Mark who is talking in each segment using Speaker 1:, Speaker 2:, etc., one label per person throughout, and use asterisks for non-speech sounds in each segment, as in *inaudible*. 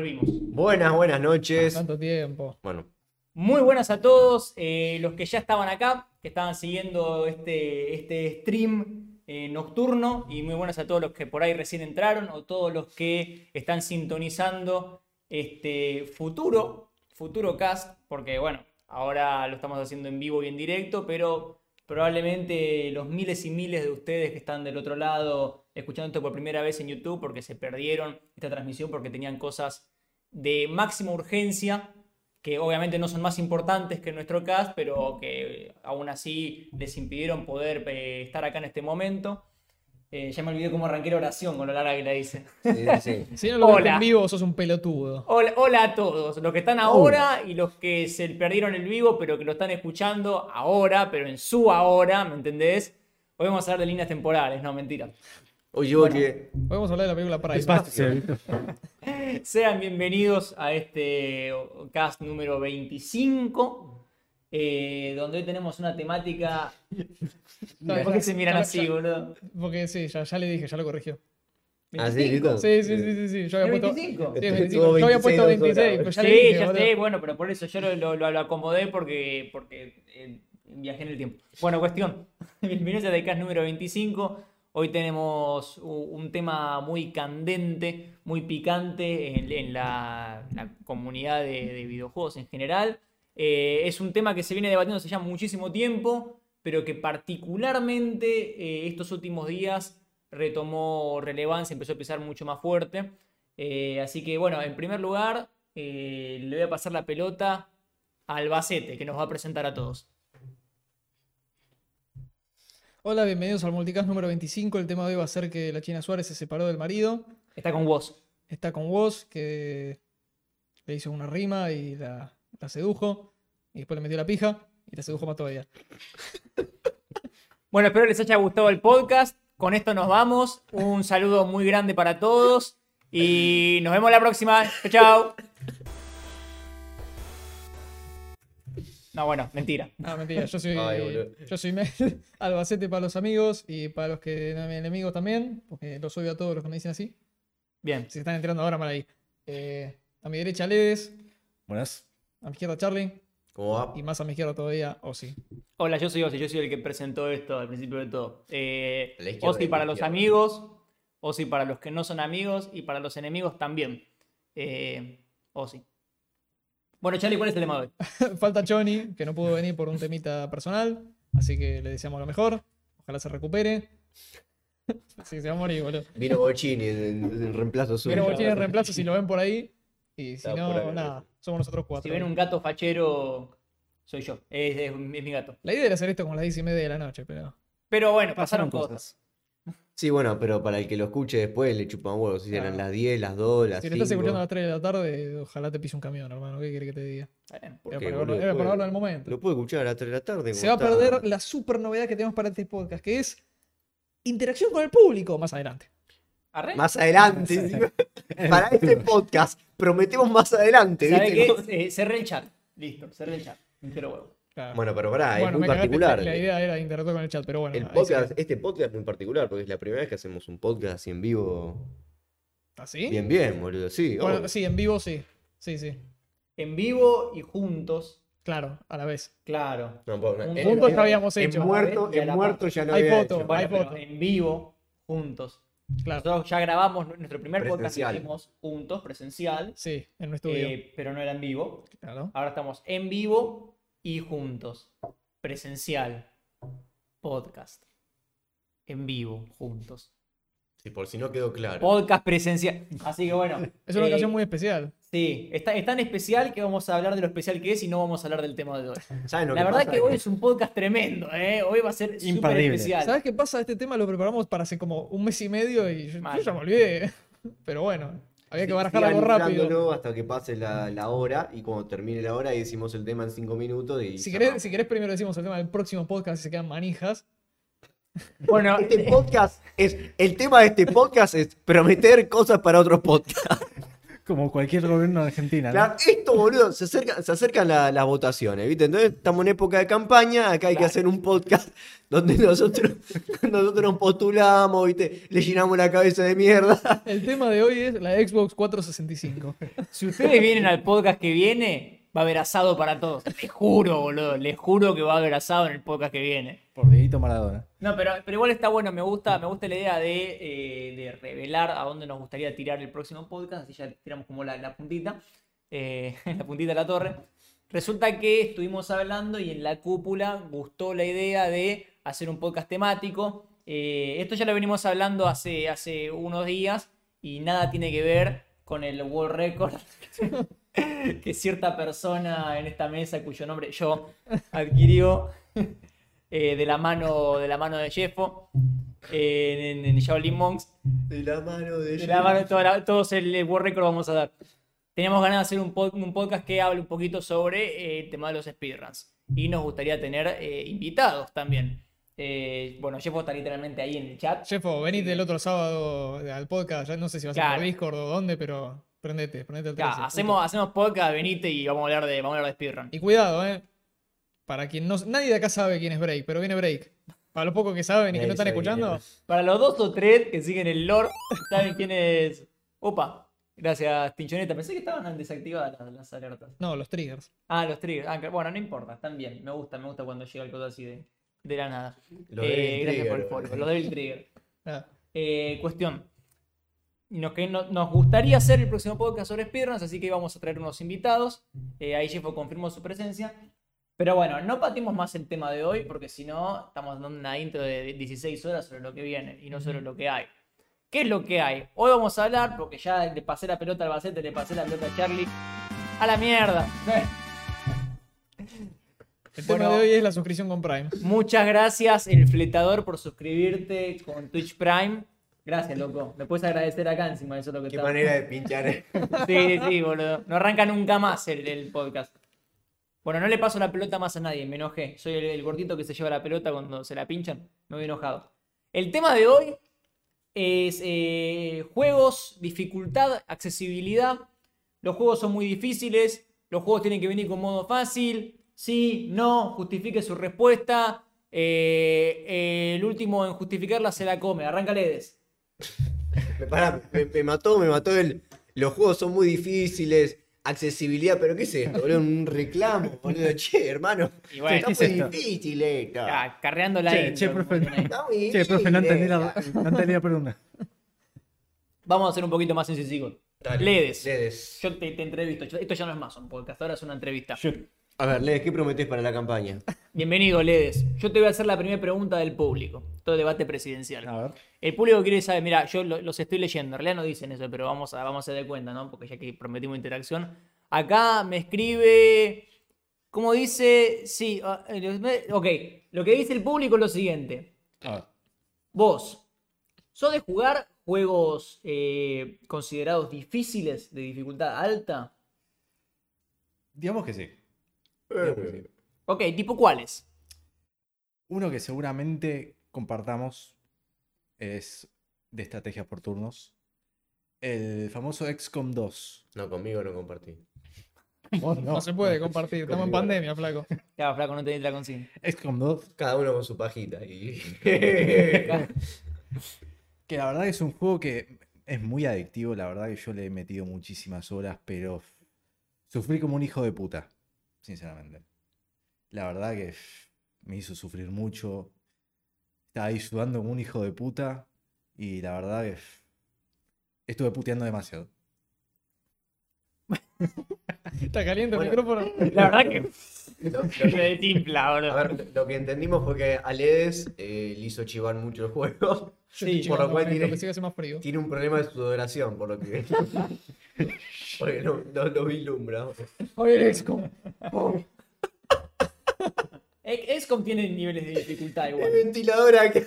Speaker 1: Volvimos.
Speaker 2: Buenas, buenas noches.
Speaker 3: Tanto tiempo.
Speaker 2: Bueno,
Speaker 1: Muy buenas a todos eh, los que ya estaban acá, que estaban siguiendo este, este stream eh, nocturno, y muy buenas a todos los que por ahí recién entraron o todos los que están sintonizando este futuro, futuro cast, porque bueno, ahora lo estamos haciendo en vivo y en directo, pero probablemente los miles y miles de ustedes que están del otro lado escuchando esto por primera vez en YouTube porque se perdieron esta transmisión porque tenían cosas de máxima urgencia que obviamente no son más importantes que nuestro cast, pero que aún así les impidieron poder eh, estar acá en este momento. Eh, ya me olvidé cómo arranqué la oración con lo larga que la hice.
Speaker 2: sí, sí. *laughs*
Speaker 3: Si no lo
Speaker 1: Hola.
Speaker 3: en vivo, sos un pelotudo.
Speaker 1: Hola, hola a todos, los que están ahora y los que se perdieron el vivo, pero que lo están escuchando ahora, pero en su ahora, ¿me entendés? Hoy vamos a hablar de líneas temporales, no, mentira.
Speaker 2: Oye,
Speaker 1: Bueno.
Speaker 2: oye.
Speaker 3: Podemos hablar de la película Price. *laughs*
Speaker 1: Sean bienvenidos a este cast número 25, eh, donde hoy tenemos una temática... *laughs* ¿Por qué se miran
Speaker 3: Ya-
Speaker 1: así,
Speaker 3: ya-
Speaker 1: boludo?
Speaker 3: Porque sí, ya, ya le dije, ya lo corrigió.
Speaker 2: Ah, sí.
Speaker 3: Sí, sí, sí, sí, sí. Yo había
Speaker 1: ¿Es
Speaker 3: puesto.
Speaker 1: 25?
Speaker 3: Sí, es
Speaker 2: Estuvo
Speaker 3: 25. Yo había puesto
Speaker 2: 26
Speaker 3: 26,
Speaker 2: horas.
Speaker 3: pero ya le
Speaker 1: Sí,
Speaker 3: dije.
Speaker 1: ya
Speaker 3: boludo.
Speaker 1: sé, bueno, pero por eso yo lo, lo- lo- lo acomodé porque, porque eh, viajé en el tiempo. Bueno, cuestión. *laughs* Bienvenidos a TheCast número 25. Hoy tenemos un tema muy candente, muy picante en, la, comunidad de, de videojuegos en general. Eh, es un tema que se viene debatiendo hace ya muchísimo tiempo, pero que particularmente eh, estos últimos días retomó relevancia, empezó a pisar mucho más fuerte. Eh, así que bueno, en primer lugar, le voy a pasar la pelota a Albacete, que nos va a presentar a todos.
Speaker 3: Hola, bienvenidos al Multicast número 25. El tema de hoy va a ser que la China Suárez se separó del marido.
Speaker 1: Está con vos.
Speaker 3: Está con vos, que le hizo una rima y la, la sedujo. Y después le metió la pija y la sedujo más todavía.
Speaker 1: Bueno, espero les haya gustado el podcast. Con esto nos vamos. Un saludo muy grande para todos. Y nos vemos la próxima. Chao, chao. No, bueno, mentira. *laughs*
Speaker 3: Ah, mentira, yo soy,
Speaker 2: Ay,
Speaker 3: yo soy *laughs* Albacete para los amigos y para los que no me enemigos también, porque los odio a todos los que me dicen así.
Speaker 1: Bien.
Speaker 3: Si se están enterando ahora, mal ahí. Eh, a mi derecha, Ledes,
Speaker 4: Buenas.
Speaker 3: a mi izquierda, Charlie,
Speaker 2: ¿Cómo va?
Speaker 3: y más a mi izquierda todavía, Osi.
Speaker 1: Hola, yo soy Osi, yo soy el que presentó esto al principio de todo. Eh, para los amigos, Osi para los que no son amigos y para los enemigos también. Eh, Osi. Bueno, Charlie, ¿cuál es el tema de hoy? *laughs*
Speaker 3: Falta Choni, que no pudo venir por un temita personal, así que le deseamos lo mejor. Ojalá se recupere. *laughs* Sí, se va a morir, boludo.
Speaker 2: Vino Bochini en, en reemplazo suyo.
Speaker 3: Pero tiene reemplazo si lo ven por ahí. Y si
Speaker 2: Está
Speaker 3: no, nada, somos nosotros cuatro.
Speaker 1: Si ven un gato fachero, soy yo. Es, es- es mi gato.
Speaker 3: La idea era hacer esto como las 10 y media de la noche, pero.
Speaker 1: Pero bueno, pasaron, cosas.
Speaker 2: Sí, bueno, pero para el que lo escuche después le chupan huevos. Si eran
Speaker 3: Claro.
Speaker 2: las 10, las 2, las
Speaker 3: Si
Speaker 2: 5.
Speaker 3: lo estás escuchando a las 3 de la tarde, ojalá te pise un camión, hermano. ¿Qué quiere que te diga?
Speaker 1: Bueno,
Speaker 2: ¿Por
Speaker 3: Era
Speaker 2: qué,
Speaker 3: para
Speaker 2: boludo?
Speaker 3: verlo- era para
Speaker 2: Puede-
Speaker 3: verlo en el momento.
Speaker 2: Lo puedo escuchar a las 3 de la tarde.
Speaker 3: Se va a perder la super novedad que tenemos para este podcast, que es interacción con el público más adelante.
Speaker 1: ¿Arre?
Speaker 2: Más adelante. para este podcast prometemos más adelante.
Speaker 1: Eh, cerré el chat. Listo, cerré el chat. Me quiero huevo.
Speaker 3: Claro.
Speaker 2: Bueno, pero pará, es muy particular.
Speaker 3: La idea era interactuar con el chat, pero bueno.
Speaker 2: El podcast, este podcast es muy particular porque es la primera vez que hacemos un podcast así en vivo.
Speaker 3: ¿Así?
Speaker 2: Bien, bien, boludo. Sí,
Speaker 3: Bueno, sí, en vivo sí. Sí, sí.
Speaker 1: En vivo y juntos,
Speaker 3: Claro, a la vez.
Speaker 1: claro.
Speaker 2: No, en-
Speaker 3: Juntos
Speaker 2: en-
Speaker 3: ya habíamos
Speaker 2: en
Speaker 3: hecho.
Speaker 2: muerto,
Speaker 1: Y a
Speaker 2: en muerto ya no
Speaker 3: Hay
Speaker 2: había
Speaker 3: foto,
Speaker 2: hecho.
Speaker 1: Bueno,
Speaker 3: hay foto.
Speaker 1: en vivo, juntos.
Speaker 3: Claro.
Speaker 1: Nosotros ya grabamos nuestro primer podcast que hicimos juntos, presencial,
Speaker 3: Sí, en un estudio.
Speaker 1: eh, pero no era en vivo.
Speaker 3: claro.
Speaker 1: Ahora estamos en vivo y juntos. Presencial. Podcast. En vivo, juntos.
Speaker 2: Sí, por si no quedó claro.
Speaker 1: Podcast presencial. Así que bueno.
Speaker 3: Es una
Speaker 1: eh,
Speaker 3: ocasión muy especial.
Speaker 1: Sí, está- es tan especial que vamos a hablar de lo especial que es y no vamos a hablar del tema de hoy. *laughs*
Speaker 2: ¿Saben lo
Speaker 1: La
Speaker 2: que
Speaker 1: verdad
Speaker 2: pasa?
Speaker 1: que hoy es un podcast tremendo, ¿eh? Hoy va a ser súper especial.
Speaker 3: ¿Sabes qué pasa? Este tema lo preparamos para hace como un mes y medio y yo, ya me olvidé. *laughs* Pero bueno, había que barajar algo rápido.
Speaker 2: hasta que pase la, la hora y cuando termine la hora ahí decimos el tema en 5 minutos y
Speaker 3: Si querés, si querés, primero decimos el tema del próximo podcast y se quedan manijas.
Speaker 1: Bueno,
Speaker 2: Este podcast es el tema de este podcast es prometer cosas para otros podcasts.
Speaker 4: Como cualquier gobierno de Argentina. ¿no?
Speaker 2: Claro, esto, boludo, se acercan, se acercan la- las votaciones, ¿viste? Entonces estamos en época de campaña, acá hay que hacer un podcast donde nosotros, *laughs* nosotros nos postulamos, ¿viste? Le llenamos la cabeza de mierda.
Speaker 3: El tema de hoy es la Xbox 465.
Speaker 1: Si ustedes vienen al podcast que viene, va a haber asado para todos. Les juro, boludo. Les juro que va a haber asado en el podcast que viene.
Speaker 4: Por Dieguito Maradona.
Speaker 1: No, pero, pero igual está bueno, me gusta, me gusta la idea de, eh, de revelar a dónde nos gustaría tirar el próximo podcast, así ya tiramos como la, la puntita, eh, *laughs* la puntita de la torre. Resulta que estuvimos hablando y en la cúpula gustó la idea de hacer un podcast temático. Eh, esto ya lo venimos hablando hace, hace unos días y nada tiene que ver con el World Record *laughs* *laughs* que cierta persona en esta mesa, cuyo nombre yo adquirió *laughs* eh, de la mano de la mano de Jeffo eh, en, en Shaolin Monks.
Speaker 2: De la mano de
Speaker 1: De la mano de toda la- todos el, el World Record vamos a dar. Teníamos ganas de hacer un, pod- un podcast que hable un poquito sobre eh, el tema de los speedruns. Y nos gustaría tener eh, invitados también. Eh, bueno, Jeffo está literalmente ahí en el chat.
Speaker 3: Chefo, venite el otro sábado al podcast. Ya no sé si va a ser
Speaker 1: Claro.
Speaker 3: por Discord o dónde, pero prendete, prendete el
Speaker 1: Ya,
Speaker 3: 13.
Speaker 1: hacemos, hacemos podcast, venite y vamos a hablar de, vamos a hablar de speedrun.
Speaker 3: Y cuidado, eh. Para quien no. Nadie de acá sabe quién es Break, pero viene Break. Para los pocos que saben y que no están escuchando.
Speaker 2: es.
Speaker 1: Para los dos o tres que siguen el lore, ¿saben quién es? Opa, gracias, Tinchoneta. Pensé que estaban desactivadas las, las alertas.
Speaker 3: No, los triggers.
Speaker 1: Ah, los triggers. Ah, bueno, no importa, están bien. Me gusta, me gusta cuando llega el cosa así de, de la nada.
Speaker 2: Los
Speaker 1: Eh, gracias por el follow. Los Devil Trigger.
Speaker 3: Ah,
Speaker 1: Eh, cuestión. Nos, que no- nos gustaría hacer el próximo podcast sobre speedruns, así que vamos a traer unos invitados. Eh, ahí Jeffo confirmó su presencia. Pero bueno, no patimos más el tema de hoy, porque si no, estamos dando una intro de 16 horas sobre lo que viene y no sobre lo que hay. ¿Qué es lo que hay? Hoy vamos a hablar, porque ya le pasé la pelota al Bacete, le pasé la pelota a Charlie. ¡A la mierda! *laughs*
Speaker 3: El
Speaker 1: Bueno.
Speaker 3: tema de hoy es la suscripción con Prime.
Speaker 1: Muchas gracias, el fletador, por suscribirte con Twitch Prime. Gracias, loco. Me puedes agradecer acá encima, eso es lo que
Speaker 2: Qué manera de *laughs* pinchar. eh.
Speaker 1: Sí, sí, boludo. No arranca nunca más el, el podcast. Bueno, no le paso la pelota más a nadie, me enojé. Soy el, el gordito que se lleva la pelota cuando se la pinchan. Me voy enojado. El tema de hoy es eh, juegos, dificultad, accesibilidad. Los juegos son muy difíciles. Los juegos tienen que venir con modo fácil. Sí, no, justifique su respuesta. Eh, eh, el último en justificarla se la come. Arranca Ledes.
Speaker 2: Me, pará, me, me mató, me mató el. Los juegos son muy difíciles. Accesibilidad, pero ¿qué es esto, boludo? Un reclamo, boludo. Che, hermano.
Speaker 1: Y bueno,
Speaker 2: está
Speaker 4: ¿qué es
Speaker 2: muy
Speaker 4: esto?
Speaker 2: difícil esto.
Speaker 1: Ah, carreando la
Speaker 4: Che,
Speaker 1: intro,
Speaker 4: che, profe.
Speaker 1: ahí.
Speaker 2: Está muy
Speaker 4: Che, profe, no entendí la,
Speaker 2: difícil.
Speaker 4: no entendí la pregunta.
Speaker 1: Vamos a hacer un poquito más sencillo.
Speaker 2: Dale,
Speaker 1: Ledes.
Speaker 2: Ledes.
Speaker 1: Yo te, te entrevisto. Esto ya no es más un podcast, ahora es una entrevista.
Speaker 2: A ver, Ledes, ¿qué prometés para la campaña?
Speaker 1: Bienvenido, Ledes. Yo te voy a hacer la primera pregunta del público. Todo debate presidencial.
Speaker 4: A ver.
Speaker 1: El público quiere saber, mira, yo lo- los estoy leyendo. En realidad no dicen eso, pero vamos a, vamos a hacer de cuenta, ¿no? Porque ya que prometimos interacción. Acá me escribe. ¿Cómo dice? Sí, ah, eh, ok. Lo que dice el público es lo siguiente.
Speaker 4: A ver.
Speaker 1: Vos, ¿sos de jugar juegos eh, considerados difíciles, de dificultad alta?
Speaker 4: Digamos que sí. Sí.
Speaker 1: Ok, ¿tipo cuáles?
Speaker 4: Uno que seguramente compartamos es de estrategias por turnos. El famoso XCOM 2.
Speaker 2: No, conmigo no compartí. *laughs*
Speaker 3: No, se puede compartir. Estamos en pandemia, flaco.
Speaker 1: Claro, flaco, no te la consigna.
Speaker 4: XCOM 2,
Speaker 2: Cada uno con su pajita. Y... *laughs*
Speaker 4: que la verdad es un juego que es muy adictivo. La verdad que yo le he metido muchísimas horas, pero sufrí como un hijo de puta, sinceramente. La verdad que me hizo sufrir mucho. Estaba ahí sudando como un hijo de puta. Y la verdad que estuve puteando demasiado. *laughs*
Speaker 3: Está caliente
Speaker 2: Bueno.
Speaker 3: el micrófono. *laughs*
Speaker 1: La verdad que *laughs*
Speaker 2: Lo- lo-
Speaker 1: me timpla, bro.
Speaker 2: A ver, lo que entendimos fue que a Ledes eh, le hizo chivar mucho el juego.
Speaker 1: Sí,
Speaker 2: por lo cual tiene-
Speaker 3: que siga hace más frío.
Speaker 2: Tiene un problema de sudoración, por lo que. *laughs* Porque no, no lo vislumbra.
Speaker 3: Oye, el XCOM.
Speaker 1: XCOM tiene niveles de dificultad
Speaker 2: El
Speaker 1: igual.
Speaker 2: ventilador acá.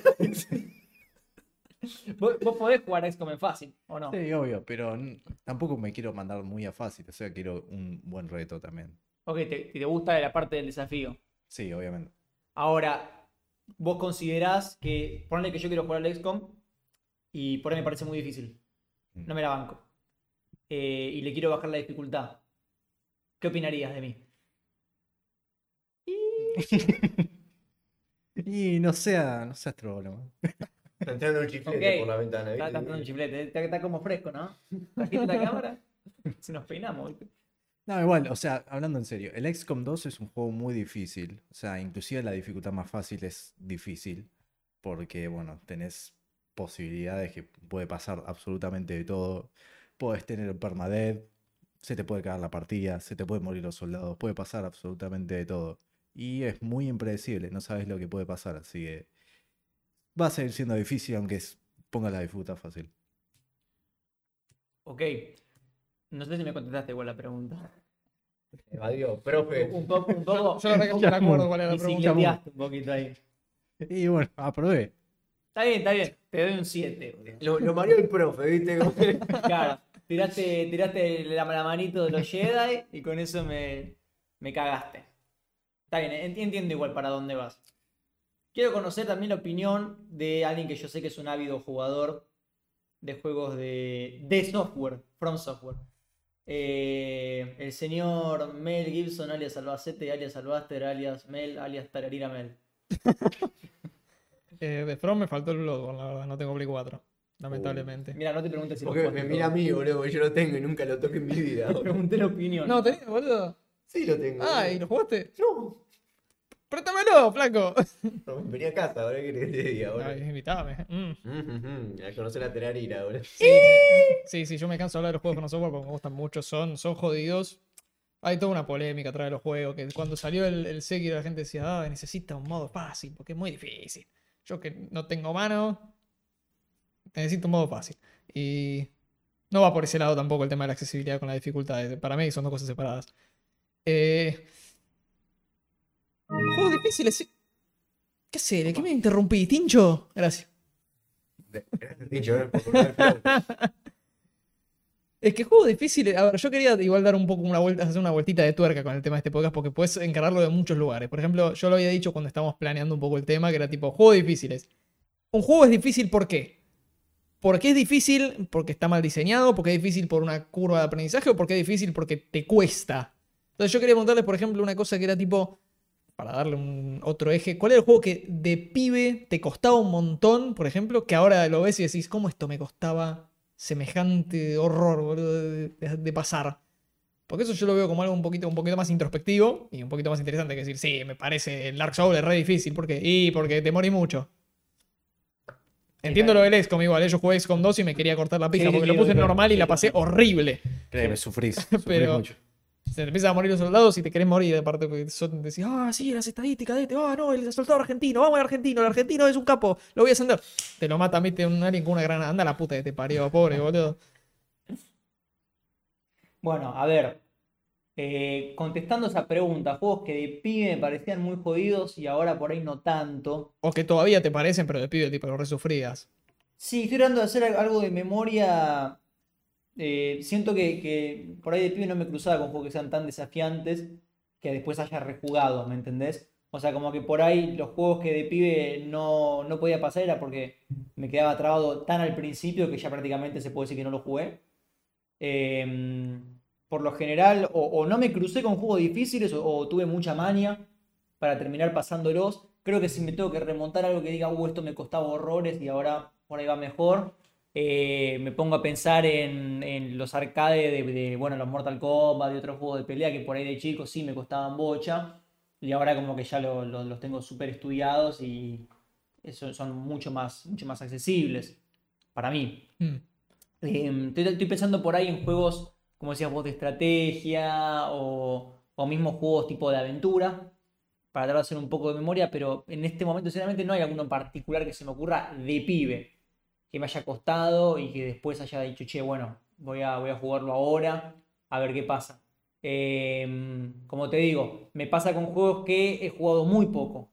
Speaker 1: Vos, vos podés jugar XCOM en fácil, ¿o no?
Speaker 4: Sí, obvio, pero n- tampoco me quiero mandar muy a fácil. O sea, quiero un buen reto también.
Speaker 1: Ok, te, te gusta la parte del desafío.
Speaker 4: Sí, obviamente.
Speaker 1: Ahora, vos considerás que. Ponle que yo quiero jugar al XCOM y por ahí me parece muy difícil. No me la banco. eh, y le quiero bajar la dificultad. ¿Qué opinarías de mí?
Speaker 4: Y *laughs* no sea, no seas trolo.
Speaker 2: Está entrando un chiflete por la ventana.
Speaker 1: Está, está con un chiflete, está, está como fresco, ¿no? Trajiste la *laughs* cámara, si nos peinamos. ¿viste?
Speaker 4: No, igual, o sea, hablando en serio, el XCOM 2 es un juego muy difícil. O sea, inclusive la dificultad más fácil es difícil. Porque, bueno, tenés posibilidades que puede pasar absolutamente de todo. Puedes tener un permadeath, se te puede caer la partida, se te pueden morir los soldados, puede pasar absolutamente de todo. Y es muy impredecible, no sabes lo que puede pasar, así que va a seguir siendo difícil aunque ponga la dificultad fácil.
Speaker 1: Ok. No sé si me contestaste igual la pregunta.
Speaker 2: Evadió, profe.
Speaker 1: Un poco, un poco.
Speaker 3: Yo no me acuerdo cuál era la pregunta.
Speaker 1: un poquito ahí.
Speaker 4: Y bueno, aprobé.
Speaker 1: Está bien, está bien. Te doy un 7.
Speaker 2: Lo, lo mareó el profe, ¿viste? *laughs*
Speaker 1: Claro. Tiraste, tiraste la, la manito de los Jedi y con eso me, me cagaste. Está bien, ent- entiendo igual para dónde vas. Quiero conocer también la opinión de alguien que yo sé que es un ávido jugador de juegos de, de software, from software. Eh, el señor Mel Gibson, alias Albacete, alias Albaster, alias Mel, alias Tararira Mel. *laughs*
Speaker 3: Eh, de From me faltó el Bloodborne, la verdad, no tengo Play 4, lamentablemente.
Speaker 1: Mira, no te preguntes si lo
Speaker 2: Porque
Speaker 1: jugaste
Speaker 2: me mira a mí, boludo, porque yo lo tengo y nunca lo toqué en mi vida. *laughs*
Speaker 1: Te pregunté la opinión.
Speaker 3: No, tenés, boludo.
Speaker 2: Sí lo tengo.
Speaker 3: Ah, ¿y lo jugaste?
Speaker 2: No.
Speaker 3: ¡Préstamelo, flaco! *laughs*
Speaker 2: no, Venía a casa, ahora que te diga, boludo.
Speaker 3: Ay. Mm.
Speaker 2: Mm, mm, A conocer la terarira, boludo.
Speaker 3: Sí, sí, sí, yo me canso de hablar de los juegos con software porque me gustan mucho, son, son jodidos. Hay toda una polémica atrás de los juegos, que cuando salió el, el Sekiro la gente decía, ah, necesita un modo fácil, porque es muy difícil. Yo que no tengo mano, necesito un modo fácil. Y no va por ese lado tampoco el tema de la accesibilidad con la dificultad. Para mí son dos cosas separadas. Eh, juegos difíciles, sí. ¿Qué sé? ¿Qué me interrumpí? ¿Tincho? Gracias.
Speaker 2: Dicho, ¿eh? *laughs*
Speaker 3: Es que juegos difíciles. A ver, yo quería igual dar un poco una vuelta, hacer una vueltita de tuerca con el tema de este podcast, porque puedes encararlo de muchos lugares. Por ejemplo, yo lo había dicho cuando estábamos planeando un poco el tema, que era tipo, juegos difíciles. Un juego es difícil, ¿por qué? ¿Por qué es difícil? Porque está mal diseñado, porque es difícil por una curva de aprendizaje, o porque es difícil porque te cuesta. Entonces yo quería preguntarles, por ejemplo, una cosa que era tipo, para darle un otro eje, ¿cuál era el juego que de pibe te costaba un montón, por ejemplo, que ahora lo ves y decís, ¿cómo esto me costaba semejante horror, boludo, de, de- de pasar? Porque eso yo lo veo como algo un poquito, un poquito más introspectivo y un poquito más interesante que decir, sí, me parece el Dark Souls es re difícil, porque Y porque te morí mucho. Entiendo lo del XCOM igual, eh, yo jugué XCOM 2 y me quería cortar la pija
Speaker 1: Sí,
Speaker 3: porque
Speaker 1: sí,
Speaker 3: lo puse normal y
Speaker 1: sí,
Speaker 3: la pasé horrible.
Speaker 4: Créeme, sufrís. sufrís
Speaker 3: Pero-
Speaker 4: mucho.
Speaker 3: Se te empiezan a morir los soldados y te querés morir, aparte porque son, decís, ah, sí, las estadísticas de este, ah, no, el soldado argentino, vamos al argentino, el argentino es un capo, lo voy a ascender. Te lo mata, mete un alien con una granada, anda la puta que te parió, pobre boludo.
Speaker 1: Bueno, a ver. eh, contestando esa pregunta, juegos que de pibe me parecían muy jodidos y ahora por ahí no tanto.
Speaker 3: O que todavía te parecen, pero de pibe tipo lo resufrías.
Speaker 1: Sí, estoy tratando de hacer al- algo de memoria. Eh, siento que, por ahí de pibe no me cruzaba con juegos que sean tan desafiantes que después haya rejugado, ¿me entendés? O sea, como que por ahí los juegos que de pibe no, no podía pasar era porque me quedaba trabado tan al principio que ya prácticamente se puede decir que no lo jugué. Em, por lo general, o, no me crucé con juegos difíciles o, tuve mucha maña para terminar pasándolos. Creo que si me tengo que remontar algo que diga, uh, esto me costaba horrores y ahora por ahí va mejor, eh, me pongo a pensar en, en los arcades de, de, bueno, los Mortal Kombat y otros juegos de pelea que por ahí de chico sí me costaban bocha. Y ahora como que ya lo- lo- los tengo súper estudiados y eso son mucho más, mucho más accesibles para mí.
Speaker 3: Mm.
Speaker 1: Eh, estoy, estoy pensando por ahí en juegos, como decías vos, de estrategia o, o mismos juegos tipo de aventura, para tratar de hacer un poco de memoria, pero en este momento sinceramente no hay alguno en particular que se me ocurra de pibe, que me haya costado y que después haya dicho, che, bueno, voy a, voy a jugarlo ahora, a ver qué pasa. Eh, como te digo, me pasa con juegos que he jugado muy poco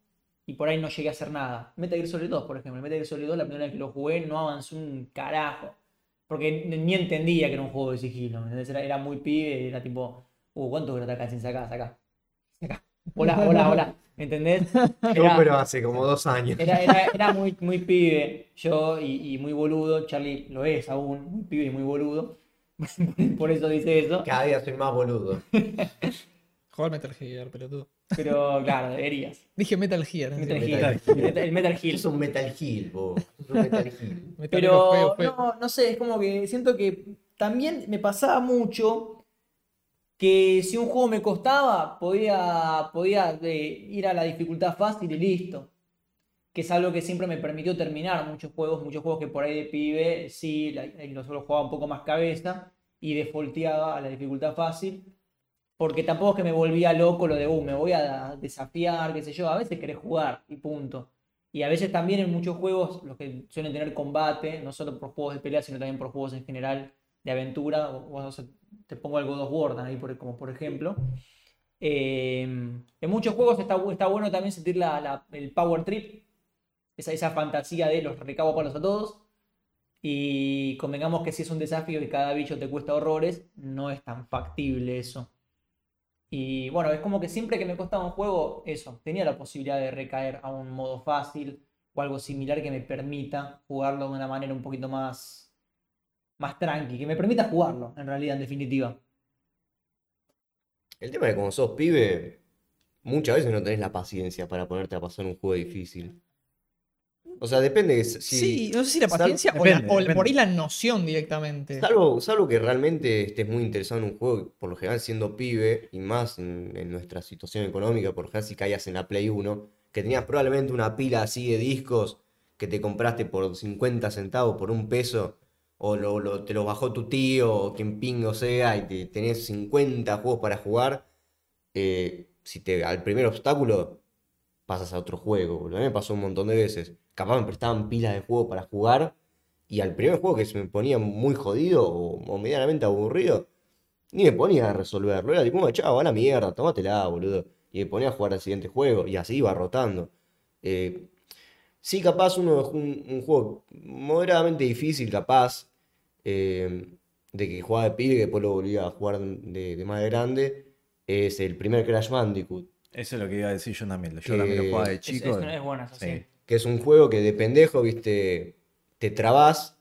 Speaker 1: y por ahí no llegué a hacer nada. Metal Gear Solid 2, por ejemplo. Metal Gear Solid 2, la primera vez que lo jugué, no avanzó un carajo. Porque ni entendía que era un juego de sigilo. Era, era muy pibe, era tipo, uh, ¿cuánto acá sin sacar? Saca. Hola, hola, hola. ¿Me entendés?
Speaker 2: Yo, pero hace como dos años.
Speaker 1: era, era, era muy, muy pibe, yo y, y muy boludo, Charlie lo es aún, muy pibe y muy boludo. *laughs* Por eso dice eso.
Speaker 2: Cada día soy más boludo. *laughs*
Speaker 3: Jugar Metal Gear, pelotudo.
Speaker 1: Pero claro, deberías.
Speaker 3: Dije Metal Gear.
Speaker 1: Metal. Gear.
Speaker 2: Metal
Speaker 1: El Metal Gear.
Speaker 2: Es un Metal Hill, vos. Es un Metal
Speaker 3: Gear
Speaker 1: Pero
Speaker 3: feo, feo.
Speaker 1: no, no sé, es como que siento que también me pasaba mucho que si un juego me costaba, podía, podía eh, ir a la dificultad fácil y listo. Que es algo que siempre me permitió terminar muchos juegos, muchos juegos que por ahí de pibe, sí, la- eh, jugaba un poco más cabeza y defaulteaba a la dificultad fácil. Porque tampoco es que me volvía loco lo de, uh, me voy a desafiar, qué sé yo. A veces querés jugar y punto. Y a veces también en muchos juegos, los que suelen tener combate, no solo por juegos de pelea, sino también por juegos en general de aventura, o, te pongo God of War ahí como por ejemplo. Eh, en muchos juegos está, bu- está bueno también sentir el power trip, esa, esa fantasía de los recabo palos a todos. Y convengamos que si es un desafío y cada bicho te cuesta horrores, no es tan factible eso. Y bueno, es como que siempre que me costaba un juego, eso, tenía la posibilidad de recaer a un modo fácil o algo similar que me permita jugarlo de una manera un poquito más, más tranqui, que me permita jugarlo, en realidad, en definitiva.
Speaker 2: El tema es que como sos pibe, muchas veces no tenés la paciencia para ponerte a pasar un juego difícil. O sea, depende de si,
Speaker 3: Sí, no sé si la
Speaker 2: sal-
Speaker 3: paciencia o,
Speaker 4: depende,
Speaker 3: la- o
Speaker 4: depende.
Speaker 3: por ahí la noción directamente.
Speaker 2: Salvo, salvo que realmente estés muy interesado en un juego, por lo general siendo pibe, y más en, en nuestra situación económica, por lo general si caías en la Play 1, que tenías probablemente una pila así de discos que te compraste por 50 centavos, por un peso, o lo, te lo bajó tu tío, o quien pingo sea, y te, tenés 50 juegos para jugar, eh, si te, al primer obstáculo pasas a otro juego, boludo. A mí me pasó un montón de veces. Capaz me prestaban pilas de juego para jugar. Y al primer juego que se me ponía muy jodido o, medianamente aburrido, ni me ponía a resolverlo. Era tipo, chavo, a la mierda, tómatela, boludo. Y me ponía a jugar al siguiente juego. Y así iba rotando. Eh, sí, capaz uno un, un juego moderadamente difícil, capaz. Eh, de que jugaba de pibe y que después lo volvía a jugar de, de más grande. Es el primer Crash Bandicoot.
Speaker 4: Eso es lo que iba a decir yo también. Yo
Speaker 2: Que-
Speaker 4: también lo jugaba de chico.
Speaker 1: es, es buena, eso sí.
Speaker 4: Sí.
Speaker 2: Que es un juego que de pendejo, viste, te trabas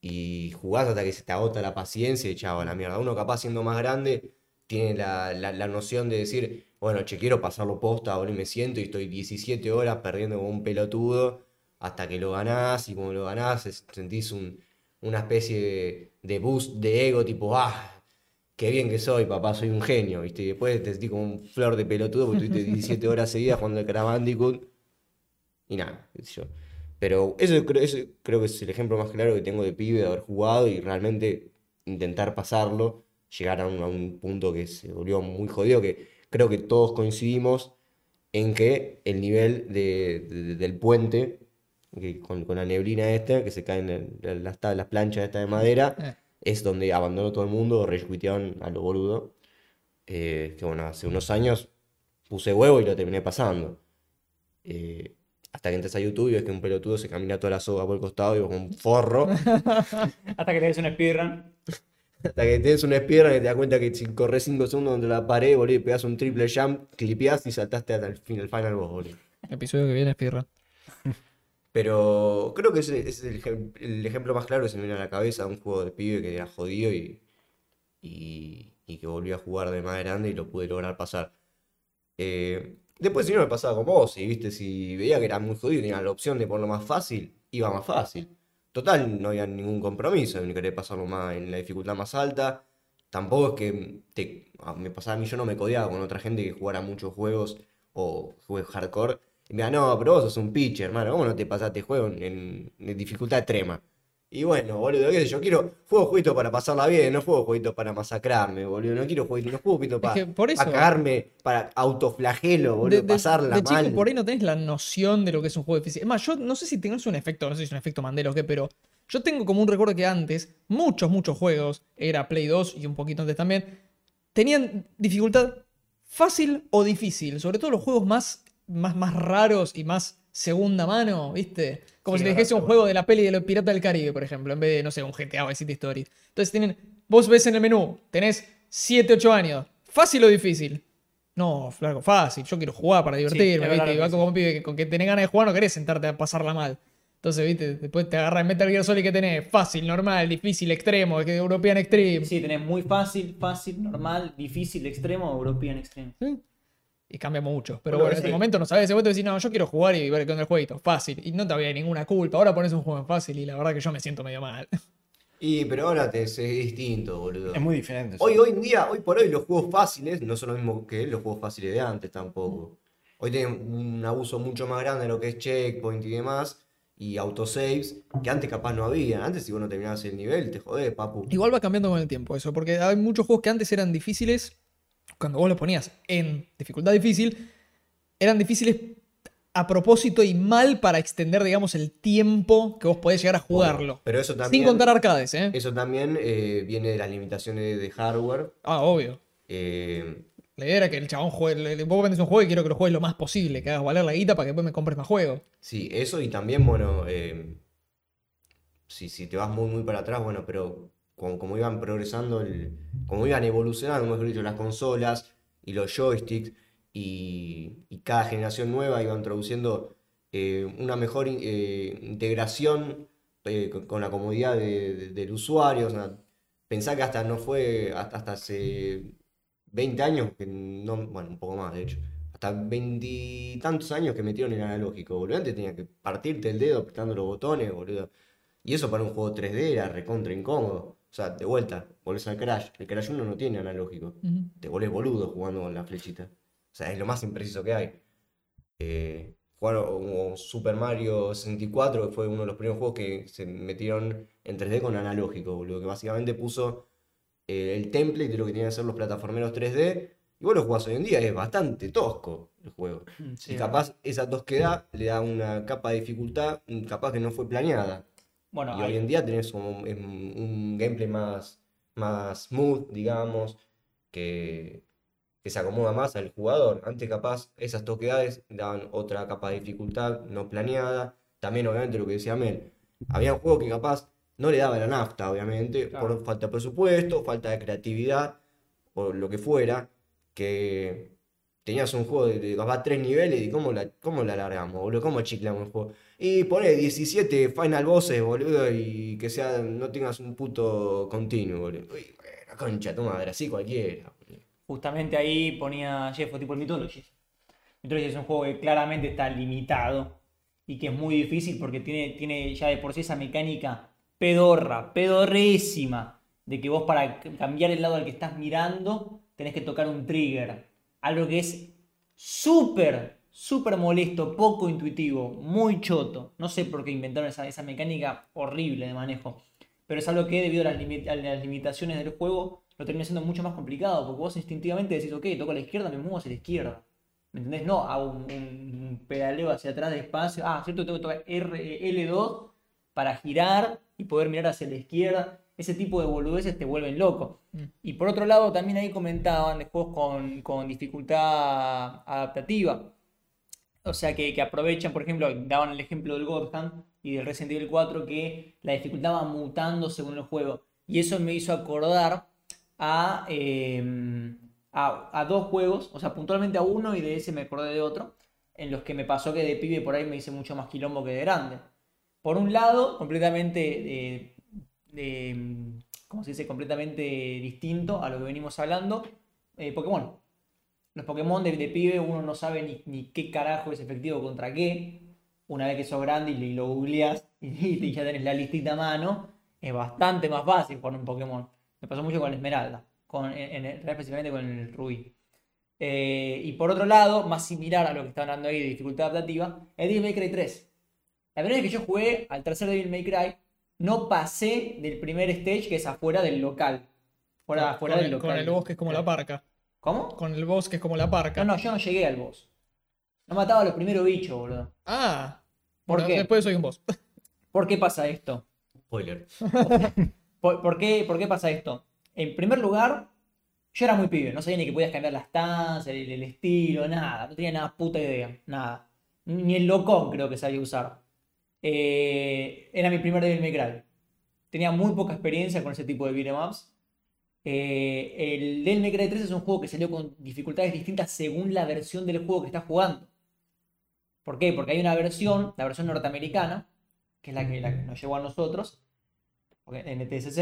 Speaker 2: y jugás hasta que se te agota la paciencia y chavo, a la mierda. Uno capaz siendo más grande tiene la, la- la noción de decir, bueno, che, quiero pasarlo posta, ahora me siento y estoy 17 horas perdiendo como un pelotudo hasta que lo ganás y como lo ganás sentís un- una especie de, de boost de ego tipo, ah, qué bien que soy, papá, soy un genio, viste. Y después te sentís como un flor de pelotudo porque estuviste *laughs* 17 horas seguidas jugando al Crash Bandicoot y nada, qué sé yo. Pero eso creo, eso creo que es el ejemplo más claro que tengo de pibe, de haber jugado y realmente intentar pasarlo, llegar a un, a un punto que se volvió muy jodido, que creo que todos coincidimos en que el nivel de- de- del puente, que con, con la neblina esta, que se caen en la- las, las planchas estas de madera,
Speaker 3: Eh.
Speaker 2: es donde abandonó todo el mundo, rejuitearon a lo boludo. Eh, que bueno, hace unos años puse huevo y lo terminé pasando. Eh, hasta que entras a YouTube y ves que un pelotudo se camina toda la soga por el costado y vos con un forro. *laughs*
Speaker 1: Hasta que te des un speedrun.
Speaker 2: hasta que tenés una espierna que te das cuenta que si corres 5 segundos donde la pared, boludo, y pegás un triple jump, clipeás y saltaste hasta el final, final boss, boludo.
Speaker 3: Episodio que viene es Pirra.
Speaker 2: Pero creo que ese, es el, ejem- el ejemplo más claro que se me viene a la cabeza de un juego de pibe que era jodido y, y, que volví a jugar de más grande y lo pude lograr pasar. Eh, después, si no me pasaba con vos, y viste, si veía que era muy jodido y tenía la opción de ponerlo más fácil, iba más fácil. Total, no había ningún compromiso en querer pasarlo más en la dificultad más alta. Tampoco es que me pasaba a mí, yo no me codeaba con otra gente que jugara muchos juegos o juegos hardcore. Y me no, pero vos sos un pitcher, hermano, ¿cómo no te pasaste juego en, en- en dificultad extrema? Y bueno, boludo, qué sé yo, quiero juego jueguito para pasarla bien, no juego jueguito para masacrarme, boludo, no quiero jueguito, no juego
Speaker 3: Es
Speaker 2: para,
Speaker 3: que por eso.
Speaker 2: cagarme, para autoflagelo, boludo,
Speaker 3: de, de-
Speaker 2: pasarla
Speaker 3: de chico
Speaker 2: mal.
Speaker 3: por ahí no tenés la noción de lo que es un juego difícil. Es más, yo no sé si tenés un efecto, no sé si es un efecto Mandela o qué, pero yo tengo como un recuerdo que antes, muchos, muchos juegos, era Play 2 y un poquito antes también, tenían dificultad fácil o difícil. Sobre todo los juegos más, más, más raros y más segunda mano, ¿viste? Como
Speaker 1: Sí,
Speaker 3: si te
Speaker 1: es
Speaker 3: dijese un juego de la peli de los Piratas del Caribe, por ejemplo, en vez de, no sé, un GTA o City Stories. Entonces tienen, vos ves en el menú, tenés 7, 8 años, fácil o difícil. No, flaco, fácil. Yo quiero jugar para divertirme, ¿viste? Y
Speaker 1: lo
Speaker 3: va
Speaker 1: que
Speaker 3: como un pibe que con que tenés ganas de jugar no querés sentarte a pasarla mal. Entonces, viste, después te agarra en Metal Gear Solid que tenés fácil, normal, difícil, extremo, que European Extreme.
Speaker 1: Sí, tenés muy fácil, fácil, normal, difícil, extremo, European Extreme.
Speaker 3: Y cambia mucho. Pero
Speaker 2: Bueno,
Speaker 3: bueno, en
Speaker 2: sí.
Speaker 3: este momento no sabes. Ese momento decís, no, yo quiero jugar y ver con el jueguito. Fácil. Y no te había ninguna culpa. Ahora pones un juego en fácil y la verdad que yo me siento medio mal. *laughs*
Speaker 2: Y pero ahora te, es distinto, boludo.
Speaker 4: Es muy diferente.
Speaker 2: Hoy, hoy en día, hoy por hoy, los juegos fáciles no son lo mismo que los juegos fáciles de antes tampoco. Hoy tienen un abuso mucho más grande de lo que es checkpoint y demás, y autosaves, que antes capaz no había. Antes, si vos no terminabas el nivel, te jodés, papu.
Speaker 3: Igual va cambiando con el tiempo eso. Porque hay muchos juegos que antes eran difíciles. Cuando vos los ponías en dificultad difícil, eran difíciles a propósito y mal para extender, digamos, el tiempo que vos podés llegar a jugarlo.
Speaker 2: Pero eso también,
Speaker 3: Sin contar arcades, ¿eh?
Speaker 2: eso también eh, viene de las limitaciones de hardware.
Speaker 3: Ah, obvio.
Speaker 2: Eh,
Speaker 3: La idea era que el chabón juegue. Vos vendes un juego y quiero que lo juegues lo más posible, que hagas valer la guita para que después me compres más juegos.
Speaker 2: sí, eso y también, bueno, eh, si, si te vas muy, muy para atrás, bueno, pero como, como iban progresando, el, como iban evolucionando, mejor dicho, las consolas y los joysticks, y, cada generación nueva iba introduciendo eh, una mejor eh, integración eh, con, la comodidad de- de- del usuario. O pensá que hasta no fue, hasta, hace 20 años, bueno, un poco más de hecho, hasta veintitantos años que metieron el analógico, boludo. Antes tenía que partirte el dedo apretando los botones, boludo. Y eso para un juego 3D era recontra incómodo. O sea, de vuelta, volvés al Crash. El Crash 1 no tiene analógico. Te volvés boludo jugando con la flechita. O sea, es lo más impreciso que hay. Eh, jugar o- o Super Mario 64, que fue uno de los primeros juegos que se metieron en 3D con analógico, boludo. Que básicamente puso eh, el template de lo que tenían que ser los plataformeros 3D. Y vos lo jugás hoy en día, es bastante tosco el juego.
Speaker 1: Sí,
Speaker 2: Y capaz esa tosquedad le da una capa de dificultad, mm, capaz que no fue planeada.
Speaker 1: Bueno,
Speaker 2: Y
Speaker 1: hay-
Speaker 2: hoy en día tenés un, un gameplay más, más smooth, digamos, que, que se acomoda más al jugador. Antes capaz esas toquedades daban otra capa de dificultad no planeada. También obviamente lo que decía Mel, había juegos que capaz no le daba la nafta, obviamente,
Speaker 1: Claro.
Speaker 2: por falta de presupuesto, falta de creatividad, o lo que fuera, que tenías un juego de, de capaz tres niveles y cómo la, cómo la alargamos, boludo, cómo chiclamos el juego. Y pone 17 final bosses, boludo, y que sea, no tengas un puto continuo, boludo. Uy, bueno, concha tu madre, así cualquiera.
Speaker 1: justamente ahí ponía Jeff tipo el Mythology. Mythology es un juego que claramente está limitado y que es muy difícil porque tiene, tiene ya de por sí esa mecánica pedorra, pedorrísima, de que vos para cambiar el lado al que estás mirando tenés que tocar un trigger. Algo que es súper, súper molesto, poco intuitivo, muy choto. No sé por qué inventaron esa, esa mecánica horrible de manejo. Pero es algo que debido a las, limi- a las limitaciones del juego lo termina siendo mucho más complicado. Porque vos instintivamente decís, ok, toco a la izquierda, me muevo hacia la izquierda. ¿Me entendés? No, hago un, un- un pedaleo hacia atrás despacio. Ah, cierto, tengo que tocar R, L2 para girar y poder mirar hacia la izquierda. Ese tipo de boludeces te vuelven loco.
Speaker 3: Mm.
Speaker 1: Y por otro lado, también ahí comentaban de juegos con, con dificultad adaptativa. O sea, que, que aprovechan, por ejemplo, daban el ejemplo del God Hand y del Resident Evil 4, que la dificultad va mutando según el juego. Y eso me hizo acordar a, eh, a, a dos juegos, o sea, puntualmente a uno y de ese me acordé de otro, en los que me pasó que de pibe por ahí me hice mucho más quilombo que de grande. Por un lado, completamente, eh, de, ¿cómo se dice? Completamente distinto a lo que venimos hablando, eh, Pokémon. Los Pokémon de, de pibe uno no sabe ni, ni qué carajo es efectivo contra qué. Una vez que sos grande y, lo googleás y, *laughs* y ya tenés la listita a mano, es bastante más fácil jugar un Pokémon. Me pasó mucho con el Esmeralda, con, en, en- específicamente con el Rubí. Eh, y por otro lado, más similar a lo que está hablando ahí de dificultad adaptativa, es Devil May Cry 3. La primera vez que yo jugué al tercer Devil May Cry, no pasé del primer stage que es afuera del local. Fuera,
Speaker 3: con,
Speaker 1: del
Speaker 3: el,
Speaker 1: local.
Speaker 3: con el boss que es como la parca.
Speaker 1: ¿Cómo?
Speaker 3: Con el boss que es como la parca.
Speaker 1: No, no, yo no llegué al boss. No mataba a los primeros bichos, boludo.
Speaker 3: Ah.
Speaker 1: ¿Por
Speaker 3: Bueno,
Speaker 1: qué?
Speaker 3: Después soy un boss. *laughs*
Speaker 1: ¿Por qué pasa esto?
Speaker 2: Spoiler. *laughs*
Speaker 1: ¿Por, por qué, por qué pasa esto? En primer lugar, yo era muy pibe, no sabía ni que podías cambiar las stanzas, el, el estilo, nada. No tenía nada puta idea, nada. Ni el locón creo que sabía usar. Eh, era mi primer Devil May Cry. Tenía muy poca experiencia con ese tipo de beat'em ups. Eh, el Devil May Cry 3 es un juego que salió con dificultades distintas según la versión del juego que estás jugando. ¿Por qué? Porque hay una versión, la versión norteamericana, que es la que, nos llevó a nosotros, NTSC,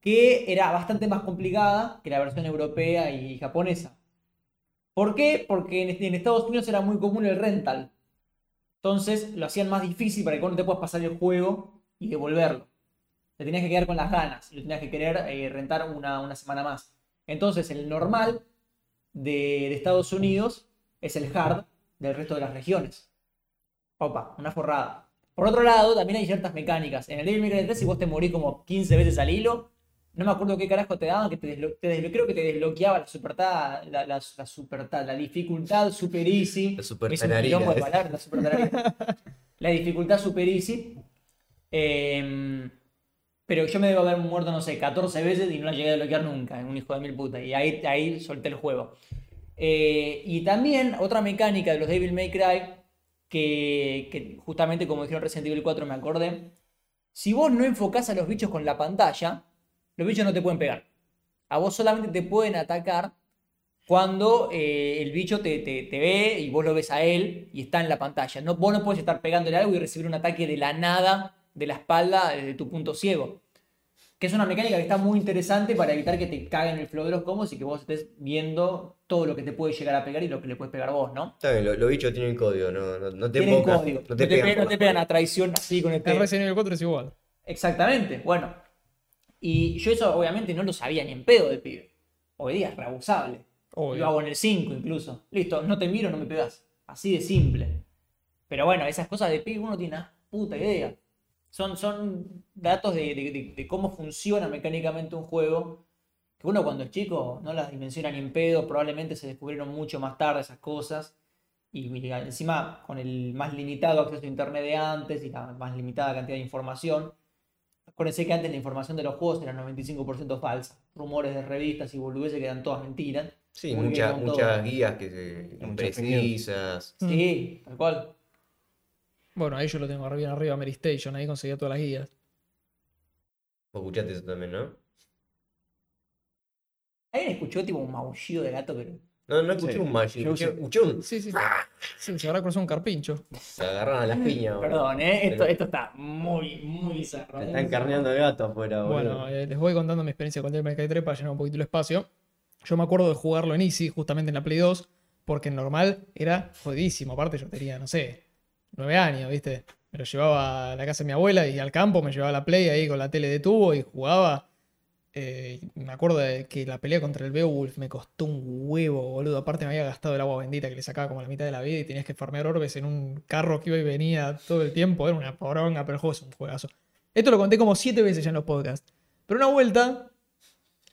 Speaker 1: que era bastante más complicada que la versión europea y japonesa. ¿Por qué? Porque en, en Estados Unidos era muy común el rental. Entonces lo hacían más difícil para que vos no te puedas pasar el juego y devolverlo. Te tenías que quedar con las ganas y lo tenías que querer eh, rentar una, una semana más. Entonces el normal de, de Estados Unidos es el hard del resto de las regiones. Opa, una forrada. Por otro lado, también hay ciertas mecánicas. En el Devil May Cry 3, si vos te morís como 15 veces al hilo, no me acuerdo qué carajo te daban, que te, desblo- te desblo- creo que te desbloqueaba la super tab- la, la, la super tab- la dificultad super easy.
Speaker 2: La super
Speaker 1: la super. La dificultad super easy. Em, pero yo me debo haber muerto, no sé, 14 veces y no la llegué a desbloquear nunca, un hijo de mil puta. Y ahí, ahí solté el juego. Eh, y también otra mecánica de los Devil May Cry, que, justamente como dijeron Resident Evil 4 me acordé, si vos no enfocás a los bichos con la pantalla, los bichos no te pueden pegar. A vos solamente te pueden atacar cuando eh, el bicho te, te- te ve y vos lo ves a él y está en la pantalla. No, vos no puedes estar pegándole algo y recibir un ataque de la nada, de la espalda, desde tu punto ciego. Que es una mecánica que está muy interesante para evitar que te caguen el flow de los combos y que vos estés viendo todo lo que te puede llegar a pegar y lo que le puedes pegar vos, ¿no?
Speaker 2: Está bien, lo- los bichos tienen código, no, no, no te
Speaker 1: Tienen código.
Speaker 2: No te, pegan
Speaker 1: pe- no te
Speaker 2: la
Speaker 1: pegan a traición así con este.
Speaker 3: En Resident Evil 4 es igual.
Speaker 1: Exactamente, bueno. Y yo eso obviamente no lo sabía ni en pedo de pibe. Hoy día es reabusable.
Speaker 3: Obvio.
Speaker 1: Lo hago en el 5 incluso. Listo, no te miro, no me pegas. Así de simple. Pero bueno, esas cosas de pibe uno tiene una puta idea. Son, son datos de, de- cómo funciona mecánicamente un juego. Que uno cuando es chico no las dimensiona ni en pedo. Probablemente se descubrieron mucho más tarde esas cosas. Y encima con el más limitado acceso a internet de antes y la más limitada cantidad de información. Acuérdense que antes la información de los juegos era 95% falsa. Rumores de revistas y boludeces que eran todas mentiras.
Speaker 2: Sí,
Speaker 1: Muy
Speaker 2: muchas, guías que se, imprecisas.
Speaker 1: Sí, tal cual.
Speaker 3: Bueno, ahí yo lo tengo arriba, arriba, Mary Station, ahí conseguía todas las guías.
Speaker 2: Vos escuchaste eso también, ¿no?
Speaker 1: ¿Alguien escuchó tipo un maullido de gato? Pero...
Speaker 2: No, no escuché
Speaker 4: Sí,
Speaker 2: un
Speaker 4: yo
Speaker 2: escuché,
Speaker 4: sí.
Speaker 2: escuché un...
Speaker 3: Sí, sí. Sí, se habrá cruzado un carpincho.
Speaker 2: Se agarran a las piñas, boludo.
Speaker 1: Perdón, ¿eh? Esto,
Speaker 2: Pero-
Speaker 1: esto está muy, muy bizarro.
Speaker 2: Te están carneando el gato afuera, boludo.
Speaker 3: Bueno, eh, les voy contando mi experiencia con Devil May Cry 3 para llenar un poquito el espacio. Yo me acuerdo de jugarlo en Easy, justamente en la Play 2, porque en normal era jodidísimo. Aparte, yo tenía, no sé, nueve años, ¿viste? Me lo llevaba a la casa de mi abuela y al campo, me llevaba la Play ahí con la tele de tubo y jugaba. Eh, me acuerdo de que la pelea contra el Beowulf me costó un huevo, boludo. Aparte, me había gastado el agua bendita que le sacaba como la mitad de la vida y tenías que farmear orbes en un carro que iba y venía todo el tiempo. Era una poronga, pero el juego es un juegazo. Esto lo conté como siete veces ya en los podcasts. Pero una vuelta,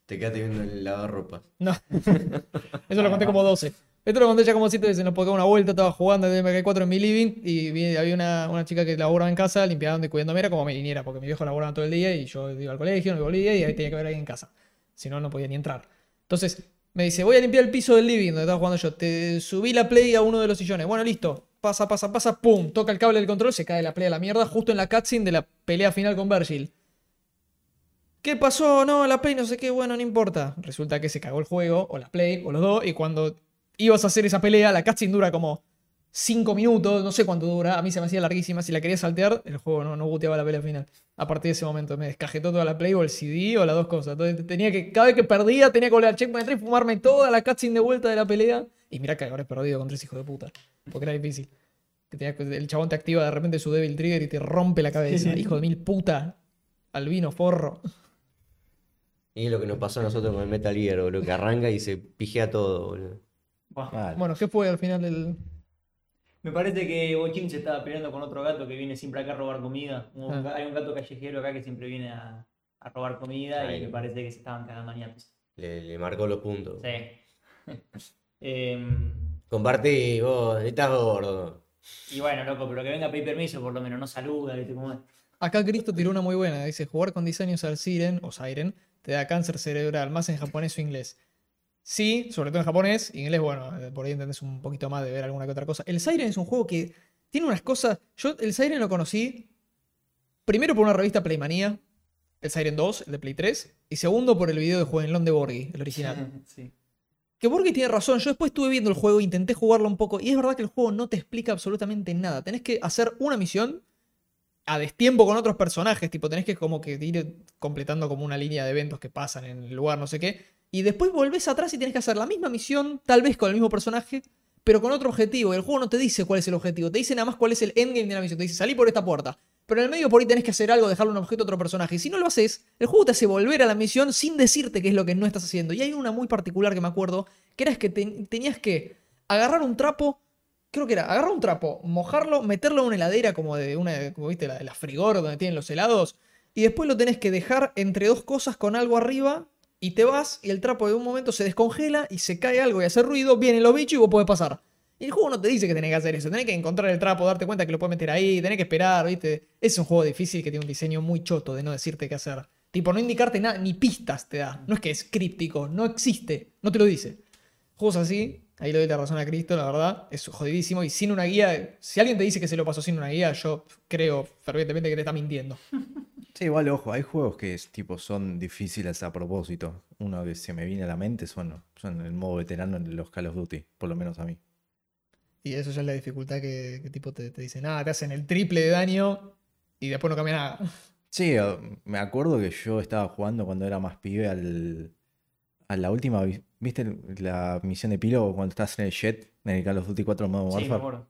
Speaker 2: Te quedaste viendo el lavarropas.
Speaker 3: no. *laughs* Eso lo conté como 12. Esto lo conté ya como 7 veces. Nos podía una vuelta, estaba jugando en DMK 4 en mi living y había una, una chica que laburaba en casa limpiando y cuidándome. Era como mi niñera, porque mi viejo laburaba todo el día y yo iba al colegio, me volvía y ahí tenía que ver alguien en casa. Si no, no podía ni entrar. Entonces me dice: Voy a limpiar el piso del living donde estaba jugando yo. Te subí la play a uno de los sillones. Bueno, listo. Pasa, pasa, pasa, pum. Toca el cable del control, se cae la play a la mierda justo en la cutscene de la pelea final con Virgil. ¿Qué pasó? No, la Play no sé qué, bueno, no importa. Resulta que se cagó el juego, o la Play, o los dos, y cuando ibas a hacer esa pelea, la cutscene dura como 5 minutos, no sé cuánto dura, a mí se me hacía larguísima, si la quería saltear, el juego no, no buteaba la pelea final. A partir de ese momento me descajetó toda la Play o el CD o las dos cosas. Entonces tenía que, cada vez que perdía, tenía que volver al checkpoint 3 y fumarme toda la cutscene de vuelta de la pelea. Y mira que ahora he perdido con tres hijos de puta, porque era difícil. Que tenía el chabón te activa de repente su Devil Trigger y te rompe la cabeza. Hijo de mil puta. Albino, forro.
Speaker 2: Y es lo que nos pasó a nosotros con el Metal Gear, boludo, que arranca y se pijea todo, boludo.
Speaker 3: Bueno, ¿qué fue al final del.?
Speaker 1: Me parece que Bochín se estaba peleando con otro gato que viene siempre acá a robar comida. Un-
Speaker 3: Ah.
Speaker 1: Hay un gato callejero acá que siempre viene a, a robar comida
Speaker 2: Ay.
Speaker 1: y me parece que se estaban cagando ñapis.
Speaker 2: Le, le marcó los puntos.
Speaker 1: Sí. *laughs* Em,
Speaker 2: Compartí, vos, estás gordo.
Speaker 1: y bueno, loco, pero que venga a pedir permiso, por lo menos no saluda, ¿viste cómo es?
Speaker 3: Acá Cristo tiró una muy buena. Dice: jugar con diseños al Siren o Siren te da cáncer cerebral, más en japonés o inglés. Sí, sobre todo en japonés. Inglés, bueno, eh, por ahí entendés un poquito más de ver alguna que otra cosa. El Siren es un juego que tiene unas cosas. Yo el Siren lo conocí primero por una revista Playmanía, el Siren 2, el de Play 3, y segundo por el video de Jueguenlón de Borghi, el original. *laughs*
Speaker 1: sí.
Speaker 3: Que Borghi tiene razón, yo después estuve viendo el juego, intenté jugarlo un poco, y es verdad que el juego no te explica absolutamente nada. Tenés que hacer una misión, a destiempo con otros personajes, tipo tenés que como que ir completando como una línea de eventos que pasan en el lugar, no sé qué, y después volvés atrás y tenés que hacer la misma misión, tal vez con el mismo personaje, pero con otro objetivo. El juego no te dice cuál es el objetivo, te dice nada más cuál es el endgame de la misión, te dice salí por esta puerta. Pero en el medio por ahí tenés que hacer algo, dejarle un objeto a otro personaje. Y si no lo haces, el juego te hace volver a la misión sin decirte qué es lo que no estás haciendo. Y hay una muy particular que me acuerdo, que era que te- tenías que agarrar un trapo, creo que era, agarrar un trapo, mojarlo, meterlo en una heladera como de una, como viste, la, la frigor donde tienen los helados, y después lo tenés que dejar entre dos cosas con algo arriba, y te vas, y el trapo de un momento se descongela y se cae algo y hace ruido, vienen los bichos y vos podés pasar. Y el juego no te dice que tenés que hacer eso, tenés que encontrar el trapo, darte cuenta que lo puedes meter ahí, tenés que esperar, ¿viste? Es un juego difícil que tiene un diseño muy choto de no decirte qué hacer. Tipo, no indicarte nada, ni pistas te da. No es que es críptico, no existe, no te lo dice. Juegos así, ahí le doy la razón a Cristo, la verdad, es jodidísimo. Y sin una guía, si alguien te dice que se lo pasó sin una guía, yo creo fervientemente que te está mintiendo. *laughs*
Speaker 4: Sí, igual, ojo, hay juegos que es, tipo, son difíciles a propósito. Uno que se me viene a la mente son, son el modo veterano en los Call of Duty, por lo menos a mí.
Speaker 3: Y eso ya es la dificultad que, que tipo te, te dice, nada, te hacen el triple de daño y después no cambia nada. *laughs*
Speaker 4: Sí, me acuerdo que yo estaba jugando cuando era más pibe al, a la última, vi- ¿viste la misión de epílogo cuando estás en el jet, en el Call of Duty 4 modo
Speaker 1: Sí, me
Speaker 4: Warfare?
Speaker 1: acuerdo.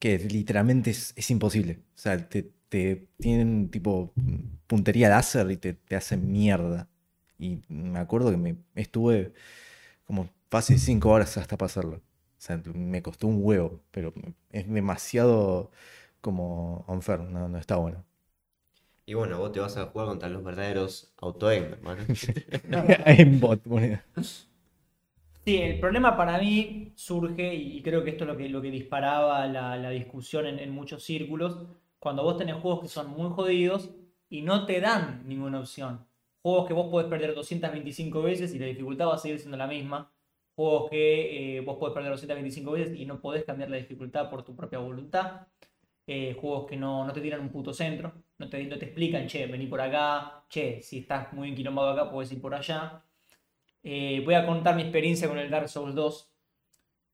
Speaker 4: que literalmente es, es imposible. O sea, te, te tienen tipo puntería láser y te, te hacen mierda. Y me acuerdo que me estuve como fácil 5 horas hasta pasarlo. O sea, me costó un huevo, pero es demasiado como unfair, no, no está bueno.
Speaker 2: Y bueno, vos te vas a jugar contra los verdaderos auto-aim, hermano.
Speaker 4: Aimbot, *laughs* boludo.
Speaker 1: Sí, el problema para mí surge, y creo que esto es lo que, lo que disparaba la, la discusión en, en muchos círculos, cuando vos tenés juegos que son muy jodidos y no te dan ninguna opción. Juegos que vos podés perder 225 veces y la dificultad va a seguir siendo la misma. Juegos que eh, vos podés perder 225 veces y no podés cambiar la dificultad por tu propia voluntad. Eh, juegos que no, no te tiran un puto centro, no te, no te explican, che, vení por acá, che, si estás muy enquilombado acá, podés ir por allá. Eh, voy a contar mi experiencia con el Dark Souls 2.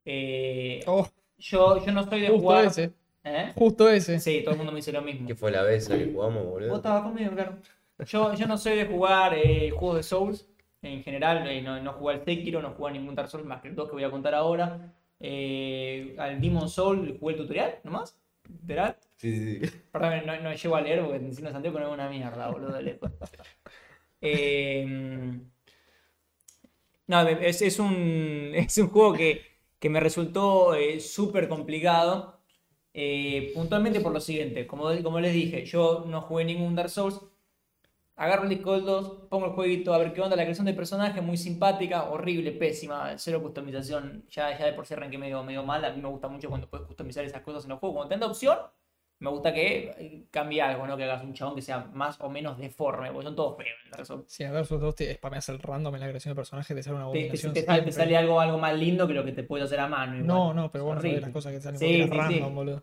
Speaker 1: Eh,
Speaker 3: Oh,
Speaker 1: yo, yo no soy de jugar.
Speaker 3: ese,
Speaker 1: ¿Eh?
Speaker 3: justo ese.
Speaker 1: Sí, todo el mundo me dice lo mismo.
Speaker 2: ¿Qué fue la vez en la que jugamos,
Speaker 1: Vos
Speaker 2: boludo?
Speaker 1: estabas conmigo, claro. Yo, yo no soy de jugar eh, juegos de Souls. En general, eh, no, no jugué al Sekiro, no jugué a ningún Dark Souls más que el dos que voy a contar ahora. Eh, al Demon Soul jugué el tutorial, nomás. Literal.
Speaker 2: Sí, sí, sí.
Speaker 1: Perdón, no, no llego a leer porque encima Santiago no es una mierda, boludo. Eh, no, es, es un, *laughs* es un juego que, que me resultó eh, súper complicado. Eh, puntualmente por lo siguiente, como, como les dije, yo no jugué ningún Dark Souls. Agarro el disco del 2, pongo el jueguito, a ver qué onda. La creación de personaje muy simpática, horrible, pésima, cero customización. Ya, ya de por sí arranqué medio, medio mal. A mí me gusta mucho cuando puedes customizar esas cosas en los juegos. Cuando te la opción, me gusta que eh, cambie algo, ¿no? Que hagas un chabón que sea más o menos deforme, porque son todos feos en.
Speaker 3: Si a ver, dos te spameas el random en la creación de personaje, te sale una
Speaker 1: Te, te- te sale, te
Speaker 3: siempre.
Speaker 1: sale algo, algo más lindo que lo que te puedes hacer a mano. igual.
Speaker 3: No, no, pero bueno, las cosas que te salen
Speaker 1: Sí, sí, sí.
Speaker 3: random, boludo.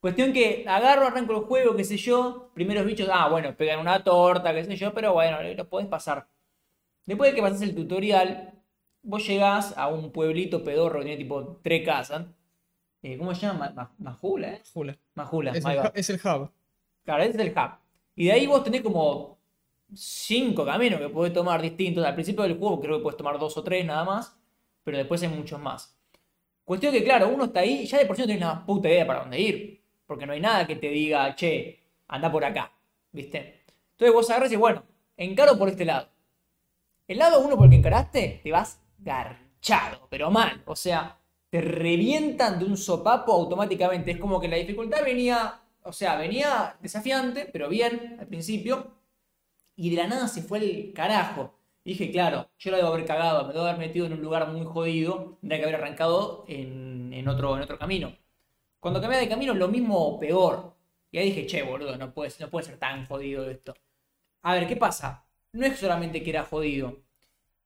Speaker 1: Cuestión que agarro, arranco el juego, qué sé yo. Primeros bichos, ah, bueno, pegan una torta, qué sé yo, pero bueno, lo podés pasar. Después de que pases el tutorial, vos llegás a un pueblito pedorro que tiene tipo tres casas. Eh, ¿Cómo se llama? Ma- Ma- Majula, ¿eh?
Speaker 3: Jula.
Speaker 1: Majula,
Speaker 3: Es el, es el hub.
Speaker 1: Claro, ese es el hub. Y de ahí vos tenés como cinco caminos que podés tomar distintos. Al principio del juego creo que puedes tomar dos o tres nada más, pero después hay muchos más. Cuestión que, claro, uno está ahí y ya de por sí no tenés una puta idea para dónde ir. Porque no hay nada que te diga, che, anda por acá. ¿Viste? Entonces vos agarras y bueno, encaro por este lado. El lado uno por el que encaraste, te vas garchado, pero mal. O sea, te revientan de un sopapo automáticamente. Es como que la dificultad venía, o sea, venía desafiante, pero bien al principio. Y de la nada se fue el carajo. Dije, claro, yo la debo haber cagado, me debo haber metido en un lugar muy jodido, tendría que haber arrancado en, en otro, en otro camino. Cuando cambié de camino, lo mismo peor. Y ahí dije, che, boludo, no puede, no puede ser tan jodido esto. A ver, ¿qué pasa? No es solamente que era jodido.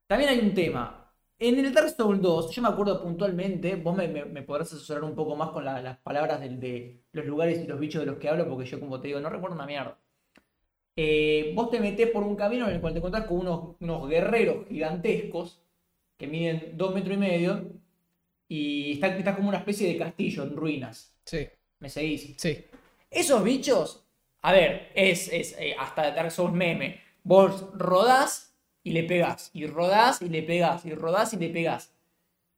Speaker 1: También hay un tema. En el Dark Souls 2, yo me acuerdo puntualmente, vos me, me- me podrás asesorar un poco más con la- las palabras del- de los lugares y los bichos de los que hablo, porque yo, como te digo, no recuerdo una mierda. Eh, vos te metés por un camino en el cual te encontrás con unos, unos guerreros gigantescos que miden dos metros y medio y está, está como una especie de castillo en ruinas.
Speaker 3: Sí,
Speaker 1: ¿Me seguís?
Speaker 3: sí.
Speaker 1: Esos bichos A ver, es, es eh, hasta Dark Souls meme. Vos rodás y le pegás, y rodás y le pegás, y rodás y le pegás.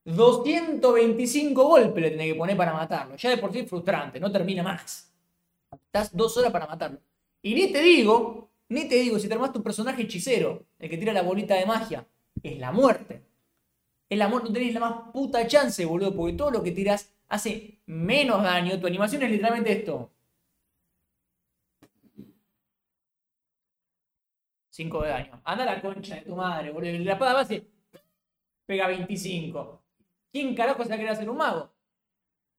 Speaker 1: 225 golpes le tenés que poner para matarlo. Ya de por sí es frustrante, no termina más. Estás dos horas para matarlo. Y ni te digo, ni te digo, si te armaste un personaje hechicero, el que tira la bolita de magia, es la muerte. Es la muerte, no tenés la más puta chance, boludo, porque todo lo que tiras hace menos daño. Tu animación es literalmente esto. 5 de daño. Anda la concha de tu madre, boludo. La espada base pega 25. ¿Quién carajo se va a querer hacer un mago?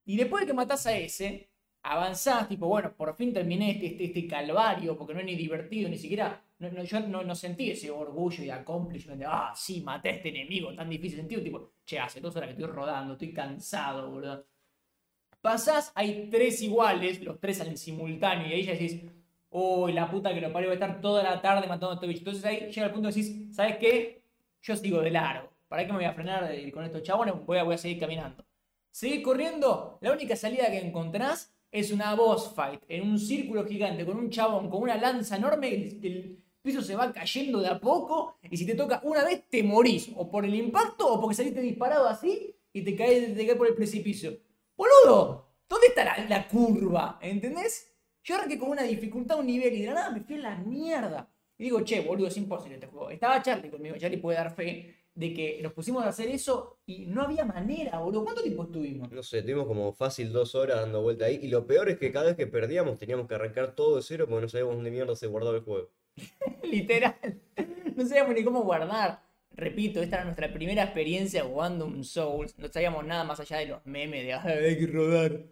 Speaker 1: Y después de que matás a ese, avanzás, tipo, bueno, por fin terminé este, este, este calvario, porque no es ni divertido, ni siquiera. No, yo no, no sentí ese orgullo y accomplishment de, ah, sí, maté a este enemigo tan difícil. Sentido, tipo, che, hace dos horas que estoy rodando, estoy cansado, boludo. Pasás, hay tres iguales, los tres salen simultáneo, y ahí ya decís, uy, la puta que lo parió, voy a estar toda la tarde matando a este bicho. Entonces ahí llega el punto de decís, ¿sabes qué? Yo sigo de largo. ¿Para qué me voy a frenar eh, con estos chabones? Voy a, voy a seguir caminando. Seguir corriendo, la única salida que encontrás es una boss fight en un círculo gigante con un chabón con una lanza enorme. El, el piso se va cayendo de a poco y si te toca una vez te morís. O por el impacto o porque saliste disparado así y te caes, te caes por el precipicio. Boludo, ¿dónde está la, la curva? ¿Entendés? Yo arranqué con una dificultad, un nivel y de la nada me fui a la mierda. Y digo, che, boludo, es imposible este juego. Estaba Charlie conmigo, Charlie puede dar fe de que nos pusimos a hacer eso y no había manera, boludo. ¿Cuánto tiempo estuvimos?
Speaker 2: No sé, tuvimos como fácil dos horas dando vuelta ahí. Y lo peor es que cada vez que perdíamos teníamos que arrancar todo de cero porque no sabíamos dónde mierda se guardaba el juego. *laughs*
Speaker 1: Literal. No sabíamos ni cómo guardar. Repito, esta era nuestra primera experiencia jugando un Souls. No sabíamos nada más allá de los memes de "Ah, hay que rodar.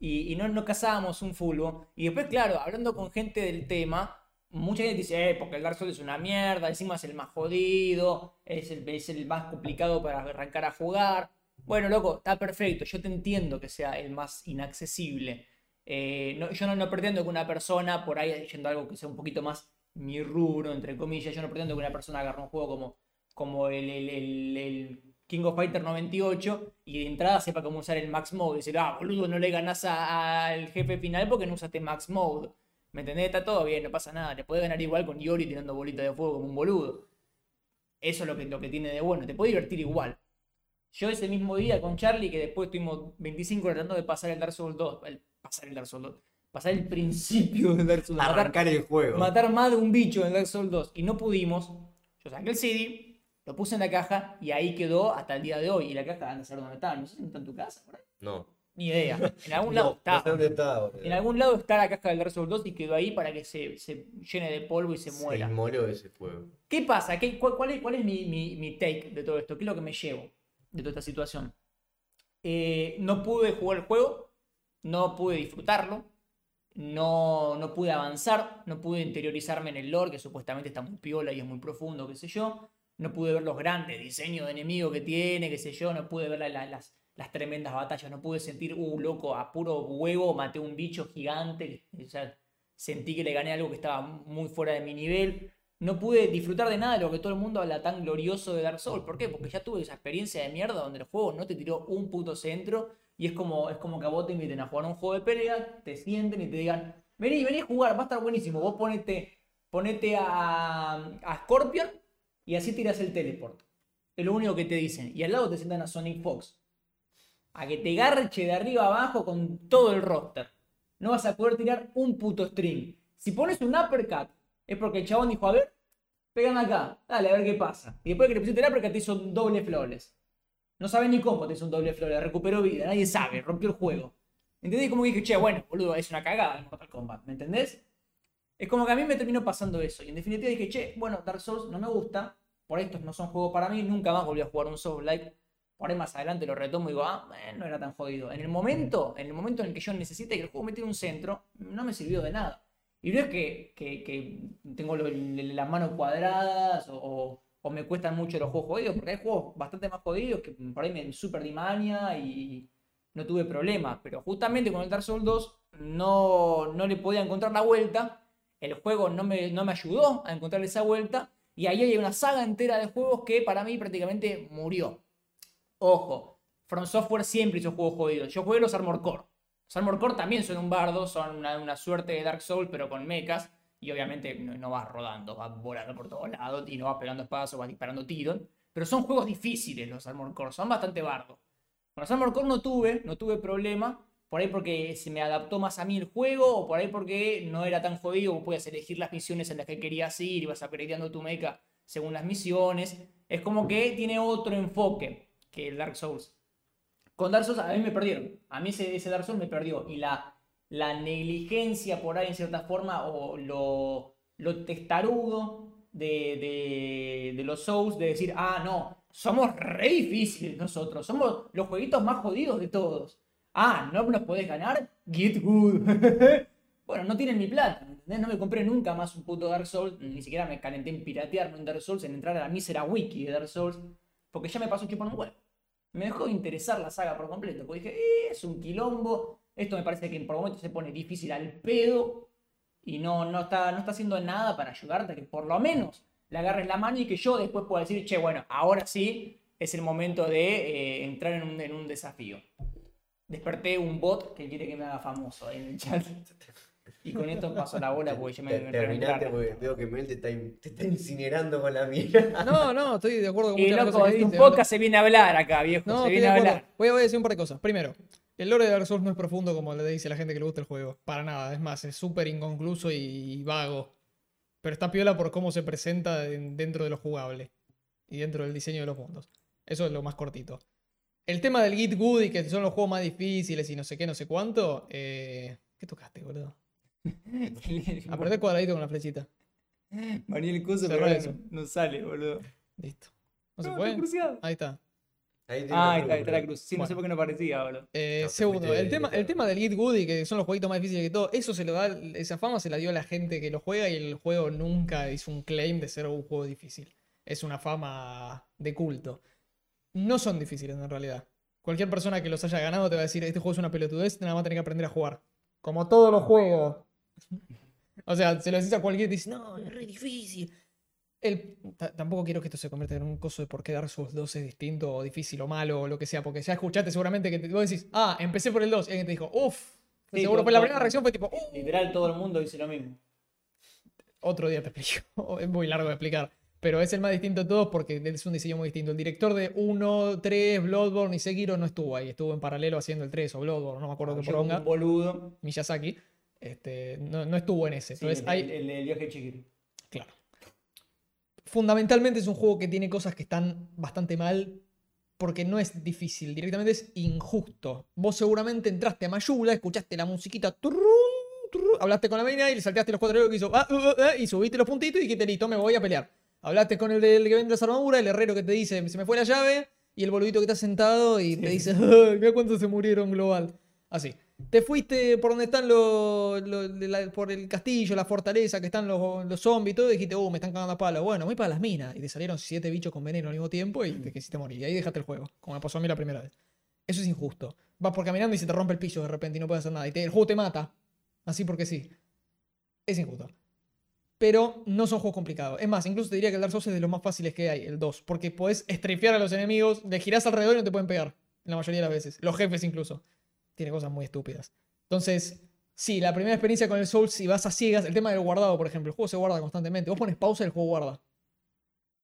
Speaker 1: Y, no, no cazábamos un fulbo. Y después, claro, hablando con gente del tema, mucha gente dice, eh, porque el Dark es una mierda, encima es el más jodido, es el, es el más complicado para arrancar a jugar. Bueno, loco, está perfecto, yo te entiendo que sea el más inaccesible. Eh, no- yo no, no pretendo que una persona, por ahí yendo a algo que sea un poquito más mi rubro, entre comillas, yo no pretendo que una persona agarre un juego como, como el King of Fighter 98 y de entrada sepa cómo usar el Max Mode. Y decir, ah, boludo, no le ganás al jefe final porque no usaste Max Mode. ¿Me entendés? Está todo bien, no pasa nada. Le puede ganar igual con Yori tirando bolitas de fuego como un boludo. Eso es lo que, lo que tiene de bueno. Te puede divertir igual. Yo ese mismo día con Charlie, que después estuvimos 25 horas tratando de pasar el Dark Souls 2. El, pasar el Dark Souls 2. Pasar el principio del Dark Souls 2. matar-
Speaker 2: Arrancar el juego.
Speaker 1: matar más de un bicho en Dark Souls 2 y no pudimos, yo saqué el CD, lo puse en la caja y ahí quedó hasta el día de hoy. Y la caja anda a saber dónde está. No sé si está en tu casa, ahí.
Speaker 2: No.
Speaker 1: Ni idea. *laughs* En algún
Speaker 2: No,
Speaker 1: lado
Speaker 2: no
Speaker 1: está.
Speaker 2: sé dónde está.
Speaker 1: En algún lado está la caja del Dark Souls 2 y quedó ahí para que se, se llene de polvo y se
Speaker 2: Se
Speaker 1: muera.
Speaker 2: inmoló ese juego.
Speaker 1: ¿Qué pasa? ¿Qué- cuál, cuál es, cuál es mi, mi- mi take de todo esto? ¿Qué es lo que me llevo de toda esta situación? Eh, no pude jugar el juego, no pude disfrutarlo, no, no pude avanzar, no pude interiorizarme en el lore, que supuestamente está muy piola y es muy profundo, qué sé yo. No pude ver los grandes diseños de enemigos que tiene, qué sé yo. No pude ver la- la- las, las tremendas batallas. No pude sentir, uh, loco, a puro huevo maté un bicho gigante. Sentí que le gané algo que estaba muy fuera de mi nivel. No pude disfrutar de nada de lo que todo el mundo habla tan glorioso de Dark Souls. ¿Por qué? Porque ya tuve esa experiencia de mierda donde el juego no te tiró un puto centro. Y es como, es como que a vos te inviten a jugar un juego de pelea, te sienten y te digan, vení, vení a jugar, va a estar buenísimo. Vos ponete, ponete a, a Scorpion y así tiras el teleport. Es lo único que te dicen. Y al lado te sientan a Sonic Fox. A que te garche de arriba abajo con todo el roster. No vas a poder tirar un puto string. Si pones un uppercut, es porque el chabón dijo, a ver, pégame acá, dale, a ver qué pasa. Y después de que le pusiste el uppercut te hizo un doble flores. No sabe ni cómo te hizo un doble flores, recuperó vida, nadie sabe, rompió el juego. ¿Entendés? Como dije, che, bueno, boludo, es una cagada el Mortal Kombat, ¿me entendés? Es como que a mí me terminó pasando eso. Y en definitiva dije, che, bueno, Dark Souls no me gusta. Por estos no son juegos para mí. Nunca más volví a jugar un Souls like. Por ahí más adelante lo retomo y digo, ah, eh, no era tan jodido. En el momento, en el momento en el que yo necesite que el juego me tire un centro, no me sirvió de nada. Y no es que, que- tengo las manos cuadradas o, me cuestan mucho los juegos jodidos, porque hay juegos bastante más jodidos que por ahí me super di maña y no tuve problemas. Pero justamente con el Dark Souls 2 no, no le podía encontrar la vuelta. El juego no me, no me ayudó a encontrar esa vuelta. Y ahí hay una saga entera de juegos que para mí prácticamente murió. Ojo, From Software siempre hizo juegos jodidos. Yo jugué los Armor Core. Los Armor Core también son un bardo, son una, suerte de Dark Souls, pero con mechas. Y obviamente no, no vas rodando, vas volando por todos lados y no vas pegando espadas o vas disparando tiros. Pero son juegos difíciles los Armor Core, son bastante bardos. Con los Armor Core no tuve, no tuve problema. Por ahí porque se me adaptó más a mí el juego, o por ahí porque no era tan jodido, podías elegir las misiones en las que querías ir, y vas upgradeando tu mecha según las misiones. Es como que tiene otro enfoque que el Dark Souls. Con Dark Souls a mí me perdieron. A mí ese, ese Dark Souls me perdió. Y la, la negligencia por ahí en cierta forma, o lo, lo testarudo de, de, de los Souls, de decir, ah, no, somos re difíciles nosotros, somos los jueguitos más jodidos de todos. Ah, ¿no nos podés ganar? Get good. *laughs* bueno, no tienen mi plata, ¿entendés? No me compré nunca más un puto Dark Souls, ni siquiera me calenté en piratearme un Dark Souls, en entrar a la mísera wiki de Dark Souls, porque ya me pasó chupón un huevo. Me dejó de interesar la saga por completo, porque dije, eh, es un quilombo, esto me parece que por momentos se pone difícil al pedo, y no, no, está, no está haciendo nada para ayudarte que por lo menos le agarres la mano y que yo después pueda decir, che, bueno, ahora sí es el momento de eh, entrar en un, en un desafío desperté un bot que quiere que me haga famoso ahí en el chat. Y con esto paso la bola porque ya me me
Speaker 2: Terminaste porque veo que Mel te está, te está incinerando con la mía. *laughs*
Speaker 3: No, no, estoy de acuerdo con
Speaker 1: Y
Speaker 3: muchas
Speaker 1: loco,
Speaker 3: cosas que boludo.
Speaker 1: podcast se viene a hablar acá, viejo.
Speaker 3: No,
Speaker 1: se viene
Speaker 3: de
Speaker 1: a
Speaker 3: acuerdo.
Speaker 1: hablar.
Speaker 3: Voy a, voy a decir un par de cosas. Primero, el lore de Dark Souls no es profundo como le dice la gente que le gusta el juego. Para nada. Es más, es súper inconcluso y vago. Pero está piola por cómo se presenta en- dentro de lo jugable. Y dentro del diseño de los mundos. Eso es lo más cortito. El tema del Git Good y que son los juegos más difíciles y no sé qué, no sé cuánto. eh, ¿Qué tocaste, boludo? *laughs* Apreté el cuadradito con la flechita.
Speaker 1: Mariel Cuso,
Speaker 3: Cerrá
Speaker 1: pero
Speaker 3: eso.
Speaker 1: no, no sale, boludo.
Speaker 3: Listo. ¿No se
Speaker 1: No,
Speaker 3: puede?
Speaker 1: está cruciado.
Speaker 3: Ahí está.
Speaker 2: Ahí
Speaker 1: Ah, ahí está, ahí está la cruz. Sí, no sé
Speaker 3: Bueno.
Speaker 1: por qué no parecía, boludo.
Speaker 3: Eh,
Speaker 2: No, te
Speaker 3: segundo, el tema,
Speaker 2: de-
Speaker 3: el tema del Git Good y que son los jueguitos más difíciles que todo, eso se lo da, esa fama se la dio a la gente que lo juega y el juego nunca hizo un claim de ser un juego difícil. Es una fama de culto. No son difíciles en realidad. Cualquier persona que los haya ganado te va a decir, este juego es una pelotudez, nada más tenés que aprender a jugar. Como todos los juegos. *laughs* o sea, se lo decís a cualquiera y te dice, no, es re difícil. El, ta- tampoco quiero que esto se convierta en un coso de por qué Dark Souls 2 es distinto o difícil o malo o lo que sea, porque ya escuchaste seguramente que te, vos decís, ah, empecé por el 2 y alguien te dijo, uff.
Speaker 1: Sí,
Speaker 3: seguro fue la primera reacción fue tipo, "Uh".
Speaker 1: Literal, todo el mundo dice lo mismo.
Speaker 3: Otro día te explico, *laughs* es muy largo de explicar. Pero es el más distinto de todos porque es un diseño muy distinto. El director de 1, 3, Bloodborne y Sekiro no estuvo ahí, estuvo en paralelo haciendo el 3 o Bloodborne, no me acuerdo qué
Speaker 1: Yo como
Speaker 3: poronga.
Speaker 1: un boludo.
Speaker 3: Miyazaki. Este, no, no estuvo en ese.
Speaker 1: Sí,
Speaker 3: Entonces
Speaker 1: el,
Speaker 3: hay,
Speaker 1: el, el viaje chiquito.
Speaker 3: Claro. Fundamentalmente es un juego que tiene cosas que están bastante mal porque no es difícil, directamente es injusto. Vos seguramente entraste a Mayula, escuchaste la musiquita, turrún, turrún, hablaste con la mina y le salteaste los cuatro que hizo, ah, uh, uh, ah, y subiste los puntitos y dijiste, listo, me voy a pelear. Hablaste con el, que vende las armaduras, el herrero que te dice, se me fue la llave, y el boludito que está sentado y te dice, *laughs* "Ay, mira cuántos se murieron global. Así. Te fuiste por donde están los, los- de la- por el castillo, la fortaleza, que están los, los zombies y todo, y dijiste, uh, me están cagando a palo. Bueno, voy para las minas. Y te salieron siete bichos con veneno al mismo tiempo y te quisiste morir. Y ahí dejaste el juego, como me pasó a mí la primera vez. Eso es injusto. Vas por caminando y se te rompe el piso de repente y no puedes hacer nada. Y te- el juego te mata. Así porque sí. Es injusto. Pero no son juegos complicados. Es más, incluso te diría que el Dark Souls es de los más fáciles que hay, el 2. Porque podés estrifear a los enemigos, le girás alrededor y no te pueden pegar. La mayoría de las veces. Los jefes incluso. Tiene cosas muy estúpidas. Entonces, sí, la primera experiencia con el Souls, si vas a ciegas, el tema del guardado, por ejemplo, el juego se guarda constantemente. Vos pones pausa y el juego guarda.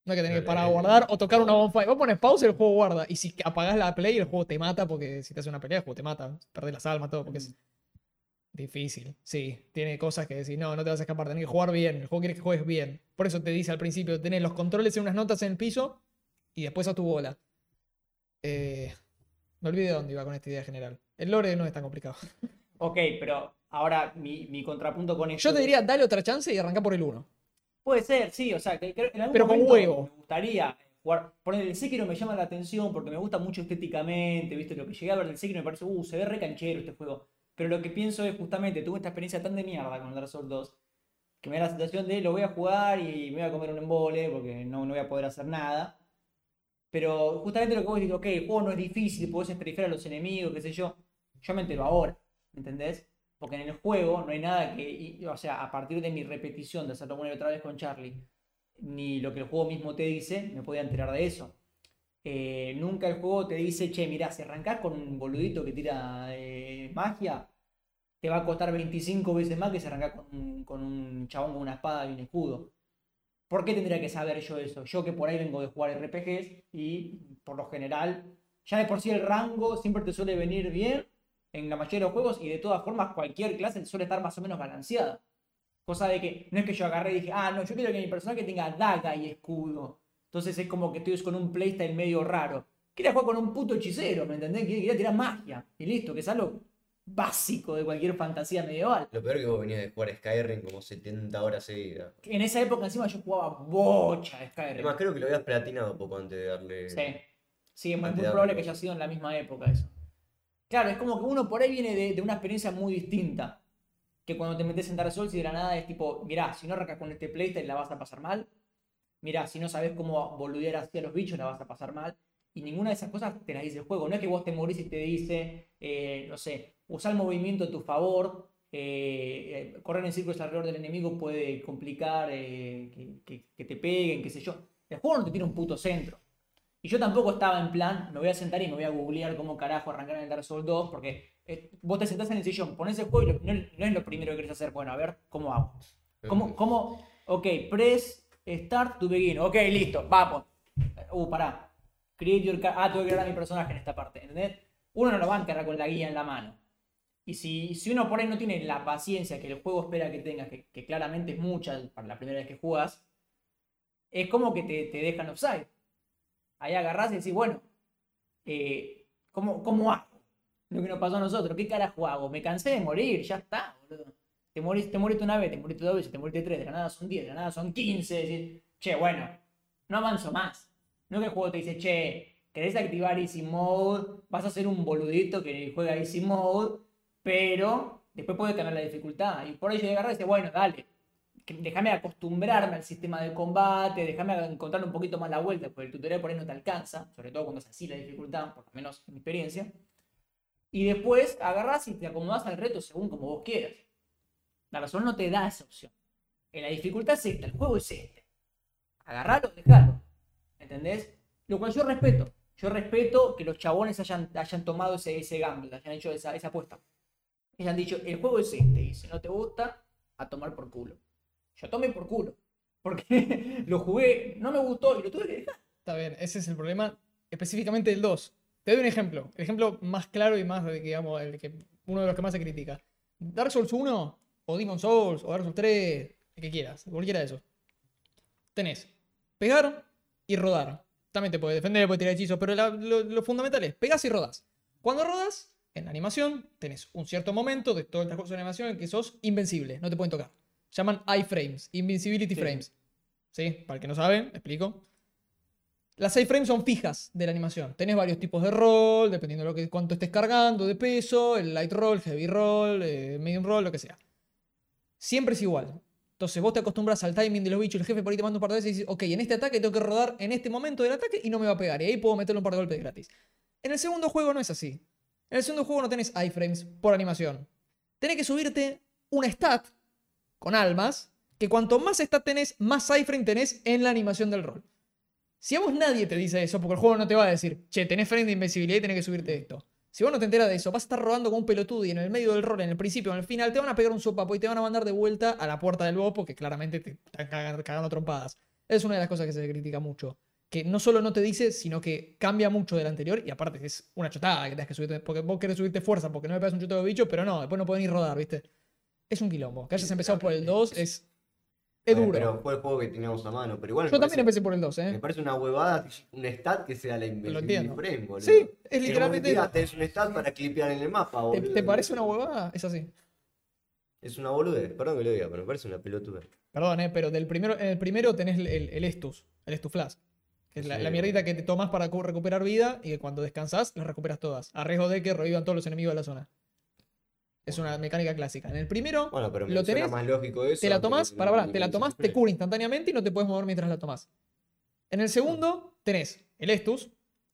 Speaker 3: No hay que tener que parar a guardar o tocar una bonfire. Vos pones pausa y el juego guarda. Y si apagás la play, el juego te mata porque si te hace una pelea, el juego te mata. Perdés las almas, todo, porque es difícil. Sí, tiene cosas que decir, no, no te vas a escapar, tenés que jugar bien. El juego quiere que juegues bien. Por eso te dice al principio, tenés los controles en unas notas en el piso y después a tu bola. Eh, me olvidé de dónde iba con esta idea general. El lore no es tan complicado. *laughs*
Speaker 1: Ok, pero ahora mi, mi contrapunto con esto.
Speaker 3: Yo te diría, dale otra chance y arranca por el 1.
Speaker 1: Puede ser, sí, o sea, que, que en algún
Speaker 3: Pero con
Speaker 1: momento
Speaker 3: huevo.
Speaker 1: me gustaría jugar. Por el Sekiro me llama la atención porque me gusta mucho estéticamente, ¿viste? Lo que llegué a ver del Sekiro me parece, uh, se ve re canchero este juego. Pero lo que pienso es justamente, tuve esta experiencia tan de mierda con Dark Souls 2, que me da la sensación de lo voy a jugar y me voy a comer un embole porque no, no voy a poder hacer nada. Pero justamente lo que vos decís, ok, el juego no es difícil, podés estrifar a los enemigos, qué sé yo. Yo me entero ahora, ¿me entendés? Porque en el juego no hay nada que, o sea, a partir de mi repetición de hacerlo una y otra vez con Charlie, ni lo que el juego mismo te dice, me podía enterar de eso. Eh, nunca el juego te dice, che, mirá, si arrancás con un boludito que tira eh, magia, te va a costar 25 veces más que si arrancás con con un chabón con una espada y un escudo. ¿Por qué tendría que saber yo eso? Yo que por ahí vengo de jugar RPGs y por lo general, ya de por sí el rango siempre te suele venir bien en la mayoría de los juegos y de todas formas cualquier clase suele estar más o menos balanceada. Cosa de que no es que yo agarré y dije, ah, no, yo quiero que mi personaje tenga daga y escudo. Entonces es como que estoy con un playstyle medio raro. Quería jugar con un puto hechicero, ¿me entendés? Quería tirar magia. Y listo, que es algo básico de cualquier fantasía medieval.
Speaker 2: Lo peor que vos venías de jugar Skyrim como 70 horas seguidas.
Speaker 1: En esa época encima yo jugaba bocha de Skyrim.
Speaker 2: Además, creo que lo habías platinado poco antes de darle.
Speaker 1: Sí. Sí, es muy, probable que haya sido en la misma época eso. Claro, es como que uno por ahí viene de, de una experiencia muy distinta. Que cuando te metes en Dark Souls y de la nada es tipo, mirá, si no arrancas con este playstyle la vas a pasar mal. Mirá, si no sabes cómo boludear hacia los bichos la vas a pasar mal. Y ninguna de esas cosas te las dice el juego. No es que vos te morís y te dice, eh, no sé, usar el movimiento a tu favor. eh, eh, correr en círculos alrededor del enemigo puede complicar eh, que, que- que te peguen, qué sé yo. El juego no te tiene un puto centro. Y yo tampoco estaba en plan, me voy a sentar y me voy a googlear cómo carajo arrancar en el Dark Souls 2, porque vos te sentás en el sillón, pones el juego y lo- no, no es lo primero que querés hacer. Bueno, a ver, ¿cómo hago? ¿Cómo, cómo? Ok, press, start to begin. Ok, listo, vamos. Uh, pará. Create your Ah, tengo que crear a mi personaje en esta parte, ¿entendés? Uno no lo va a encargar con la guía en la mano. Y si, si uno por ahí no tiene la paciencia que el juego espera que tengas, que, claramente es mucha para la primera vez que juegas, es como que te, te dejan offside. Ahí agarrás y decís, bueno, eh, ¿cómo, ¿cómo hago? Lo que nos pasó a nosotros, ¿qué carajo hago? Me cansé de morir, ya está, boludo. Te moriste, te moriste una vez, te moriste dos veces, te moriste tres, de la nada son 10, de la nada son 15. Decís, che, bueno, no avanzo más. No que el juego te dice, che, querés activar Easy Mode, vas a ser un boludito que juega Easy Mode, pero después puede cambiar la dificultad. Y por ahí yo agarré y dice, bueno, dale, déjame acostumbrarme al sistema de combate, déjame encontrar un poquito más la vuelta, porque el tutorial por ahí no te alcanza, sobre todo cuando es así la dificultad, por lo menos en mi experiencia. Y después agarrás y te acomodás al reto según como vos quieras. La razón no te da esa opción. En la dificultad es esta, el juego es este. Agarralo, dejalo. ¿Entendés? Lo cual yo respeto. Yo respeto que los chabones hayan, hayan tomado ese, ese gamble, hayan hecho esa, esa apuesta. Hayan dicho, el juego es este, y si no te gusta, a tomar por culo. Yo tomé por culo. Porque *laughs* lo jugué, no me gustó y lo tuve que dejar.
Speaker 3: Está bien, ese es el problema específicamente del 2. Te doy un ejemplo. El ejemplo más claro y más, digamos, el que, uno de los que más se critica. Dark Souls 1, o Demon Souls, o Dark Souls 3, el que quieras, cualquiera de esos. Tenés pegar y rodar. También te puedes defender, puedes tirar hechizos, pero la- lo, lo fundamental es pegas y rodas. Cuando rodas, en la animación, tenés un cierto momento de todo el transcurso de animación en que sos invencible, no te pueden tocar. Llaman iframes, invincibility
Speaker 1: Sí.
Speaker 3: frames. ¿Sí? Para el que no saben, explico. Las iframes son fijas de la animación. Tenés varios tipos de roll, dependiendo de lo que, cuánto estés cargando, de peso, el light roll, heavy roll, eh, medium roll, lo que sea. Siempre es igual. Entonces vos te acostumbras al timing de los bichos, el jefe por ahí te manda un par de veces y dices, ok, en este ataque tengo que rodar en este momento del ataque y no me va a pegar. Y ahí puedo meterle un par de golpes gratis. En el segundo juego no es así. En el segundo juego no tenés iframes por animación. Tenés que subirte una stat con almas, que cuanto más stat tenés, más iframe tenés en la animación del rol. Si a vos nadie te dice eso, porque el juego no te va a decir, che, tenés frame de invencibilidad y tenés que subirte esto. Si vos no te enteras de eso, vas a estar rodando como un pelotudo y en el medio del rol, en el principio, en el final, te van a pegar un sopapo y te van a mandar de vuelta a la puerta del boss porque claramente te están cagan- cagando trompadas. Es una de las cosas que se critica mucho. Que no solo no te dice, sino que cambia mucho del anterior y aparte es una chotada que tengas que subirte, porque vos querés subirte fuerza porque no me pegas un chuto de bicho, pero no, después no pueden ir rodar, ¿viste? Es un quilombo. Que hayas empezado por el 2 es, es
Speaker 2: Bueno,
Speaker 3: duro.
Speaker 2: Pero fue el juego que teníamos a mano. Pero igual me
Speaker 3: Yo también
Speaker 2: parece-
Speaker 3: empecé por el 2,
Speaker 2: Me
Speaker 3: ¿eh?
Speaker 2: parece una huevada un stat que sea la
Speaker 3: entiendo.
Speaker 2: invencibility frame, boludo.
Speaker 3: Sí, es literalmente
Speaker 2: tenés un stat para clipear en el mapa,
Speaker 3: ¿Te,
Speaker 2: boludo.
Speaker 3: te parece una huevada? Es así.
Speaker 2: Es una boludez, perdón que lo diga, pero me parece una pelotuda.
Speaker 3: Perdón, ¿eh? Pero del primero, en el primero tenés el, el, el Estus, el Estuflash. Que es la,
Speaker 2: Sí.
Speaker 3: la mierdita que te tomas para cu- recuperar vida y que cuando descansás las recuperas todas. A riesgo de que revivan todos los enemigos de la zona. Es una mecánica clásica. En el primero,
Speaker 2: Bueno, pero me
Speaker 3: Lo tenés,
Speaker 2: más lógico eso.
Speaker 3: te la tomás, para, para, te la tomás, te cura instantáneamente y no te puedes mover mientras la tomás. En el segundo, tenés el Estus.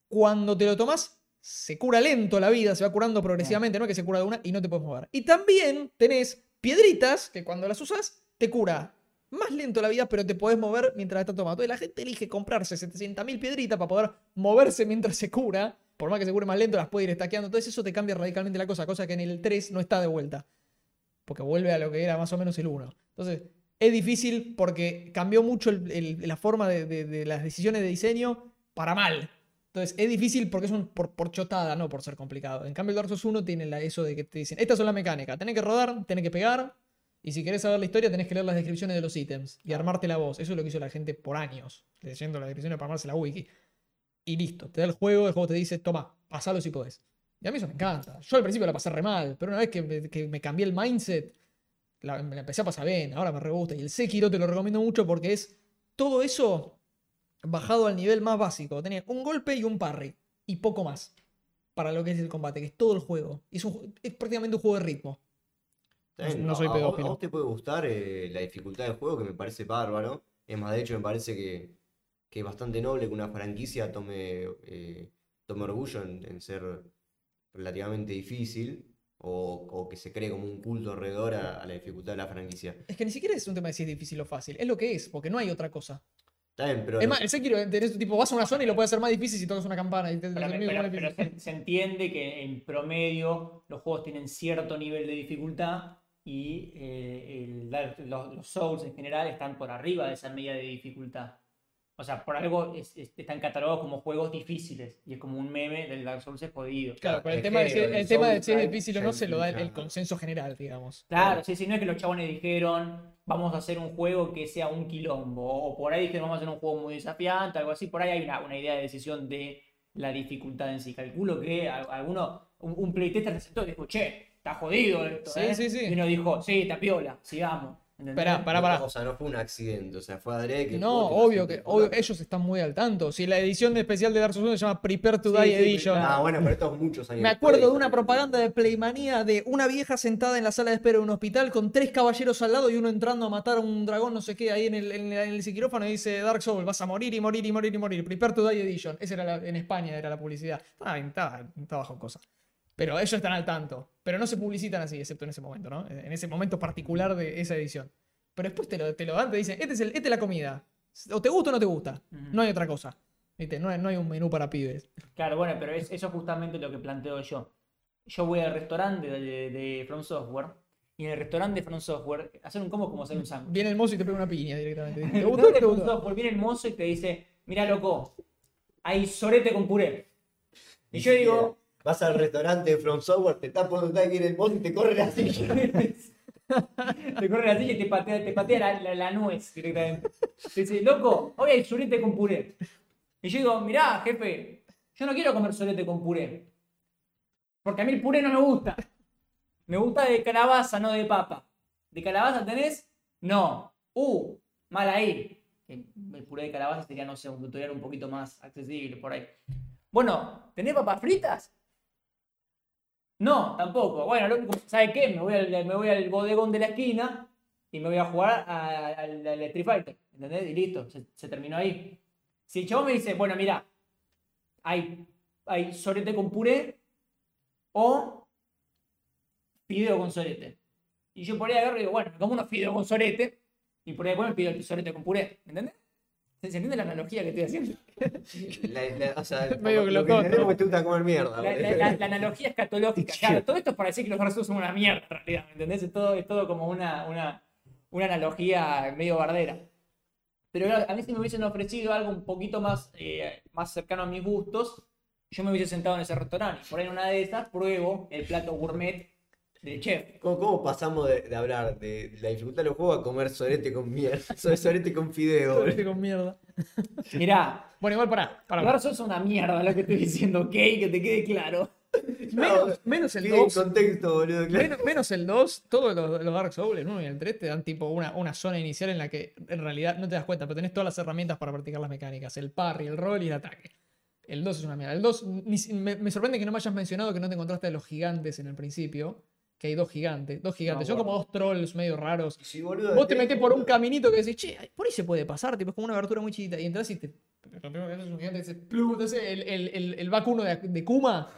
Speaker 3: Cuando te lo tomás, se cura lento la vida, se va curando progresivamente, no es que se cura de una y no te puedes mover. Y también tenés piedritas que cuando las usas, te cura más lento la vida, pero te podés mover mientras la estás tomando. Entonces la gente elige comprarse 700.000 piedritas para poder moverse mientras se cura. Por más que se cure más lento, las puede ir estaqueando. Entonces eso te cambia radicalmente la cosa, cosa que en el 3 no está de vuelta. porque vuelve a lo que era más o menos el 1. Entonces, es difícil porque cambió mucho el- el- la forma de, de- de las decisiones de diseño para mal. Entonces, es difícil porque es un, por, por chotada, no por ser complicado. En cambio, el Dark Souls 1 tiene la- eso de que te dicen, estas son las mecánicas, tenés que rodar, tenés que pegar, y si querés saber la historia, tenés que leer las descripciones de los ítems y armarte la voz. Eso es lo que hizo la gente por años, leyendo las descripciones para armarse la wiki. Y listo, te da el juego, el juego te dice, toma, pasalo si podés. Y a mí eso me encanta. Yo al principio la pasé re mal, pero una vez que me, que me cambié el mindset, la, me la empecé a pasar bien, ahora me re gusta. Y el Sekiro te lo recomiendo mucho porque es todo eso bajado al nivel más básico. Tenía un golpe y un parry, y poco más. Para lo que es el combate, que es todo el juego. Es, un es prácticamente un juego de ritmo.
Speaker 2: Bien,
Speaker 3: No soy
Speaker 2: a- a vos-
Speaker 3: pedófilo.
Speaker 2: A vos te puede gustar eh, la dificultad del juego, que me parece bárbaro. Es más, de hecho, me parece que, que es bastante noble que una franquicia tome, eh, tome orgullo en, en ser relativamente difícil o, o que se cree como un culto alrededor a, a la dificultad de la franquicia.
Speaker 3: Es que ni siquiera es un tema de si es difícil o fácil. Es lo que es, porque no hay otra cosa.
Speaker 2: Está bien, pero
Speaker 3: Es más, el Sekiro, tenés, tipo, vas a una zona y lo puedes hacer más difícil si tocas una campana. Y te,
Speaker 1: Pero,
Speaker 3: los
Speaker 1: pero-
Speaker 3: enemigos más
Speaker 1: pero
Speaker 3: difíciles.
Speaker 1: se, se entiende que en promedio los juegos tienen cierto nivel de dificultad y eh, el los, los Souls en general están por arriba de esa medida de dificultad. O sea, por algo es- es- están catalogados como juegos difíciles y es como un meme del Dark Souls es jodido.
Speaker 3: Claro, pero el
Speaker 2: es
Speaker 3: tema,
Speaker 2: que
Speaker 3: de si,
Speaker 2: el
Speaker 3: el tema de si es difícil o no se lo da el, el consenso general, digamos.
Speaker 1: Claro, sí, sí, no es que los chabones dijeron vamos a hacer un juego que sea un quilombo o por ahí dijeron vamos a hacer un juego muy desafiante, algo así, por ahí hay una, una idea de decisión de la dificultad en sí. Calculo que alguno, un, un playtester se sentó y dijo, che, está jodido esto,
Speaker 3: Sí,
Speaker 1: ¿eh?".
Speaker 3: sí, sí.
Speaker 1: Y uno dijo, sí, está piola, sigamos. ¿Entendés?
Speaker 3: Pará, pará.
Speaker 2: O sea, no fue un accidente, o sea, fue adrede que
Speaker 3: No, obvio que obvio, ellos están muy al tanto. Si la edición especial de Dark Souls 1 se llama Prepare to
Speaker 1: Sí,
Speaker 3: Die
Speaker 1: sí,
Speaker 3: Edition.
Speaker 2: Ah, bueno, pero esto es muchos años
Speaker 3: Me acuerdo de una propaganda de Playmanía de una vieja sentada en la sala de espera de un hospital con tres caballeros al lado y uno entrando a matar a un dragón, no sé qué, ahí en el, en, el- en el quirófano y dice Dark Souls, vas a morir y morir y morir y morir. Prepare to Die Edition. Esa era la- en España, era la publicidad. Estaba, bien, estaba, estaba bajo cosa. Pero ellos están al tanto. Pero no se publicitan así, excepto en ese momento, ¿no? En ese momento particular de esa edición. Pero después te lo, te lo dan, te dicen, este es, el, este es la comida. O te gusta o no te gusta. No hay otra cosa. ¿Viste? No, hay- no hay un menú para pibes.
Speaker 1: Claro, bueno, pero es- eso es justamente lo que planteo yo. Yo voy al restaurante de, de From Software y en el restaurante de From Software hacer un combo como hacer un sándwich.
Speaker 3: Viene el mozo y te pega una piña directamente. *laughs* ¿Te gustó o no te gustó?
Speaker 1: Viene el mozo y te dice, mira loco, hay sorete con puré. Y
Speaker 2: Ni
Speaker 1: yo digo.
Speaker 2: Vas al restaurante de From Software, te tapas donde está el boss y te corre la silla. *laughs*
Speaker 1: te corre la silla y te patea, te patea la, nuez directamente. Te dice, loco, hoy hay sorete con puré. Y yo digo, mirá, jefe, yo no quiero comer sorete con puré. Porque a mí el puré no me gusta. Me gusta de calabaza, no de papa. ¿De calabaza tenés? No. Uh, mal ahí. El el puré de calabaza sería, no sé, un tutorial un poquito más accesible por ahí. Bueno, ¿tenés papas fritas? No, tampoco. Bueno, lo único- ¿sabe qué? Me voy, al, bodegón de la esquina y me voy a jugar al, Street Fighter. ¿Entendés? Y listo, se, se terminó ahí. Si el chabón me dice, bueno, mira, hay, hay sorete con puré o fideo con sorete. Y yo por ahí agarro y digo, bueno, me como unos fideos con sorete y por ahí después me pido el sorete con puré. ¿Entendés? ¿Se, entiende la analogía que estoy haciendo?
Speaker 2: La- la- o sea, *laughs*
Speaker 3: Medio
Speaker 2: lo que
Speaker 3: glotón,
Speaker 2: entendemos
Speaker 3: ¿no?
Speaker 2: es que te gusta comer mierda.
Speaker 1: La, la- la- la analogía escatológica. *laughs* Claro, todo esto es para decir que los Souls son una mierda, en realidad, ¿me entendés? Es todo, es todo como una, una, una analogía medio bardera. Pero claro, a mí si me hubiesen ofrecido algo un poquito más, eh, más cercano a mis gustos, yo me hubiese sentado en ese restaurante. Por ahí en una de esas pruebo el plato gourmet chef.
Speaker 2: ¿Cómo, cómo pasamos de, de hablar de la dificultad de los juegos a comer sorete con mierda? *laughs* So- Sorete con fideo.
Speaker 3: Sorete con mierda. *laughs*
Speaker 1: Mirá,
Speaker 3: Bueno, igual pará. pará.
Speaker 1: Dark Souls es una mierda lo que estoy diciendo, ¿ok? Que te quede claro. *laughs*
Speaker 3: Menos, menos el
Speaker 2: Queda en
Speaker 3: 2.
Speaker 2: contexto, boludo. claro.
Speaker 3: Menos, menos el 2, todos los, los Dark Souls, el 1 y el 3, te dan tipo una, una zona inicial en la que en realidad no te das cuenta, pero tenés todas las herramientas para practicar las mecánicas: el parry, el roll y el ataque. El 2 es una mierda. El 2, ni si- me, me sorprende que no me hayas mencionado que no te encontraste a los gigantes en el principio. Que hay dos gigantes. Dos gigantes. Son como dos trolls medio raros.
Speaker 2: Boludo,
Speaker 3: Vos te metés por un caminito que decís, che, por ahí se puede pasar, tipo, es como una abertura muy chiquita. Y entras y te. Lo primero que haces es un gigante que dice, "Plu", entonces el, el, el, el vacuno de, de Kuma,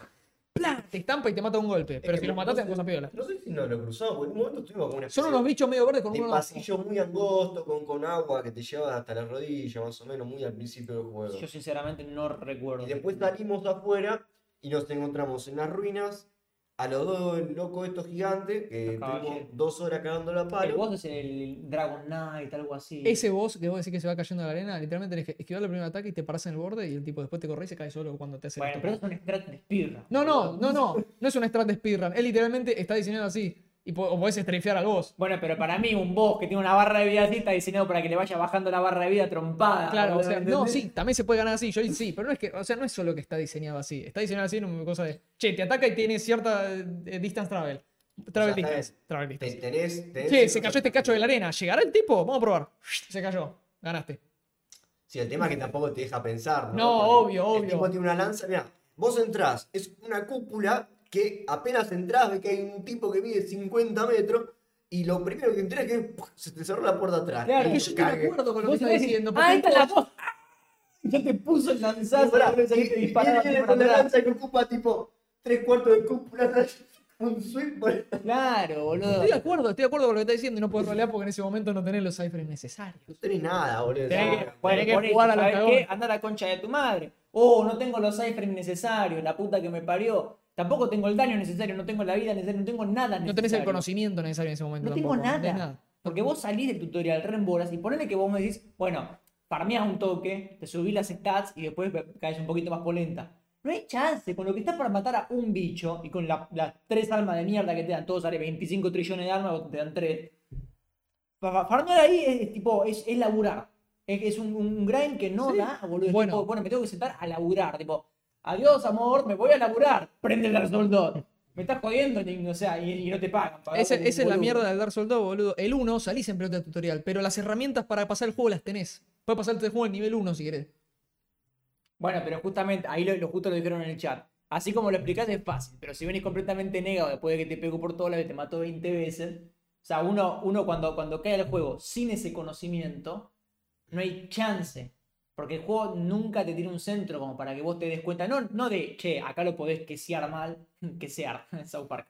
Speaker 3: ¡plá! te estampa y te mata un golpe. Pero
Speaker 2: Es
Speaker 3: si
Speaker 2: que
Speaker 3: los
Speaker 2: no
Speaker 3: mataste, es cosa piola.
Speaker 2: No sé si nos lo cruzamos, porque en un momento estuvimos con una
Speaker 3: Son unos bichos medio verdes con unos.
Speaker 2: pasillo muy angosto, con, con agua que te lleva hasta la rodilla, más o menos, muy al principio del juego.
Speaker 1: Yo sinceramente no recuerdo.
Speaker 2: Y después salimos afuera y nos encontramos en las ruinas a los dos locos estos gigantes, que
Speaker 1: caballeros.
Speaker 2: dos horas cagando la
Speaker 1: El
Speaker 2: palo.
Speaker 1: boss es el Dragon Knight, algo así.
Speaker 3: Ese boss que vos decís que se va cayendo a la arena, literalmente tenés que esquivar el primer ataque y te paras en el borde y el tipo después te corre y se cae solo cuando te hace
Speaker 1: Bueno, pero
Speaker 3: tocada.
Speaker 1: es un strat de speedrun.
Speaker 3: No, no, no, no. No es un strat de speedrun. Él literalmente está diseñado así. Y po- o podés strafear al boss.
Speaker 1: Bueno, pero para mí un boss que tiene una barra de vida así está diseñado para que le vaya bajando la barra de vida trompada.
Speaker 3: Claro, o sea, no, sí, también se puede ganar así. Yo sí, pero no es que, o sea, no es solo que está diseñado así. Está diseñado así en una cosa de, che, te ataca y tiene cierta eh, distance travel. Travel
Speaker 2: O sea,
Speaker 3: distance. Travel
Speaker 2: Te-
Speaker 3: distance.
Speaker 2: tenés, tenés
Speaker 3: Che, se cayó este cacho de la arena. ¿Llegará el tipo? Vamos a probar. Se cayó. Ganaste.
Speaker 2: Sí, el tema es que tampoco te deja pensar. No,
Speaker 3: No,
Speaker 2: Porque
Speaker 3: obvio,
Speaker 2: El
Speaker 3: obvio.
Speaker 2: tipo tiene una lanza, mira, vos entrás, es una cúpula que apenas entrás ves que hay un tipo que mide 50 metros y lo primero que entrás es que ¡puf! se te cerró la puerta atrás.
Speaker 1: Claro,
Speaker 2: Y
Speaker 3: Que yo estoy de acuerdo con lo que
Speaker 1: Vos
Speaker 3: está
Speaker 1: sabés,
Speaker 3: diciendo.
Speaker 1: Ah,
Speaker 3: porque
Speaker 1: esta es la voz. *laughs* Ya te puso el
Speaker 2: Y
Speaker 1: lanzazo.
Speaker 2: pará, y- y viene
Speaker 1: así
Speaker 2: con la lanza que ocupa tipo tres cuartos de cúpula, un swing por-
Speaker 1: Claro, boludo.
Speaker 3: Estoy de acuerdo, estoy de acuerdo con lo que está diciendo y no puedes rolear porque en ese momento no tenés los ciphers necesarios.
Speaker 2: No tenés nada, boludo.
Speaker 3: Tenés
Speaker 2: No,
Speaker 3: que-
Speaker 2: no,
Speaker 3: Tenés que jugar a
Speaker 1: la concha de tu madre. Oh, no tengo los ciphers necesarios, la puta que me parió. Tampoco tengo el daño necesario, no tengo la vida necesaria, no tengo nada necesario.
Speaker 3: No tenés el conocimiento necesario en ese momento.
Speaker 1: No tengo
Speaker 3: tampoco,
Speaker 1: nada.
Speaker 3: tenés
Speaker 1: Porque vos salís del tutorial, reembolas y ponele que vos me decís, bueno, farmeás un toque, te subís las stats y después caes un poquito más polenta. No hay chance, con lo que estás para matar a un bicho y con la- las tres almas de mierda que te dan, todos sale 25 trillones de almas, vos te dan tres. Fa- Farmear ahí es, es tipo, es, es laburar. Es, es un, un grind que no
Speaker 3: Sí.
Speaker 1: da, boludo.
Speaker 3: Bueno.
Speaker 1: tipo, bueno, me tengo que sentar a laburar. Tipo, adiós, amor, me voy a laburar. Prende el Dark Souls 2. Me estás jodiendo, o sea, y, y no te pagan.
Speaker 3: Esa, es la mierda del Dark Souls 2, boludo. El 1 salís en pelota de tutorial, pero las herramientas para pasar el juego las tenés. Puedes pasarte el juego en nivel 1 si querés.
Speaker 1: Bueno, pero justamente, ahí lo, lo justo lo dijeron en el chat. Así como lo explicás es fácil, pero si venís completamente negado después de que te pegó por todos lados y te mató 20 veces, o sea, uno, uno cuando, cuando cae al juego sin ese conocimiento, no hay chance. Porque el juego nunca te tiene un centro como para que vos te des cuenta. No, no de, che, acá lo podés quesear mal, *laughs* quesear, *laughs* South Park.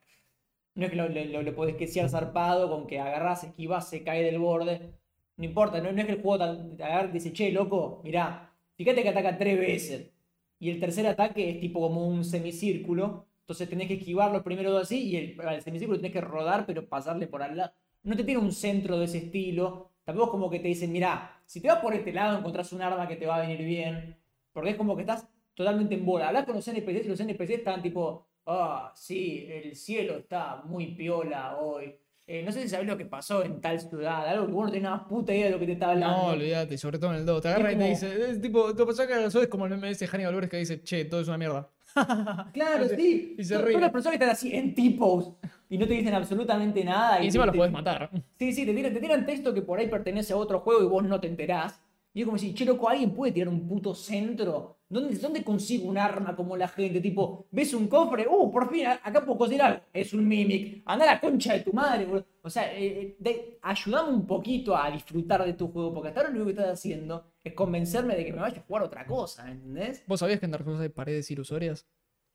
Speaker 1: No es que lo, lo, podés quesear zarpado con que agarrás, esquivás, se cae del borde. No importa, no, no es que el juego te, agarre y dice, che, loco, mirá, fíjate que ataca tres veces. Y el tercer ataque es tipo como un semicírculo. Entonces tenés que esquivar los primeros dos así y el, al semicírculo tenés que rodar, pero pasarle por al lado. No te tiene un centro de ese estilo. Tampoco es como que te dicen, mirá, si te vas por este lado encontrás un arma que te va a venir bien. Porque es como que estás totalmente en bola. Hablas con los NPCs y los NPCs están tipo, ah, sí, el cielo está muy piola hoy. Eh, no sé si sabés lo que pasó en tal ciudad, algo que vos no tenés nada puta idea de lo que te está hablando.
Speaker 3: No, olvídate, sobre todo en el 2. Te agarra y te dice, es tipo, te pasó que los es como el meme de Hannibal Buress que dice, che, todo es una mierda. *laughs*
Speaker 1: Claro, *laughs* sí.
Speaker 3: Y se
Speaker 1: Todas las personas que están así en tipos y no te dicen absolutamente nada.
Speaker 3: Y encima
Speaker 1: te-
Speaker 3: los podés matar.
Speaker 1: Sí, sí, te tiran, te tiran texto que por ahí pertenece a otro juego y vos no te enterás. Y es como si, che, loco, ¿alguien puede tirar un puto centro? ¿Dónde, ¿Dónde consigo un arma como la gente? Tipo, ves un cofre, ¡uh, por fin, acá puedo algo! Es un mimic. Anda a la concha de tu madre, boludo. O sea, eh, eh, de- ayudame un poquito a disfrutar de tu juego, porque hasta ahora lo único que estás haciendo es convencerme de que me vaya a jugar otra cosa, ¿entendés?
Speaker 3: ¿Vos sabías que en Dark Souls hay paredes ilusorias?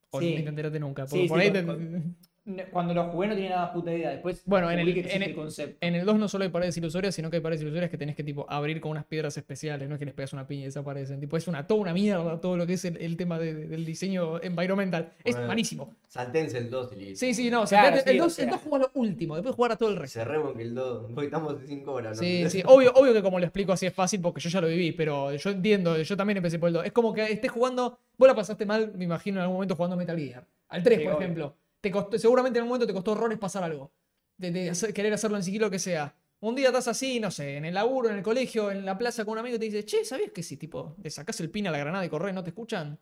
Speaker 3: O
Speaker 1: Sí.
Speaker 3: no te enteraste nunca. Porque
Speaker 1: Sí,
Speaker 3: por
Speaker 1: sí,
Speaker 3: ahí
Speaker 1: con-
Speaker 3: te-
Speaker 1: Cuando lo jugué no tenía nada puta idea. Después,
Speaker 3: Bueno, en el-
Speaker 1: que
Speaker 3: en el-
Speaker 1: concepto.
Speaker 3: En el 2 no solo hay paredes ilusorias, sino que hay paredes ilusorias que tenés que tipo abrir con unas piedras especiales, no es que les pegas una piña y desaparecen. Tipo, es una, toda una mierda todo lo que es el, el tema de- de- del diseño environmental. Es malísimo.
Speaker 2: Saltense el 2 y listo.
Speaker 3: Sí, sí, no. o
Speaker 1: Claro,
Speaker 3: sea,
Speaker 1: sí,
Speaker 3: el
Speaker 1: o
Speaker 3: 2
Speaker 1: sea.
Speaker 3: juega lo último, después jugar a todo el resto.
Speaker 2: Cerremos que el 2, porque estamos de 5 horas. ¿no?
Speaker 3: Sí, *laughs* sí, obvio, obvio que como lo explico así es fácil porque yo ya lo viví, pero yo entiendo, yo también empecé por el 2. Es como que estés jugando, vos la pasaste mal, me imagino, en algún momento jugando Metal Gear. Al 3,
Speaker 1: Sí,
Speaker 3: por
Speaker 1: obvio.
Speaker 3: ejemplo. Te costó, seguramente en algún momento te costó horrores pasar algo. De, de hacer- querer hacerlo en sigilo, lo que sea. Un día estás así, no sé, en el laburo, en el colegio, en la plaza con un amigo y te dice, che, ¿sabías que si tipo le sacás el pin a la granada y corres, no te escuchan?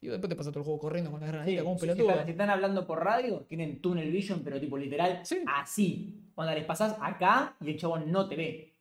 Speaker 3: Y después te pasa todo el juego corriendo con la
Speaker 1: Sí,
Speaker 3: granadita como un
Speaker 1: si- si,
Speaker 3: pelotudo.
Speaker 1: están, si están hablando por radio, tienen tunnel vision, pero tipo literal,
Speaker 3: Sí.
Speaker 1: así. Cuando les pasás acá y el chabón no te ve.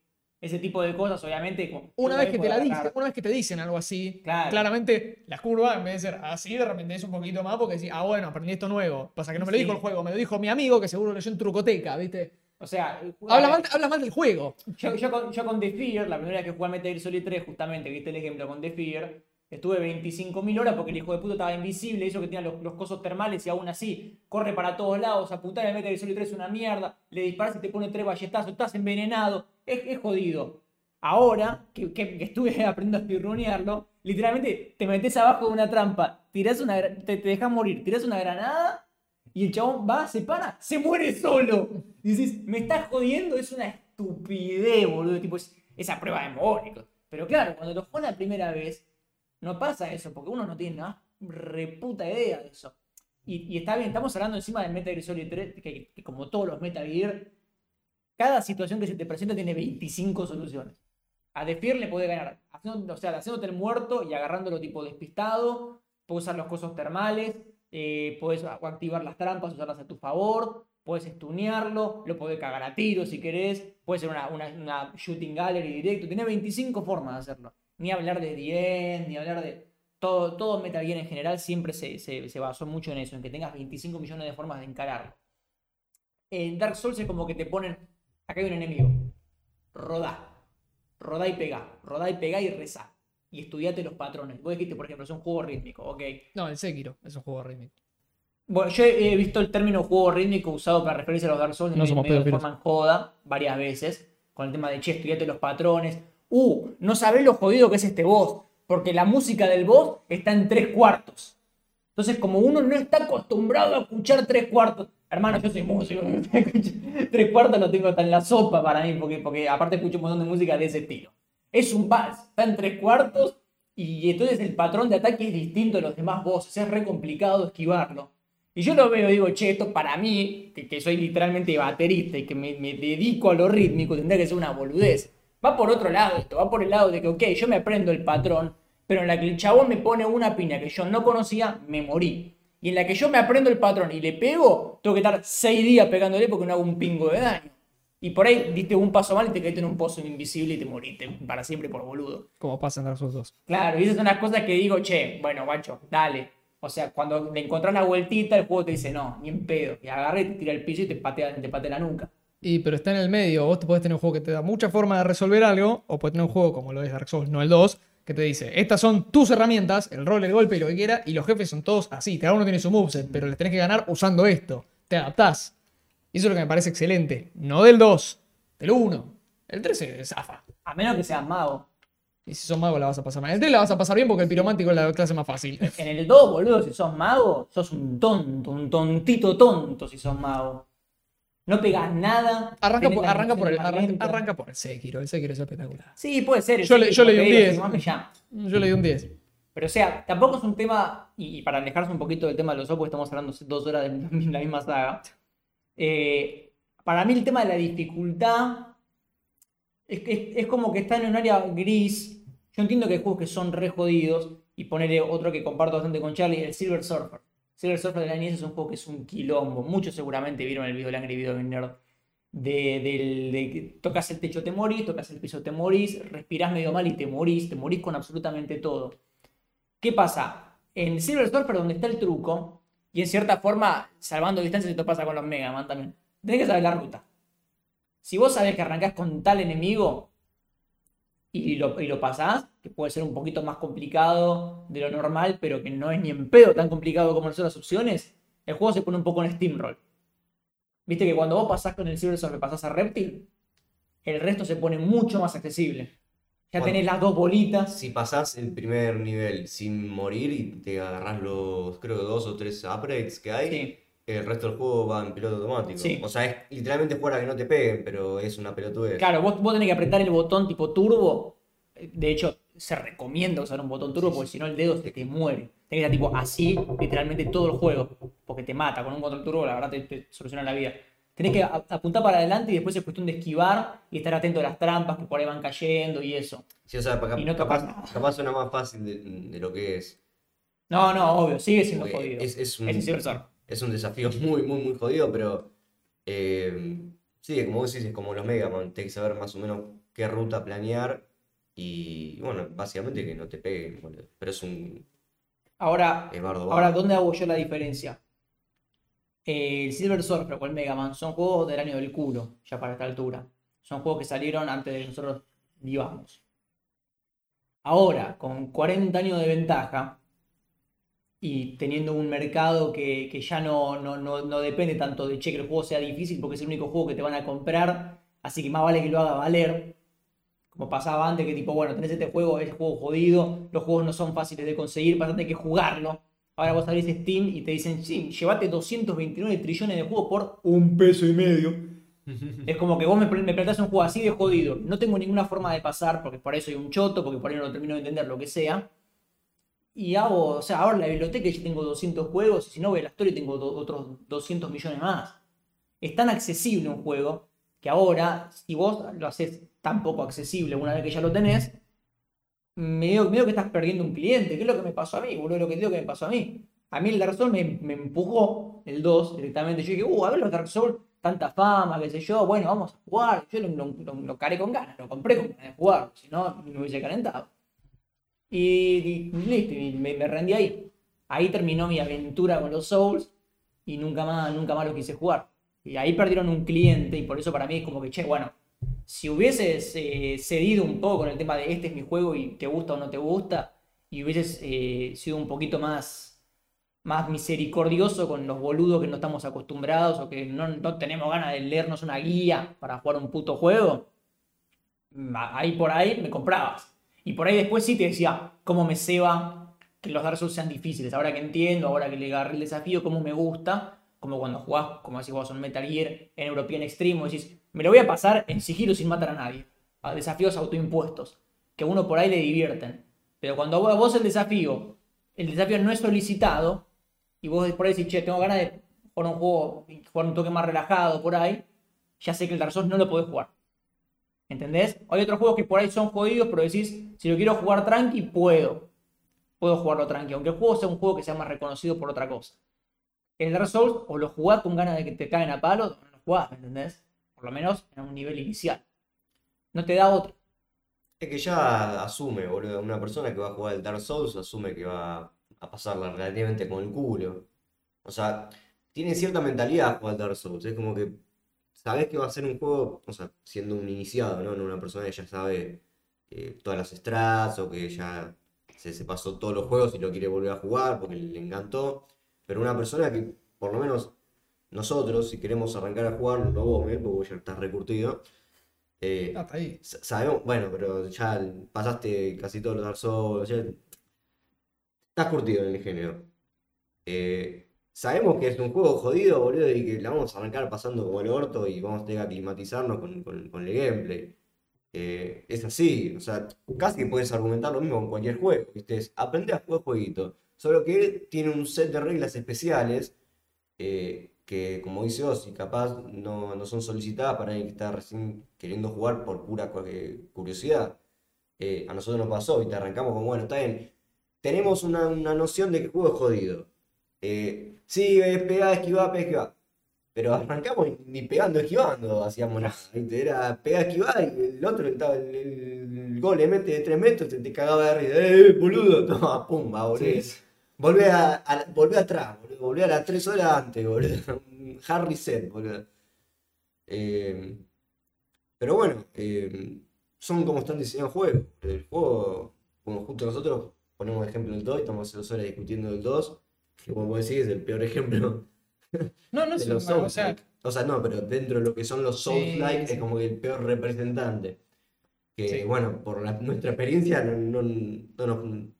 Speaker 1: Ese tipo de cosas, obviamente. como-
Speaker 3: Una vez que te la dicen, una vez que te dicen algo así,
Speaker 1: Claro.
Speaker 3: claramente la curva en vez de ser así, de repente es un poquito más porque decís, ah, bueno, aprendí esto nuevo. Pasa que no me lo
Speaker 1: Sí.
Speaker 3: dijo el juego, me lo dijo mi amigo que seguro leyó en Trucoteca, ¿viste?
Speaker 1: O sea,
Speaker 3: Habla mal, habla mal del juego.
Speaker 1: Yo, yo con, yo con The Fear, la primera vez que jugué a Metal Gear Solid 3, justamente, viste el ejemplo con The Fear, estuve 25.000 horas porque el hijo de puta estaba invisible, hizo que tenía los, los cosos termales y aún así corre para todos lados, apuntar a Metal Gear Solid 3 es una mierda, le disparas y te pone tres balletazos, estás envenenado, es, es jodido. Ahora que, que- estuve *laughs* aprendiendo a speedrunearlo, literalmente te metes abajo de una trampa, tirás una, te, te dejas morir, tirás una granada Y el chabón va, se para, se muere solo. Y dices, me estás jodiendo, es una estupidez, boludo. Tipo, es esa prueba de memórico. Pero claro, cuando lo juegas la primera vez, no pasa eso, porque uno no tiene nada reputa idea de eso. Y, está bien, estamos hablando encima del Metal Gear Solid 3, que, como todos los Metal Gear, cada situación que se te presenta tiene 25 soluciones. A Defier le puede ganar, haciendo, o sea, haciéndote el muerto y agarrándolo tipo despistado, puedes usar los cosos termales, eh, puedes activar las trampas, usarlas a tu favor, puedes estunearlo, lo puedes cagar a tiro si querés, puede ser una shooting gallery directo, tiene 25 formas de hacerlo. Ni hablar de End, ni hablar de... Todo, todo Metal Gear en general siempre se, se, se basó mucho en eso, en que tengas 25 millones de formas de encararlo. En Dark Souls es como que te ponen, acá hay un enemigo, rodá, rodá y pegá, rodá y pegá y rezá. Y estudiate los patrones. Vos dijiste, por ejemplo, es un juego rítmico, ok.
Speaker 3: No, el Sekiro es un juego rítmico.
Speaker 1: Bueno, yo he visto el término juego rítmico usado para referirse a los Dark Souls
Speaker 3: No
Speaker 1: medio-
Speaker 3: somos
Speaker 1: medio de forma en joda varias veces, con el tema de che, estudiate los patrones. Uh, no sabés lo jodido que es este boss, porque la música del boss está en tres cuartos. Entonces, como uno no está acostumbrado a escuchar tres cuartos, hermano, yo soy músico, *laughs* tres cuartos lo tengo tan la sopa para mí, porque, porque aparte escucho un montón de música de ese estilo. Es un vals, está en tres cuartos y entonces el patrón de ataque es distinto a los demás bosses, es re complicado esquivarlo. Y yo lo veo y digo, che, esto para mí, que, que soy literalmente baterista y que me, me dedico a lo rítmico, tendría que ser una boludez. Va por otro lado esto, va por el lado de que, ok, yo me aprendo el patrón, pero en la que el chabón me pone una piña que yo no conocía, me morí. Y en la que yo me aprendo el patrón y le pego, tengo que estar seis días pegándole porque no hago un pingo de daño. Y por ahí diste un paso mal y te caíste en un pozo invisible y te moriste para siempre por boludo.
Speaker 3: Como pasa en Dark Souls 2.
Speaker 1: Claro, y esas son las cosas que digo, che, bueno, guacho, dale. O sea, cuando le encontrás la vueltita, el juego te dice, no, ni en pedo. Y agarré, te tira el piso y te patea, te patea la nuca.
Speaker 3: Y pero está en el medio. Vos te podés tener un juego que te da mucha forma de resolver algo, o podés tener un juego como lo es Dark Souls, no el 2, que te dice, estas son tus herramientas, el rol, el golpe y lo que quiera, y los jefes son todos así. Cada uno tiene su moveset, pero les tenés que ganar usando esto. Te adaptás. Y eso es lo que me parece excelente. No del 2, del 1. El 3 se zafa.
Speaker 1: A menos que seas mago.
Speaker 3: Y si sos mago la vas a pasar mal. El 3 la vas a pasar bien porque el piromántico es la clase más fácil.
Speaker 1: En el 2, boludo, si sos mago, sos un tonto, un tontito tonto si sos mago. No pegás nada.
Speaker 3: Arranca por, arranca, por el, arranca, arranca por el Sekiro. El Sekiro es espectacular.
Speaker 1: Sí, puede ser.
Speaker 3: Yo le- yo le di un
Speaker 1: como te digo,
Speaker 3: 10.
Speaker 1: si más me llama.
Speaker 3: Yo le di un 10.
Speaker 1: Pero o sea, tampoco es un tema, y, y para alejarse un poquito del tema de los ojos, porque estamos hablando dos horas de la misma saga. eh, para mí el tema de la dificultad es, que- es como que está en un área gris. Yo entiendo que hay juegos que son re jodidos, y ponerle otro que comparto bastante con Charlie, el Silver Surfer. Silver Surfer de la NES es un juego que es un quilombo. Muchos seguramente vieron el video de Angry Video Game Nerd. De, del- de tocas el techo, te morís, tocas el piso, te morís, respirás medio mal y te morís, te morís con absolutamente todo. ¿Qué pasa? En Silver Surfer, donde está el truco, y en cierta forma, salvando distancias, esto pasa con los Mega Man también. Tenés que saber la ruta. Si vos sabés que arrancás con tal enemigo y lo, y lo pasás, que puede ser un poquito más complicado de lo normal, pero que no es ni en pedo tan complicado como las otras opciones, el juego se pone un poco en steamroll. Viste que cuando vos pasás con el Silver Surfer, pasás a Reptil, el resto se pone mucho más accesible. Ya
Speaker 2: Bueno.
Speaker 1: tenés las dos bolitas.
Speaker 2: Si pasás el primer nivel sin morir y te agarrás los, creo dos o tres upgrades que hay,
Speaker 1: Sí.
Speaker 2: El resto del juego va en piloto automático.
Speaker 1: Sí.
Speaker 2: O sea, es literalmente jugar a que no te peguen, pero es una pelotudez.
Speaker 1: Claro, vos, vos tenés que apretar el botón tipo turbo. De hecho, se recomienda usar un botón turbo porque si no el dedo se te muere. Tenés que estar tipo así, literalmente todo el juego. Porque te mata. Con un control turbo, la verdad, te, te soluciona la vida. Tenés que apuntar para adelante y después es cuestión de esquivar y estar atento a las trampas que por ahí van cayendo y eso.
Speaker 2: Sí, o sea,
Speaker 1: Y no
Speaker 2: capaz,
Speaker 1: nada.
Speaker 2: capaz suena más fácil de, de lo que es.
Speaker 1: No, no, obvio, sigue siendo
Speaker 2: Porque
Speaker 1: jodido.
Speaker 2: es, es un,
Speaker 1: Es.
Speaker 2: Es un desafío *laughs* muy, muy, muy jodido, pero eh, sí, como vos decís, es como los Mega Man, tenés que saber más o menos qué ruta planear y, bueno, básicamente que no te peguen, boludo. Pero es un
Speaker 1: Ahora,
Speaker 2: es bardo
Speaker 1: Ahora. ¿dónde hago yo la diferencia? El Silver Surfer o el Mega Man son juegos del año del culo, ya para esta altura. Son juegos que salieron antes de que nosotros vivamos. Ahora, con 40 años de ventaja y teniendo un mercado que, que ya no, no, no, no depende tanto de che, que el juego sea difícil porque es el único juego que te van a comprar, así que más vale que lo haga valer. Como pasaba antes, que tipo, bueno, tenés este juego, es juego jodido, los juegos no son fáciles de conseguir, vas a tener que jugarlo. Ahora vos abrís Steam y te dicen, sí, llévate 229 trillones de juegos por un peso y medio. *laughs* es como que vos me, me planteás un juego así de jodido. No tengo ninguna forma de pasar, porque por ahí soy un choto, porque por ahí no lo termino de entender, lo que sea. Y hago, o sea, ahora la biblioteca ya tengo 200 juegos, y si no voy a la historia tengo do- otros 200 millones más. Es tan accesible un juego que ahora, si vos lo haces tan poco accesible una vez que ya lo tenés, medio, medio que estás perdiendo un cliente. ¿Qué es lo que me pasó a mí, boludo? Lo que digo que me pasó a mí. A mí el Dark Souls me, me empujó, el 2, directamente. Yo dije, uh, a ver los Dark Souls, tanta fama, qué sé yo, bueno, vamos a jugar. Yo lo, lo, lo, lo caré con ganas, lo compré con ganas de jugar, si no, me hubiese calentado. Y, listo, y me, rendí ahí. Ahí terminó mi aventura con los Souls y nunca más, nunca más lo quise jugar. Y ahí perdieron un cliente y por eso para mí es como que, che, bueno, si hubieses eh, cedido un poco con el tema de este es mi juego y te gusta o no te gusta, y hubieses eh, sido un poquito más, más misericordioso con los boludos que no estamos acostumbrados o que no, no tenemos ganas de leernos una guía para jugar un puto juego, mm, ahí por ahí me comprabas. Y por ahí después sí te decía, cómo me ceba que los Dark sean difíciles. Ahora que entiendo, ahora que le agarré el desafío, cómo me gusta. Como cuando jugás, como decís vos, un Metal Gear en European Extreme, decís, me lo voy a pasar en sigilo sin matar a nadie. A desafíos autoimpuestos, que a uno por ahí le divierten. Pero cuando vos, vos el desafío, el desafío no es solicitado, y vos por ahí decís, che, tengo ganas de jugar un juego, jugar un toque más relajado por ahí, ya sé que el Dark no lo podés jugar. ¿Entendés? Hay otros juegos que por ahí son jodidos, pero decís, si lo quiero jugar tranqui, puedo. Puedo jugarlo tranqui, aunque el juego sea un juego que sea más reconocido por otra cosa. El Dark Souls, o lo jugás con ganas de que te caen a palo, o no lo jugás, ¿me entendés? Por lo menos en un nivel inicial. No te da otro.
Speaker 2: Es que ya asume, boludo. Una persona que va a jugar el Dark Souls asume que va a pasarla relativamente con el culo. O sea, tiene cierta mentalidad jugar al Dark Souls. Es como que sabes que va a ser un juego, o sea, siendo un iniciado, ¿no? No una persona que ya sabe eh, todas las strats o que ya se, se pasó todos los juegos y lo quiere volver a jugar porque le encantó. Pero una persona que, por lo menos nosotros, si queremos arrancar a jugar, no vos, Mel, porque ya estás recurtido. eh,
Speaker 3: Ah, está ahí.
Speaker 2: Sa- Sabemos, bueno, pero ya pasaste casi todos los Dark Souls, ya estás curtido en el género. Eh, sabemos que es un juego jodido, boludo, y que la vamos a arrancar pasando como el orto y vamos a tener que aclimatizarnos con, con- con el gameplay. Eh, es así, o sea, casi puedes argumentar lo mismo con cualquier juego, ¿viste? Es a jugar jueguito, solo que tiene un set de reglas especiales eh, que, como dice Ozzy, capaz no, no son solicitadas para alguien que está recién queriendo jugar por pura eh, curiosidad. A nosotros nos pasó y te arrancamos como, bueno, está bien, tenemos una, una noción de que el juego es jodido. Sí, es pegar, esquivar, pegar, esquivar. Pero arrancamos ni pegando, esquivando, hacíamos nada. Era pegar, esquivar y el otro estaba el, el, gol le mete de 3 metros, te, te cagaba de risa. ¡Eh, boludo! *laughs* Toma, pumba, boludo. Volvé, a, a- volvé atrás, boludo. Volvé a las 3 horas antes, boludo. Un *laughs* hard reset, boludo. Eh, pero bueno, eh, son como están diseñados juegos. El juego, como justo nosotros ponemos ejemplo el 2 y estamos hace dos horas discutiendo el 2, que como vos decís es el peor ejemplo *laughs*
Speaker 3: No, no es
Speaker 2: los
Speaker 3: un- o sea.
Speaker 2: O sea, no, pero dentro de lo que son los Souls-like
Speaker 3: sí.
Speaker 2: es como que el peor representante. Que
Speaker 3: Sí.
Speaker 2: bueno, por la- nuestra experiencia no, no, no,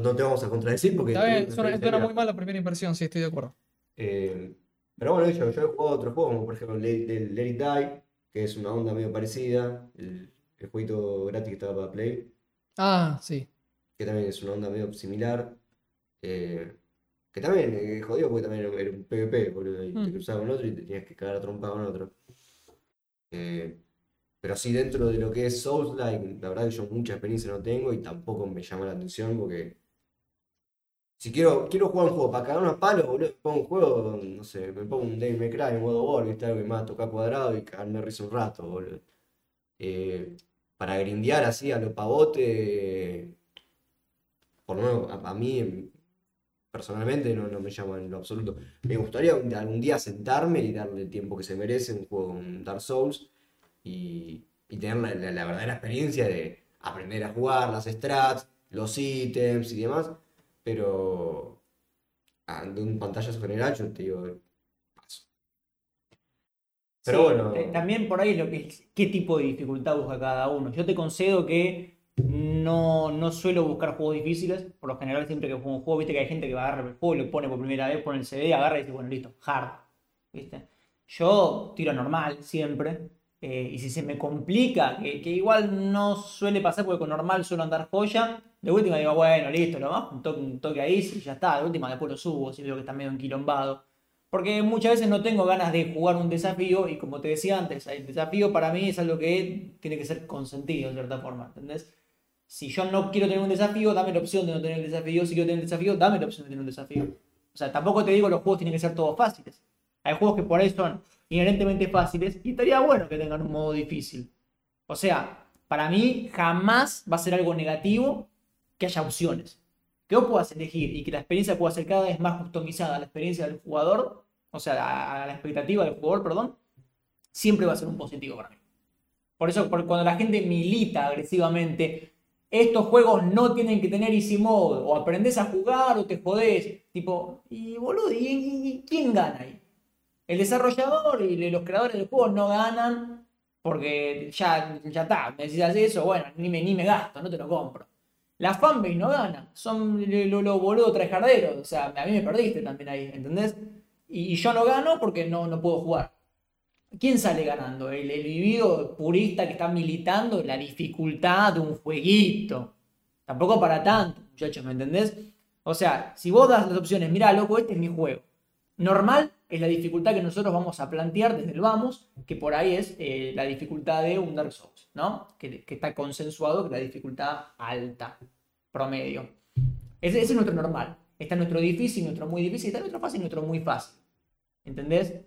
Speaker 2: no- te vamos a contradecir porque
Speaker 3: está bien, suena
Speaker 2: acá.
Speaker 3: muy mal la primera impresión, sí, estoy de acuerdo.
Speaker 2: Eh, pero bueno, yo, yo he jugado otros juegos, como por ejemplo Let- Let It Die, que es una onda medio parecida, el, el jueguito gratis que estaba para Play,
Speaker 3: Ah, sí.
Speaker 2: que también es una onda medio similar. eh, que también eh, jodido porque también era un PvP, boludo, y te
Speaker 3: Mm.
Speaker 2: cruzabas con otro y te tenías que cagar a trompa con otro. Eh, pero sí, dentro de lo que es Souls-like, la verdad que yo mucha experiencia no tengo y tampoco me llama la atención porque si quiero, quiero jugar un juego para cagar unos palos, boludo, pongo un juego, no sé, me pongo un Devil May Cry en modo War, ¿viste? Algo que me va a tocar cuadrado y cagarme risa un rato, boludo. Eh, para grindear así a lo pavote, por lo menos a, a mí personalmente no, no me llama en lo absoluto. Me gustaría algún día sentarme y darle el tiempo que se merece un juego con Dark Souls y, y tener la, la- la verdadera experiencia de aprender a jugar, las strats, los ítems y demás, pero ah, de un pantallazo general yo te digo, paso. Pero
Speaker 1: Sí,
Speaker 2: bueno,
Speaker 1: te- También por ahí lo que es, qué tipo de dificultad busca cada uno. Yo te concedo que no, no suelo buscar juegos difíciles. Por lo general, siempre que juego un juego, viste que hay gente que va a el juego y lo pone por primera vez, pone el CD, agarra y dice, bueno, listo, hard. ¿Viste? Yo tiro normal siempre. eh, y si se me complica, que, igual no suele pasar porque con normal suelo andar joya, de última digo, bueno, listo, lo toque, un toque ahí, y ya está. De última después lo subo, si veo que está medio enquilombado. Porque muchas veces no tengo ganas de jugar un desafío y como te decía antes, el desafío para mí es algo que tiene que ser consentido de cierta forma, ¿entendés? Si yo no quiero tener un desafío, dame la opción de no tener el desafío. Si quiero tener el desafío, dame la opción de tener un desafío. O sea, tampoco te digo los juegos tienen que ser todos fáciles. Hay juegos que por ahí son inherentemente fáciles y estaría bueno que tengan un modo difícil. O sea, para mí jamás va a ser algo negativo que haya opciones. Que vos puedas elegir y que la experiencia pueda ser cada vez más customizada a la experiencia del jugador, o sea, a la expectativa del jugador, perdón, siempre va a ser un positivo para mí. Por eso, por- cuando la gente milita agresivamente, estos juegos no tienen que tener easy mode, o aprendés a jugar o te jodés. Tipo, y boludo, ¿y, quién gana ahí? El desarrollador y los creadores del juego no ganan porque ya, ya está, me decís eso, bueno, ni me, ni me gasto, no te lo compro. La fanbase no gana, son los lo, boludos tryharderos, o sea, a mí me perdiste también ahí, ¿entendés? Y, y yo no gano porque no, no puedo jugar. ¿Quién sale ganando? El, el vivido purista que está militando la dificultad de un jueguito. Tampoco para tanto, muchachos, ¿me entendés? O sea, si vos das las opciones, mira, loco, este es mi juego. Normal es la dificultad que nosotros vamos a plantear desde el vamos, que por ahí es eh, la dificultad de un Dark Souls, ¿no? Que, que está consensuado que la dificultad alta, promedio. Ese, ese es nuestro normal. Está nuestro difícil, nuestro muy difícil, está nuestro fácil nuestro muy fácil. ¿Entendés?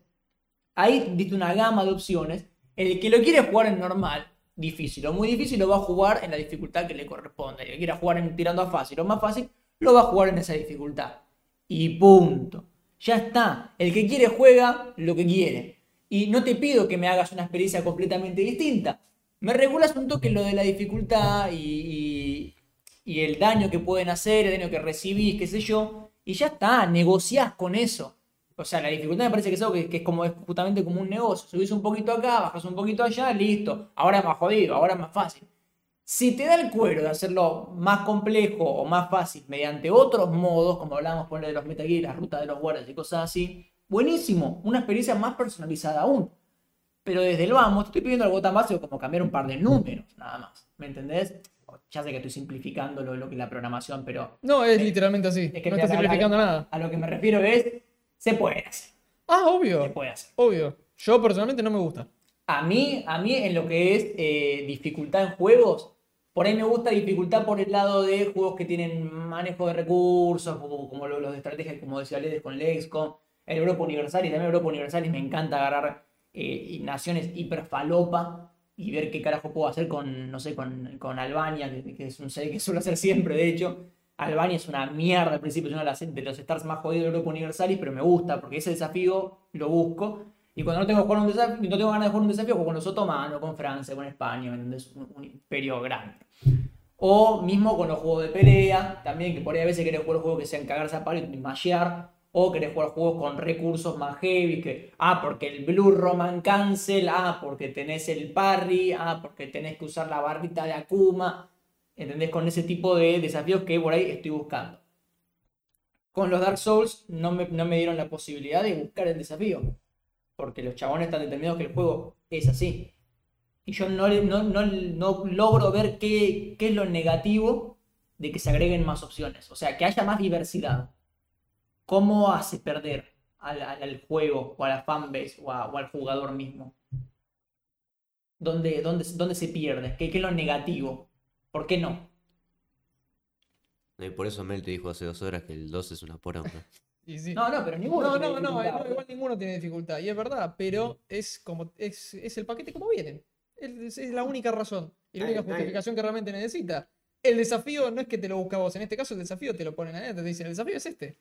Speaker 1: Ahí diste una gama de opciones. El que lo quiere jugar en normal, difícil o muy difícil, lo va a jugar en la dificultad que le corresponde. El que quiera jugar tirando a fácil o más fácil, lo va a jugar en esa dificultad. Y punto. Ya está. El que quiere juega lo que quiere. Y no te pido que me hagas una experiencia completamente distinta. Me regulas un toque lo de la dificultad y, y- y el daño que pueden hacer, el daño que recibís, qué sé yo. Y ya está, negociás con eso. O sea, la dificultad me parece que es algo que, que es como es justamente como un negocio. Subís un poquito acá, bajas un poquito allá, listo. Ahora es más jodido, ahora es más fácil. Si te da el cuero de hacerlo más complejo o más fácil mediante otros modos, como hablábamos por de los Metal Gear, las rutas de los guardias y cosas así, buenísimo, una experiencia más personalizada aún. Pero desde el vamos, te estoy pidiendo algo tan básico como cambiar un par de números, nada más. ¿Me entendés? Ya sé que estoy simplificando lo, lo que es la programación, pero
Speaker 3: No, es literalmente así.
Speaker 1: es que
Speaker 3: no
Speaker 1: a- a-
Speaker 3: simplificando nada.
Speaker 1: a lo que me refiero es, se puede hacer.
Speaker 3: Ah,
Speaker 1: Se
Speaker 3: obvio.
Speaker 1: puede hacer.
Speaker 3: Obvio. Yo personalmente no me gusta.
Speaker 1: A mí, a mí en lo que es eh, dificultad en juegos, por ahí me gusta dificultad por el lado de juegos que tienen manejo de recursos, como, como lo- los de estrategia, como decía Ledes con Lexcom, el Europa Universalis, también el Europa Universalis me encanta agarrar eh, naciones hiperfalopa y ver qué carajo puedo hacer con, no sé, con, con Albania, que, que es un set que suelo hacer siempre, de hecho. Albania es una mierda al principio, es uno de los stars más jodidos de Europa Universalis, pero me gusta porque ese desafío lo busco. Y cuando no tengo, jugar un desafío, no tengo ganas de jugar un desafío, juego con los otomanos, con Francia, con España, ¿me entendés? Un, un imperio grande. O mismo con los juegos de pelea, también que por ahí a veces querés jugar juegos que sean cagarse a palo y mashear. O querés jugar juegos con recursos más heavy, que, ah, porque el Blue Roman Cancel, ah, porque tenés el parry, ah, porque tenés que usar la barrita de Akuma. ¿Entendés? Con ese tipo de desafíos que por ahí estoy buscando. Con los Dark Souls no me, no me dieron la posibilidad de buscar el desafío. Porque los chabones están determinados que el juego es así. Y yo no, no, no, no logro ver qué, qué es lo negativo de que se agreguen más opciones. O sea, que haya más diversidad. ¿Cómo hace perder al, juego o a la fanbase o, o al jugador mismo? ¿Dónde, dónde, dónde se pierde? ¿Qué, ¿Qué es lo negativo? ¿Por qué no?
Speaker 2: Y por eso Mel te dijo hace dos horas que el 2 es una poronga. *laughs*
Speaker 3: Sí.
Speaker 1: No, no, pero ninguno.
Speaker 3: No,
Speaker 1: tiene
Speaker 3: no, no,
Speaker 1: dificultad.
Speaker 3: no, igual ninguno tiene dificultad. Y es verdad, pero es como es, es el paquete como vienen. Es, es la única razón y la
Speaker 2: Ay,
Speaker 3: única
Speaker 2: ay.
Speaker 3: justificación que realmente necesita. El desafío no es que te lo busca vos, en este caso el desafío te lo ponen adentro, te dicen el desafío es este.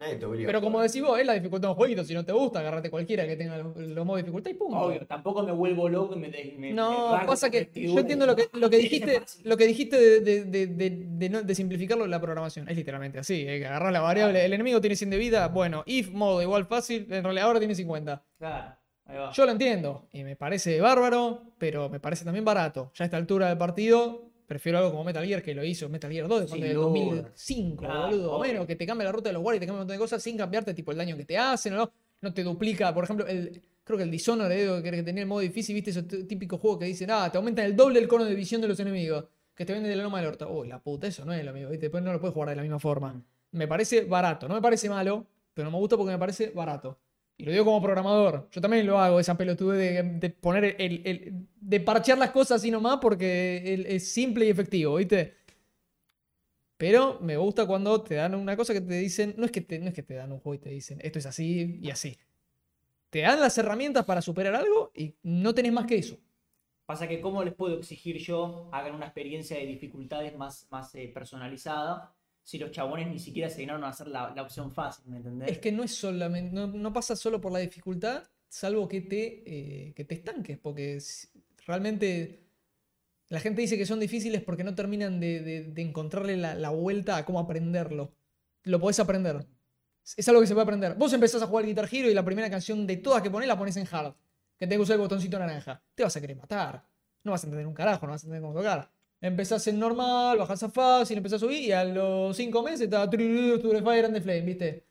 Speaker 2: Nadie te obliga
Speaker 3: Pero como decís vos, es la dificultad de un jueguito, si no te gusta, agarrate cualquiera que tenga los, los modos de dificultad y punto.
Speaker 1: Obvio, tampoco me vuelvo loco y me, me- me
Speaker 3: No,
Speaker 1: rasgo
Speaker 3: pasa que yo entiendo lo que, lo que *laughs* dijiste, lo que dijiste de, de, de, de- de no- de simplificarlo en la programación. Es literalmente así, eh, agarrás la variable, el enemigo tiene 100 de vida, bueno, if modo igual fácil, en realidad ahora tiene 50.
Speaker 1: Claro, ahí va.
Speaker 3: Yo lo entiendo y me parece bárbaro, pero me parece también barato. Ya a esta altura del partido prefiero algo como Metal Gear que lo hizo Metal Gear 2 de
Speaker 1: Sin
Speaker 3: del
Speaker 1: duda.
Speaker 3: 2005,
Speaker 1: Claro,
Speaker 3: boludo.
Speaker 1: obvio.
Speaker 3: Bueno, que te cambie la ruta de los guardias y te cambie un montón de cosas sin cambiarte tipo el daño que te hacen, ¿no? No te duplica, por ejemplo, el, creo que el Dishonored eh, que tenía el modo difícil, viste esos típicos juegos que dicen, ah, te aumentan el doble el cono de visión de los enemigos, que te venden de la loma del orto. Uy, la puta, eso no es lo mismo, ¿viste? Después no lo puedes jugar de la misma forma. Me parece barato, no me parece malo, pero me gusta porque me parece barato. Y lo digo como programador. Yo también lo hago, esa pelotude de, de poner el, el- de parchear las cosas así nomás porque es simple y efectivo, ¿viste? Pero me gusta cuando te dan una cosa que te dicen, no es que te, no es que te dan un juego y te dicen, esto es así y así. Te dan las herramientas para superar algo y no tenés más que eso.
Speaker 1: Pasa que cómo les puedo exigir yo hagan una experiencia de dificultades más, más eh, personalizada si los chabones ni siquiera se dignaron a hacer la, opción fácil, ¿me entendés?
Speaker 3: Es que no es solamente, no, pasa solo por la dificultad, salvo que te, eh, que te estanques, porque realmente la gente dice que son difíciles porque no terminan de, encontrarle la, vuelta a cómo aprenderlo. Lo podés aprender. Es algo que se puede aprender. Vos empezás a jugar Guitar Hero y la primera canción de todas que ponés la pones en hard. Que tenés que usar el botoncito naranja. Te vas a querer matar. No vas a entender un carajo, no vas a entender cómo tocar. Empezás en normal, bajás a fácil, empezás a subir y a los 5 meses está Fire and the Flame, ¿viste?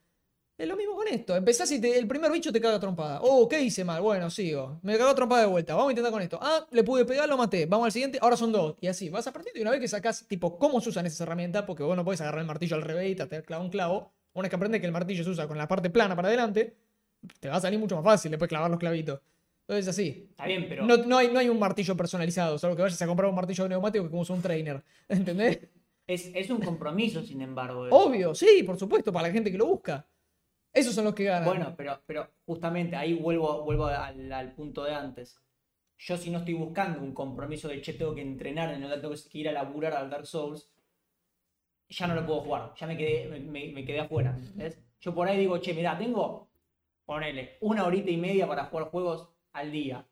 Speaker 3: Es lo mismo con esto. Empezás y te- el primer bicho te caga trompada. Oh, ¿qué hice mal? Bueno, sigo. Me cagó trompada de vuelta. Vamos a intentar con esto. Ah, le pude pegar, lo maté. Vamos al siguiente. Ahora son dos. Y así. Vas aprendiendo. Y una vez que sacás, tipo, cómo se usan esas herramientas, porque vos no podés agarrar el martillo al revés y de clavar un clavo. Una vez que aprendes que el martillo se usa con la parte plana para adelante, te va a salir mucho más fácil después clavar los clavitos. Entonces, así.
Speaker 1: Está bien, pero
Speaker 3: No, no hay, no hay un martillo personalizado, salvo que vayas a comprar un martillo neumático que como usa un trainer. *laughs* ¿Entendés?
Speaker 1: es, es un compromiso, sin embargo. eso.
Speaker 3: Obvio, sí, por supuesto, para la gente que lo busca. Esos son los que ganan.
Speaker 1: Bueno, pero, pero justamente ahí vuelvo, vuelvo al, al punto de antes. Yo si no estoy buscando un compromiso de che, tengo que entrenar, no tengo que ir a laburar al Dark Souls, ya no lo puedo jugar, ya me quedé, me, me- quedé afuera. ¿entendés? Yo por ahí digo, che, mirá, tengo, ponele, una horita y media para jugar juegos al día.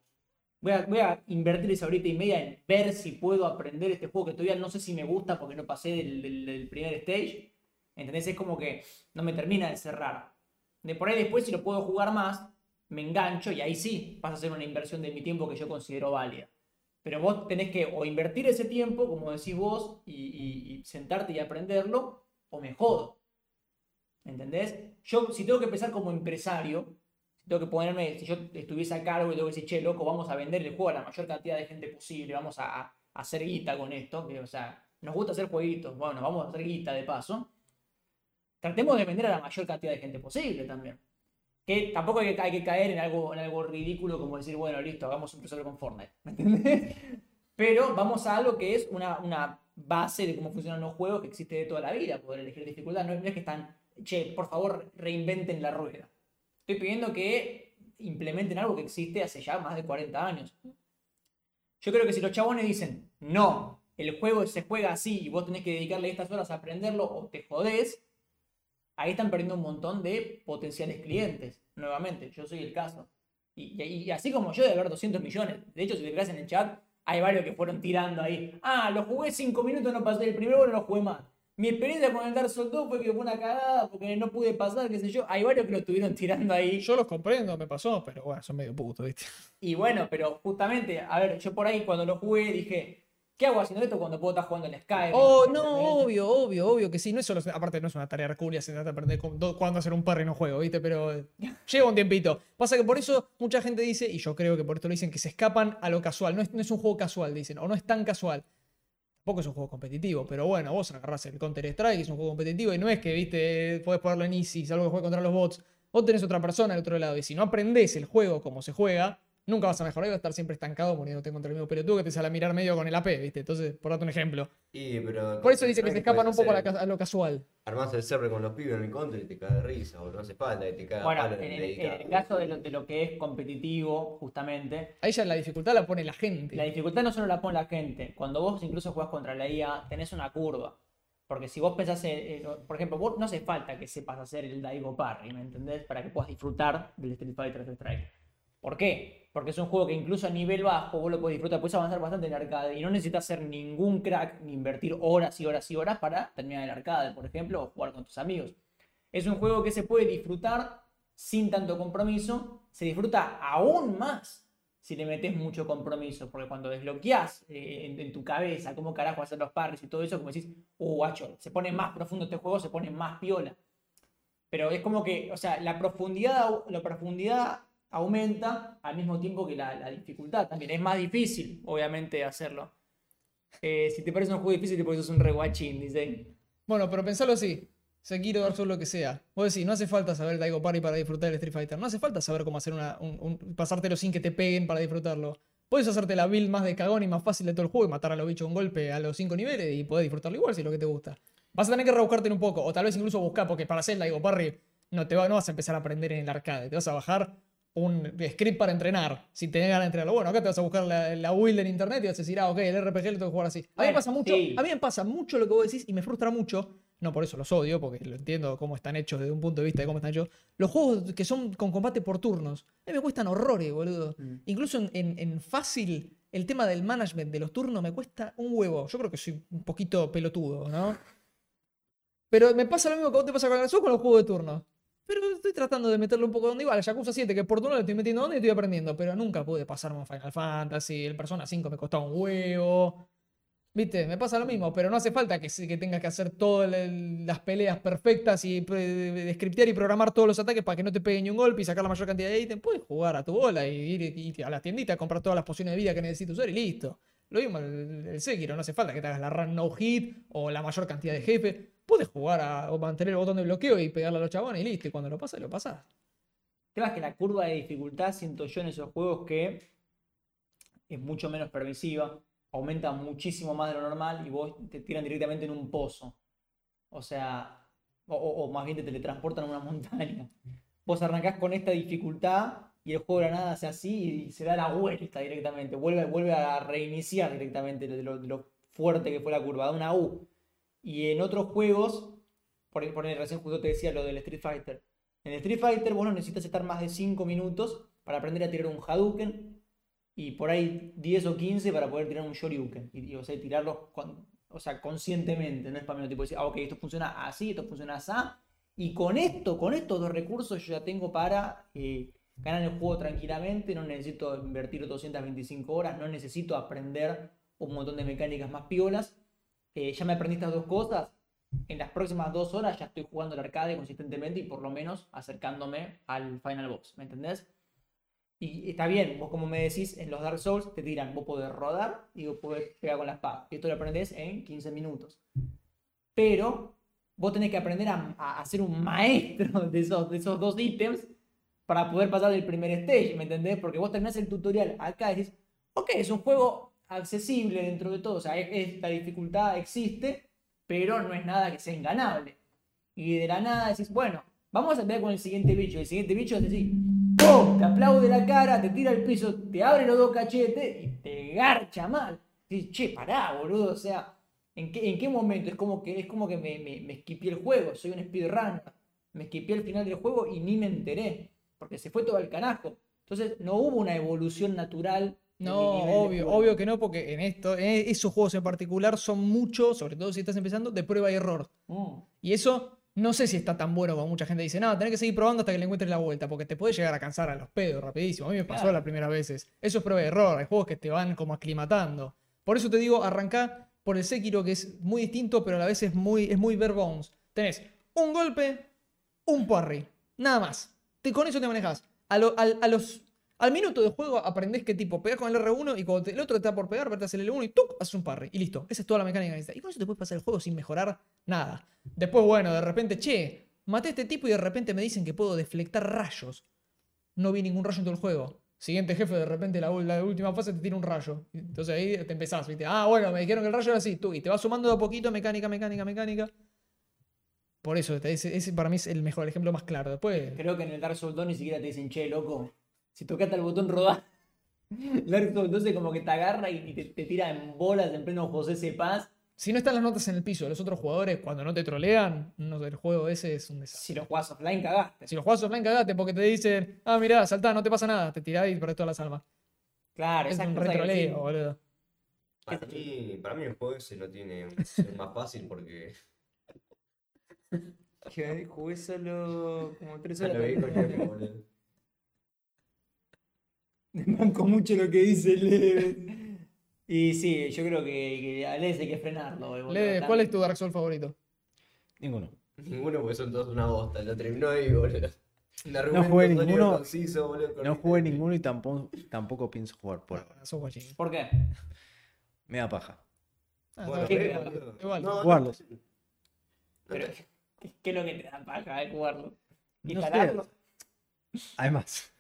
Speaker 1: Voy a, voy a invertir esa horita y media en ver si puedo aprender este juego que todavía no sé si me gusta porque no pasé del, primer stage. ¿Entendés? Es como que no me termina de cerrar. De por ahí después, si lo puedo jugar más, me engancho y ahí sí pasa a ser una inversión de mi tiempo que yo considero válida. Pero vos tenés que o invertir ese tiempo, como decís vos, y, y- y sentarte y aprenderlo, o me jodo. ¿Entendés? Yo, si tengo que empezar como empresario, tengo que ponerme, si yo estuviese a cargo y tengo que decir, che, loco, vamos a vender el juego a la mayor cantidad de gente posible, vamos a, hacer guita con esto, o sea, nos gusta hacer jueguitos, bueno, vamos a hacer guita de paso. Tratemos de vender a la mayor cantidad de gente posible también. Que tampoco hay que, caer en algo, en algo ridículo como decir, bueno, listo, hagamos un crossover con Fortnite. ¿Me entendés? Pero vamos a algo que es una, una base de cómo funcionan los juegos que existe de toda la vida, poder elegir dificultad. No es que están, che, por favor, reinventen la rueda. Estoy pidiendo que implementen algo que existe hace ya más de 40 años. Yo creo que si los chabones dicen, no, el juego se juega así y vos tenés que dedicarle estas horas a aprenderlo o te jodés, ahí están perdiendo un montón de potenciales clientes. Nuevamente, yo soy el caso. Y, así como yo, de haber 200 millones. De hecho, si te fijas en el chat, hay varios que fueron tirando ahí. Ah, lo jugué 5 minutos, no pasé el primero, no lo jugué más. Mi experiencia con el Dark Souls 2 fue que fue una cagada porque no pude pasar, qué sé yo. Hay varios que lo estuvieron *laughs* tirando ahí.
Speaker 3: Yo los comprendo, me pasó, pero bueno, son medio putos, ¿viste?
Speaker 1: Y bueno, pero justamente, a ver, yo por ahí cuando lo jugué dije, ¿qué hago haciendo esto cuando puedo estar jugando en Skyrim?
Speaker 3: Oh, no,
Speaker 1: ¿Entendés?
Speaker 3: obvio, obvio, obvio que sí. No es solo, aparte no es una tarea hercúlea, se trata de aprender cuándo hacer un parry en un juego, ¿viste? Pero *laughs* lleva un tiempito. Pasa que por eso mucha gente dice, y yo creo que por esto lo dicen, que se escapan a lo casual. No es, no es un juego casual, dicen, o no es tan casual. Tampoco es un juego competitivo, pero bueno, vos agarrás el Counter Strike, es un juego competitivo, y no es que, viste, podés ponerlo en easy, salvo que juegue contra los bots. Vos tenés otra persona al otro lado, y si no aprendés el juego como se juega, nunca vas a mejorar y vas a estar siempre estancado muriéndote contra el mismo pelotudo que te sale a mirar medio con el AP, ¿viste? Entonces, por darte un ejemplo.
Speaker 2: Y, pero
Speaker 3: Por eso dice que se escapan un poco a, la lo casual.
Speaker 2: Armás el server con los pibes en el counter y te cae de risa, o no hace falta que te caga
Speaker 1: Bueno,
Speaker 2: palo
Speaker 1: en,
Speaker 2: en
Speaker 1: en- el caso de lo, de lo que es competitivo, justamente,
Speaker 3: Ahí ya la dificultad la pone la gente.
Speaker 1: la dificultad no solo la pone la gente. Cuando vos incluso jugás contra la IA, tenés una curva. Porque si vos pensás, en- en- por ejemplo, vos no hace falta que sepas hacer el Daigo Parry, ¿me entendés? Para que puedas disfrutar del Street Fighter Strike. ¿Por qué? Porque es un juego que incluso a nivel bajo vos lo podés disfrutar, puedes avanzar bastante en arcade y no necesitas ser ningún crack ni invertir horas y horas y horas para terminar el arcade, por ejemplo, o jugar con tus amigos. Es un juego que se puede disfrutar sin tanto compromiso, se disfruta aún más si le metes mucho compromiso, porque cuando desbloqueás eh, en, tu cabeza cómo carajo hacer los parries y todo eso, como decís, uh, guacho, se pone más profundo este juego, se pone más piola. Pero es como que, o sea, la profundidad, la profundidad aumenta al mismo tiempo que la, la dificultad también. Es más difícil, obviamente, hacerlo. Eh, si te parece un juego difícil, por eso es un reguachín, dicen.
Speaker 3: Bueno, pero pensalo así. Sekiro, Dark Souls, lo que sea. Vos decís, no hace falta saber Daigo Parry para disfrutar del Street Fighter. No hace falta saber cómo hacer una, un, un- pasártelo sin que te peguen para disfrutarlo. Puedes hacerte la build más de cagón y más fácil de todo el juego y matar a los bichos un golpe a los 5 niveles y podés disfrutarlo igual si es lo que te gusta. Vas a tener que rebuscarte un poco, o tal vez incluso buscar, porque para hacer el Daigo Parry no, te va, no vas a empezar a aprender en el arcade. Te vas a bajar un script para entrenar. Si tenés ganas de entrenarlo. Bueno, acá te vas a buscar la, la build en internet y vas a decir, ah, ok, el RPG lo tengo que jugar así. A mí me pasa mucho,
Speaker 1: sí.
Speaker 3: a mí me pasa mucho lo que vos decís y me frustra mucho. No por eso los odio, porque lo entiendo cómo están hechos desde un punto de vista de cómo están hechos. Los juegos que son con combate por turnos, a mí me cuestan horrores, boludo.
Speaker 1: Mm.
Speaker 3: Incluso en, en- en fácil, el tema del management de los turnos me cuesta un huevo. Yo creo que soy un poquito pelotudo, ¿no? *laughs* Pero me pasa lo mismo que vos te pasa con el con los juegos de turnos. Pero estoy tratando de meterle un poco de onda igual. Yakuza 7, que por turno le estoy metiendo onda y estoy aprendiendo. Pero nunca pude pasarme un Final Fantasy. El Persona 5 me costaba un huevo. ¿Viste? Me pasa lo mismo, pero no hace falta que, que tengas que hacer todas las peleas perfectas y pre- descriptear y programar todos los ataques para que no te peguen ni un golpe y sacar la mayor cantidad de ítems. Puedes jugar a tu bola y ir, a la tiendita a comprar todas las pociones de vida que necesites usar y listo. Lo mismo el, el Sekiro, no hace falta que te hagas la run no hit o la mayor cantidad de jefes. Puedes jugar a, mantener el botón de bloqueo y pegarle a los chabones y listo. Y cuando lo pasas, lo pasas.
Speaker 1: El tema que la curva de dificultad siento yo en esos juegos que es mucho menos permisiva, aumenta muchísimo más de lo normal y vos te tiran directamente en un pozo. O sea, o más bien te teletransportan a una *laughs* montaña. Vos arrancás con esta dificultad y el juego de la nada hace así y se da la vuelta directamente, vuelve, vuelve a reiniciar directamente de lo, de lo fuerte que fue la curva, da una U. Y en otros juegos, por, por recién justo te decía lo del Street Fighter, en el Street Fighter vos no necesitas estar más de 5 minutos para aprender a tirar un Hadouken y por ahí 10 o 15 para poder tirar un Shoryuken. Y, y, o sea, tirarlos o sea, conscientemente, no es para mí tipo decir, ah, ok, esto funciona así, esto funciona así. Y con esto, con estos dos recursos yo ya tengo para eh, ganar el juego tranquilamente, no necesito invertir 225 horas, no necesito aprender un montón de mecánicas más piolas. Eh, ya me aprendí estas dos cosas, en las próximas dos horas ya estoy jugando el arcade consistentemente y por lo menos acercándome al Final Boss, ¿me entendés? Y está bien, vos como me decís, en los Dark Souls te tiran, vos podés rodar y vos podés pegar con la espada. Esto lo aprendés en 15 minutos. Pero vos tenés que aprender a, a- a ser un maestro de esos, de esos dos ítems para poder pasar del primer stage, ¿me entendés? Porque vos terminás el tutorial acá y decís, ok, es un juego accesible dentro de todo, o sea, es- es- dificultad existe, pero no es nada que sea inganable. Y de la nada decís, bueno, vamos a pelear con el siguiente bicho. El siguiente bicho es decir, ¡pum! Te aplaude la cara, te tira al piso, te abre los dos cachetes y te garcha mal. Dices, che, pará, boludo. O sea, ¿en qué, en qué momento? Es como que, es como que me, me, me esquipié el juego, soy un speedrunner. Me esquipié el final del juego y ni me enteré. Porque se fue todo al carajo. Entonces, no hubo una evolución natural.
Speaker 3: No, obvio, obvio que no, porque en esto, en esos juegos en particular son muchos, sobre todo si estás empezando, de prueba y error.
Speaker 1: Mm.
Speaker 3: Y eso no sé si está tan bueno como mucha gente dice. No, tenés que seguir probando hasta que le encuentres la vuelta, porque te puede llegar a cansar a los pedos rapidísimo. A mí me pasó
Speaker 1: Claro.
Speaker 3: las primeras veces. Eso es prueba y error. Hay juegos que te van como aclimatando. Por eso te digo, arrancá por el Sekiro, que es muy distinto, pero a la vez es muy, es muy bare bones. Tenés un golpe, un parry. Nada más. Te, con eso te manejas. A, lo- a los, al minuto de juego aprendés que tipo, pegás con el R1 y cuando el otro está por pegar, apretas el L1 y ¡tuc! haces un parry. Y listo. Esa es toda la mecánica que necesitas. Y con eso te puedes pasar el juego sin mejorar nada. Después, bueno, de repente, che, maté a este tipo y de repente me dicen que puedo deflectar rayos. No vi ningún rayo en todo el juego. Siguiente jefe, de repente la, última fase te tira un rayo. Entonces ahí te empezás, ¿viste? Ah, bueno, me dijeron que el rayo era así, tú. Y te vas sumando de a poquito mecánica, mecánica, mecánica. Por eso, ese, para mí es el mejor, ejemplo más claro. Después,
Speaker 1: Creo que en el Dark Souls 2 ni siquiera te dicen, che, loco, si tocaste el botón rodar. El Dark Souls 2 es como que te agarra y te, te tira en bolas en pleno José Cepaz.
Speaker 3: si no están las notas en el piso de los otros jugadores, cuando no te trolean, no, el juego ese es un desastre.
Speaker 1: Si lo jugás offline, cagaste.
Speaker 3: Si los juegas offline, cagate porque te dicen, ah, mirá, saltá, no te pasa nada, te tirás y perdés todas las almas.
Speaker 1: Claro,
Speaker 3: Es un retroleo,
Speaker 1: decís,
Speaker 3: boludo.
Speaker 2: Para mí, para mí el juego ese no tiene más fácil porque *laughs* *laughs*
Speaker 1: Que jugué solo como 3
Speaker 2: ya
Speaker 1: horas.
Speaker 2: Boludo. *laughs*
Speaker 1: banco mucho lo que dice Leve. Y sí, yo creo que, que a Leve hay que frenarlo. boludo.
Speaker 3: Lede, ¿cuál es tu Dark Souls favorito?
Speaker 4: Ninguno.
Speaker 2: Ninguno porque son todos una bosta. Lo terminó ahí, boludo. Argumento
Speaker 4: jugué ninguno.
Speaker 2: conciso, boludo,
Speaker 4: No jugué ninguno y tampoco, tampoco pienso jugar por ahora.
Speaker 3: Guachín.
Speaker 1: ¿Por qué?
Speaker 4: Me da paja.
Speaker 3: Ah,
Speaker 2: Bueno.
Speaker 1: ¿qué?
Speaker 2: boludo.
Speaker 3: Igual.
Speaker 2: No, no,
Speaker 4: Jugarlos.
Speaker 1: Pero, ¿qué, qué es lo que te da paja de jugarlo? ¿Y
Speaker 4: No sé. Además.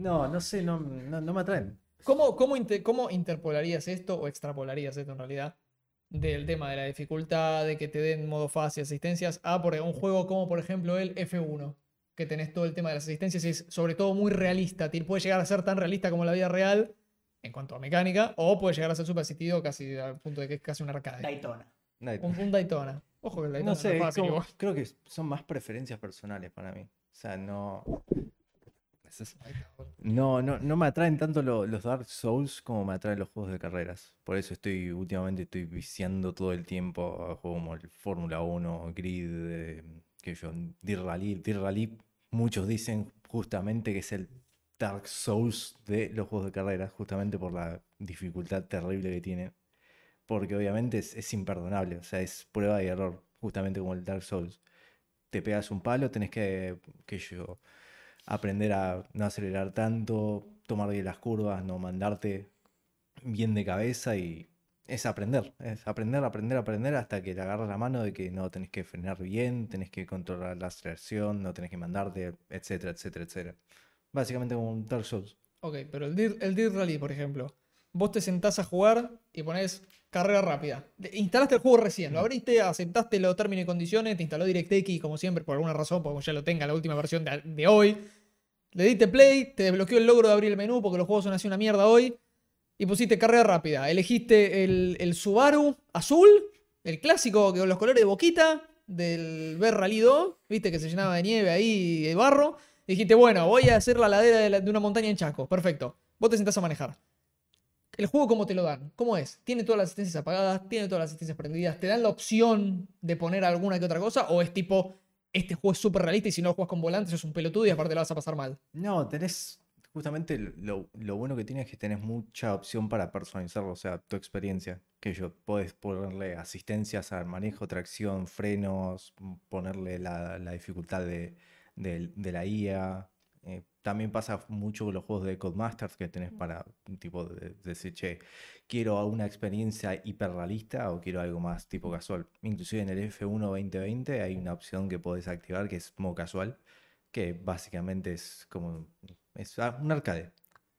Speaker 4: No, no sé, no, no, no me atraen.
Speaker 3: ¿Cómo, cómo, cómo interpolarías esto o extrapolarías esto en realidad? Del tema de la dificultad, de que te den modo fácil, asistencias, a por un juego como por ejemplo el F1, que tenés todo el tema de las asistencias y es sobre todo muy realista. ti- Puede llegar a ser tan realista como la vida real en cuanto a mecánica, o puede llegar a ser súper asistido casi al punto de que es casi un arcade.
Speaker 1: Daytona.
Speaker 3: Un, un Daytona. Ojo que el Daytona
Speaker 4: No sé,
Speaker 3: es
Speaker 4: es
Speaker 3: fácil
Speaker 4: como- creo que son más preferencias personales para mí. O sea, no. No, no, no me atraen tanto lo- los Dark Souls como me atraen los juegos de carreras. Por eso estoy, últimamente estoy viciando todo el tiempo a juegos como el Fórmula 1, Grid, eh, sé yo, Dirt Rally. Dirt Rally, muchos dicen justamente que es el Dark Souls de los juegos de carreras, justamente por la dificultad terrible que tiene. Porque obviamente es, es imperdonable, o sea, es prueba y error, justamente como el Dark Souls. Te pegas un palo, tenés que, que yo, aprender a no acelerar tanto, tomar bien las curvas, no mandarte bien de cabeza y es aprender, es aprender, aprender, aprender hasta que le agarras la mano de que no tenés que frenar bien, tenés que controlar la aceleración, no tenés que mandarte, etcétera, etcétera, etcétera. Básicamente como un Dark Souls.
Speaker 3: Ok, pero el Dirt, el Dirt Rally, por ejemplo. Vos te sentás a jugar y pones carrera rápida. Instalaste el juego recién, lo abriste, aceptaste los términos y condiciones, te instaló DirectX como siempre, por alguna razón, porque ya lo tenga la última versión de, de hoy. Le diste play, te desbloqueó el logro de abrir el menú porque los juegos son así una mierda hoy. Y pusiste carrera rápida. Elegiste el, el Subaru azul, el clásico con los colores de boquita del Ver Rally 2, viste que se llenaba de nieve ahí, de barro. Dijiste, bueno, voy a hacer la ladera de, de una montaña en Chaco. Perfecto. Vos te sentás a manejar. ¿El juego cómo te lo dan? ¿Cómo es? ¿Tiene todas las asistencias apagadas? ¿Tiene todas las asistencias prendidas? ¿Te dan la opción de poner alguna que otra cosa? ¿O es tipo, este juego es súper realista y si no juegas con volantes es un pelotudo y aparte la vas a pasar mal?
Speaker 4: No, tenés, justamente lo, lo bueno que tiene es que tenés mucha opción para personalizarlo, o sea, tu experiencia, que yo podés ponerle asistencias al manejo, tracción, frenos, ponerle la, la dificultad de, del- de la IA. Eh, también pasa mucho con los juegos de Codemasters que tenés para, tipo, de, de decir, che, quiero una experiencia hiperrealista o quiero algo más tipo casual. Inclusive en el F1 2020 hay una opción que podés activar que es modo casual, que básicamente es como es ah, un arcade.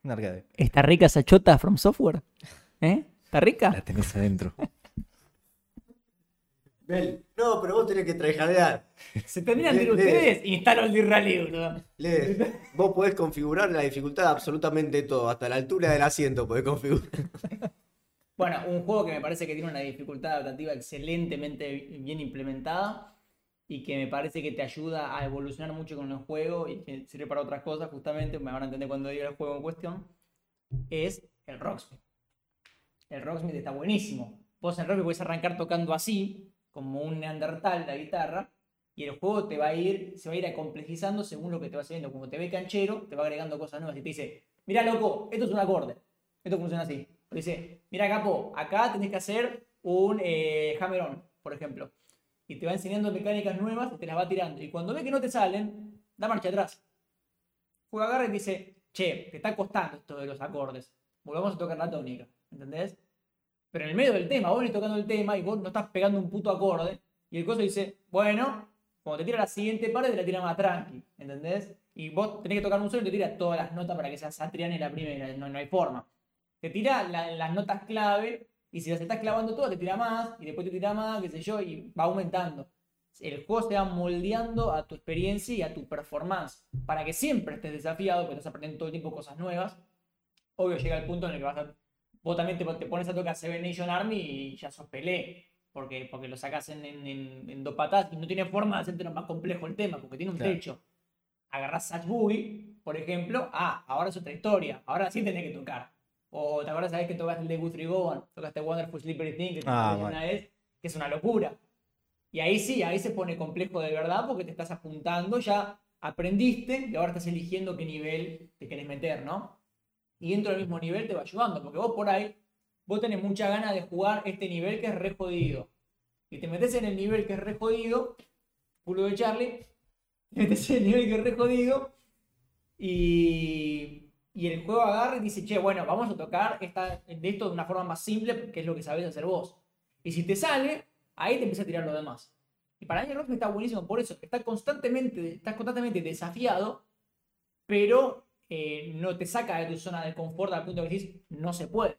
Speaker 4: Un arcade.
Speaker 1: ¿Está rica esa chota From Software? ¿Eh? ¿Está rica?
Speaker 4: La tenés adentro. *laughs*
Speaker 2: Bel, no, pero vos tenés que traijadear.
Speaker 1: Se terminan de ir ustedes y instalo el boludo.
Speaker 2: Le, vos podés configurar la dificultad de absolutamente todo, hasta la altura del asiento podés configurar. *laughs*
Speaker 1: Bueno, un juego que me parece que tiene una dificultad adaptativa excelentemente bien implementada y que me parece que te ayuda a evolucionar mucho con el juego y que sirve para otras cosas, justamente, me van a entender cuando diga el juego en cuestión, es el Rocksmith. El Rocksmith está buenísimo. Vos en Rocksmith podés arrancar tocando así, como un neandertal la guitarra, y el juego te va a ir, se va a ir acomplejizando según lo que te va haciendo. Como te ve canchero, te va agregando cosas nuevas y te dice, mira loco, esto es un acorde. Esto funciona así. Te dice, mira capo, acá tenés que hacer un eh, hammer on, por ejemplo. Y te va enseñando mecánicas nuevas y te las va tirando. Y cuando ve que no te salen, da marcha atrás. Juega agarra y dice, che, te está costando esto de los acordes. Volvamos a tocar la tónica. ¿Entendés? Pero en el medio del tema, vos venís tocando el tema y vos no estás pegando un puto acorde. Y el coso dice, bueno, cuando te tira la siguiente parte te la tira más tranqui. ¿Entendés? Y vos tenés que tocar un solo y te tira todas las notas para que sea Satriani la primera. No, no hay forma. Te tira la- las notas clave y si las estás clavando todas te tira más y después te tira más, qué sé yo, y va aumentando. El juego se va moldeando a tu experiencia y a tu performance para que siempre estés desafiado, porque estás aprendiendo todo el tiempo cosas nuevas. Obvio llega el punto en el que vas a vos también te, te pones a tocar Seven Nation Army y ya sos pelé. Porque, porque lo sacas en, en, en- en dos patadas y no tiene forma de hacerte más complejo el tema, porque tiene un
Speaker 4: Claro.
Speaker 1: techo. Agarrás Satch Boogie, por ejemplo, ah, ahora es otra historia, ahora sí tenés que tocar. O te acuerdas, sabes que tocaste el de Guthrie Govan, tocaste Wonderful Slippery Thing, que te
Speaker 4: Ah,
Speaker 1: enseñé
Speaker 4: bueno.
Speaker 1: una vez, que es una locura. Y ahí sí, ahí se pone complejo de verdad porque te estás apuntando, ya aprendiste y ahora estás eligiendo qué nivel te querés meter, ¿no? Y dentro del mismo nivel te va ayudando, porque vos por ahí, vos tenés mucha ganas de jugar este nivel que es re jodido. Y te metes en el nivel que es re jodido, culo de Charlie, te metes en el nivel que es re jodido, y, y el juego agarra y dice, che, bueno, vamos a tocar de esto de una forma más simple, que es lo que sabés hacer vos. Y si te sale, ahí te empieza a tirar lo demás. Y para mí el Rocksmith está buenísimo por eso, está constantemente, estás constantemente desafiado, pero eh, no te saca de tu zona de confort al punto que decís, no se puede.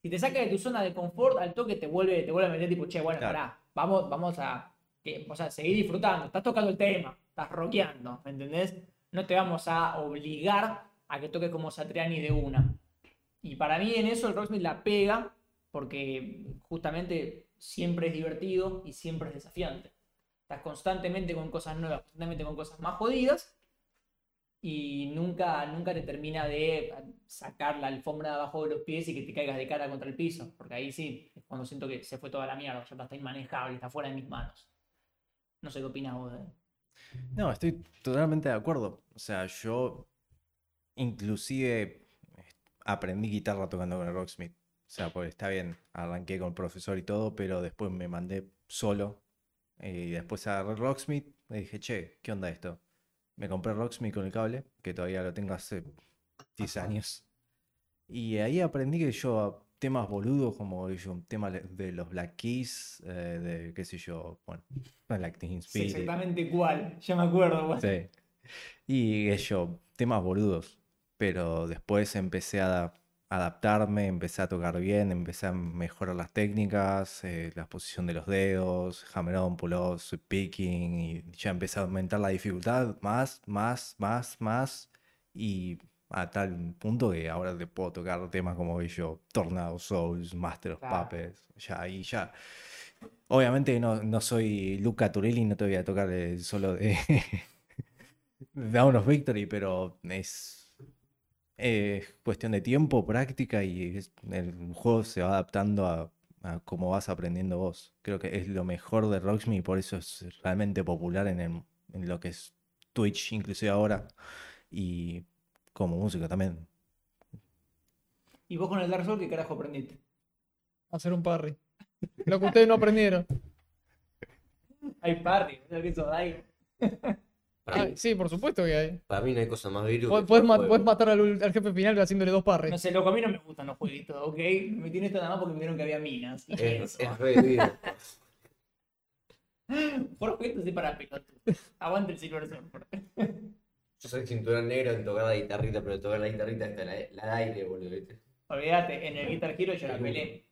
Speaker 1: Si te saca de tu zona de confort, al toque te vuelve, te vuelve a meter tipo, che, bueno,
Speaker 4: Claro.
Speaker 1: pará, vamos, vamos a, o sea, seguir disfrutando, estás tocando el tema, estás rockeando, ¿me entendés? No te vamos a obligar a que toques como Satriani de una. Y para mí en eso el Rocksmith la pega, porque justamente siempre es divertido y siempre es desafiante. Estás constantemente con cosas nuevas, constantemente con cosas más jodidas y nunca, nunca te termina de sacar la alfombra de abajo de los pies y que te caigas de cara contra el piso. Porque ahí sí, es cuando siento que se fue toda la mierda, ya está inmanejable, está fuera de mis manos. No sé qué opinas vos de
Speaker 4: No, estoy totalmente de acuerdo. O sea, yo inclusive eh, aprendí guitarra tocando con el Rocksmith. O sea, pues está bien, arranqué con el profesor y todo, pero después me mandé solo. eh, Y después agarré Rocksmith y dije, che, ¿qué onda esto? Me compré Rocksmith con el cable, que todavía lo tengo hace 10 años. Y ahí aprendí que yo temas boludos como yo, un tema le- de los Black Keys, eh, de qué sé yo, bueno, Black Teen
Speaker 1: Sí,
Speaker 4: Spirit.
Speaker 1: exactamente cuál, ya me acuerdo. bueno.
Speaker 4: Sí. Y eso, temas boludos. Pero después empecé a adaptarme, empecé a tocar bien, empecé a mejorar las técnicas, eh, la posición de los dedos, hammer on, pull off, sweep picking, y ya empecé a aumentar la dificultad más, más, más, más. Y a tal punto que ahora te puedo tocar temas como yo, Tornado Souls, Master of
Speaker 1: Claro.
Speaker 4: Puppets, ya ahí ya. Obviamente no, no soy Luca Turelli, no te voy a tocar el solo *laughs* de Down of Victory, pero es, es cuestión de tiempo, práctica y es- el juego se va adaptando a, a cómo vas aprendiendo vos. Creo que es lo mejor de Rocksmith y por eso es realmente popular en, el- en lo que es Twitch, inclusive ahora, y como música también.
Speaker 1: Y vos con el Dark Souls, ¿qué carajo aprendiste?
Speaker 3: Hacer un parry. Lo que ustedes no aprendieron. *laughs*
Speaker 1: Hay party, ¿no? que eso hay. *laughs*
Speaker 2: Para,
Speaker 3: Ah,
Speaker 2: mí,
Speaker 3: sí, por supuesto que hay.
Speaker 2: para mí no hay cosa más virus.
Speaker 3: Puedes,
Speaker 2: que
Speaker 3: puedes
Speaker 2: jugar juegos.
Speaker 3: matar al, al jefe final haciéndole dos parries.
Speaker 1: No sé, loco, a mí no me gustan los jueguitos, ¿ok? Me tiene esto nada más porque me dijeron que había minas. y
Speaker 2: Es,
Speaker 1: eso.
Speaker 2: es re virus. *laughs*
Speaker 1: Por jueguitos y para pelotudos. Aguante el Silver Surfer.
Speaker 2: Yo soy cinturón negro en tocar la guitarrita, pero tocar la guitarrita hasta la, la de aire, boludo, ¿viste?
Speaker 1: Olvídate, en el Guitar Hero yo la pelé.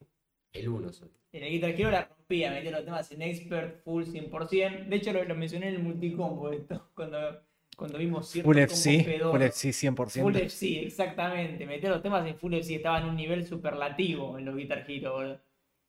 Speaker 2: El uno soy.
Speaker 1: En el Guitar Hero la metía los temas en expert, full 100%. De hecho, lo, lo mencioné en el multicombo esto, cuando, cuando vimos ciertos
Speaker 4: Full FC. Full FC 100%.
Speaker 1: Full FC, exactamente. Metía los temas en Full FC, estaba en un nivel superlativo en los Guitar Hero, boludo.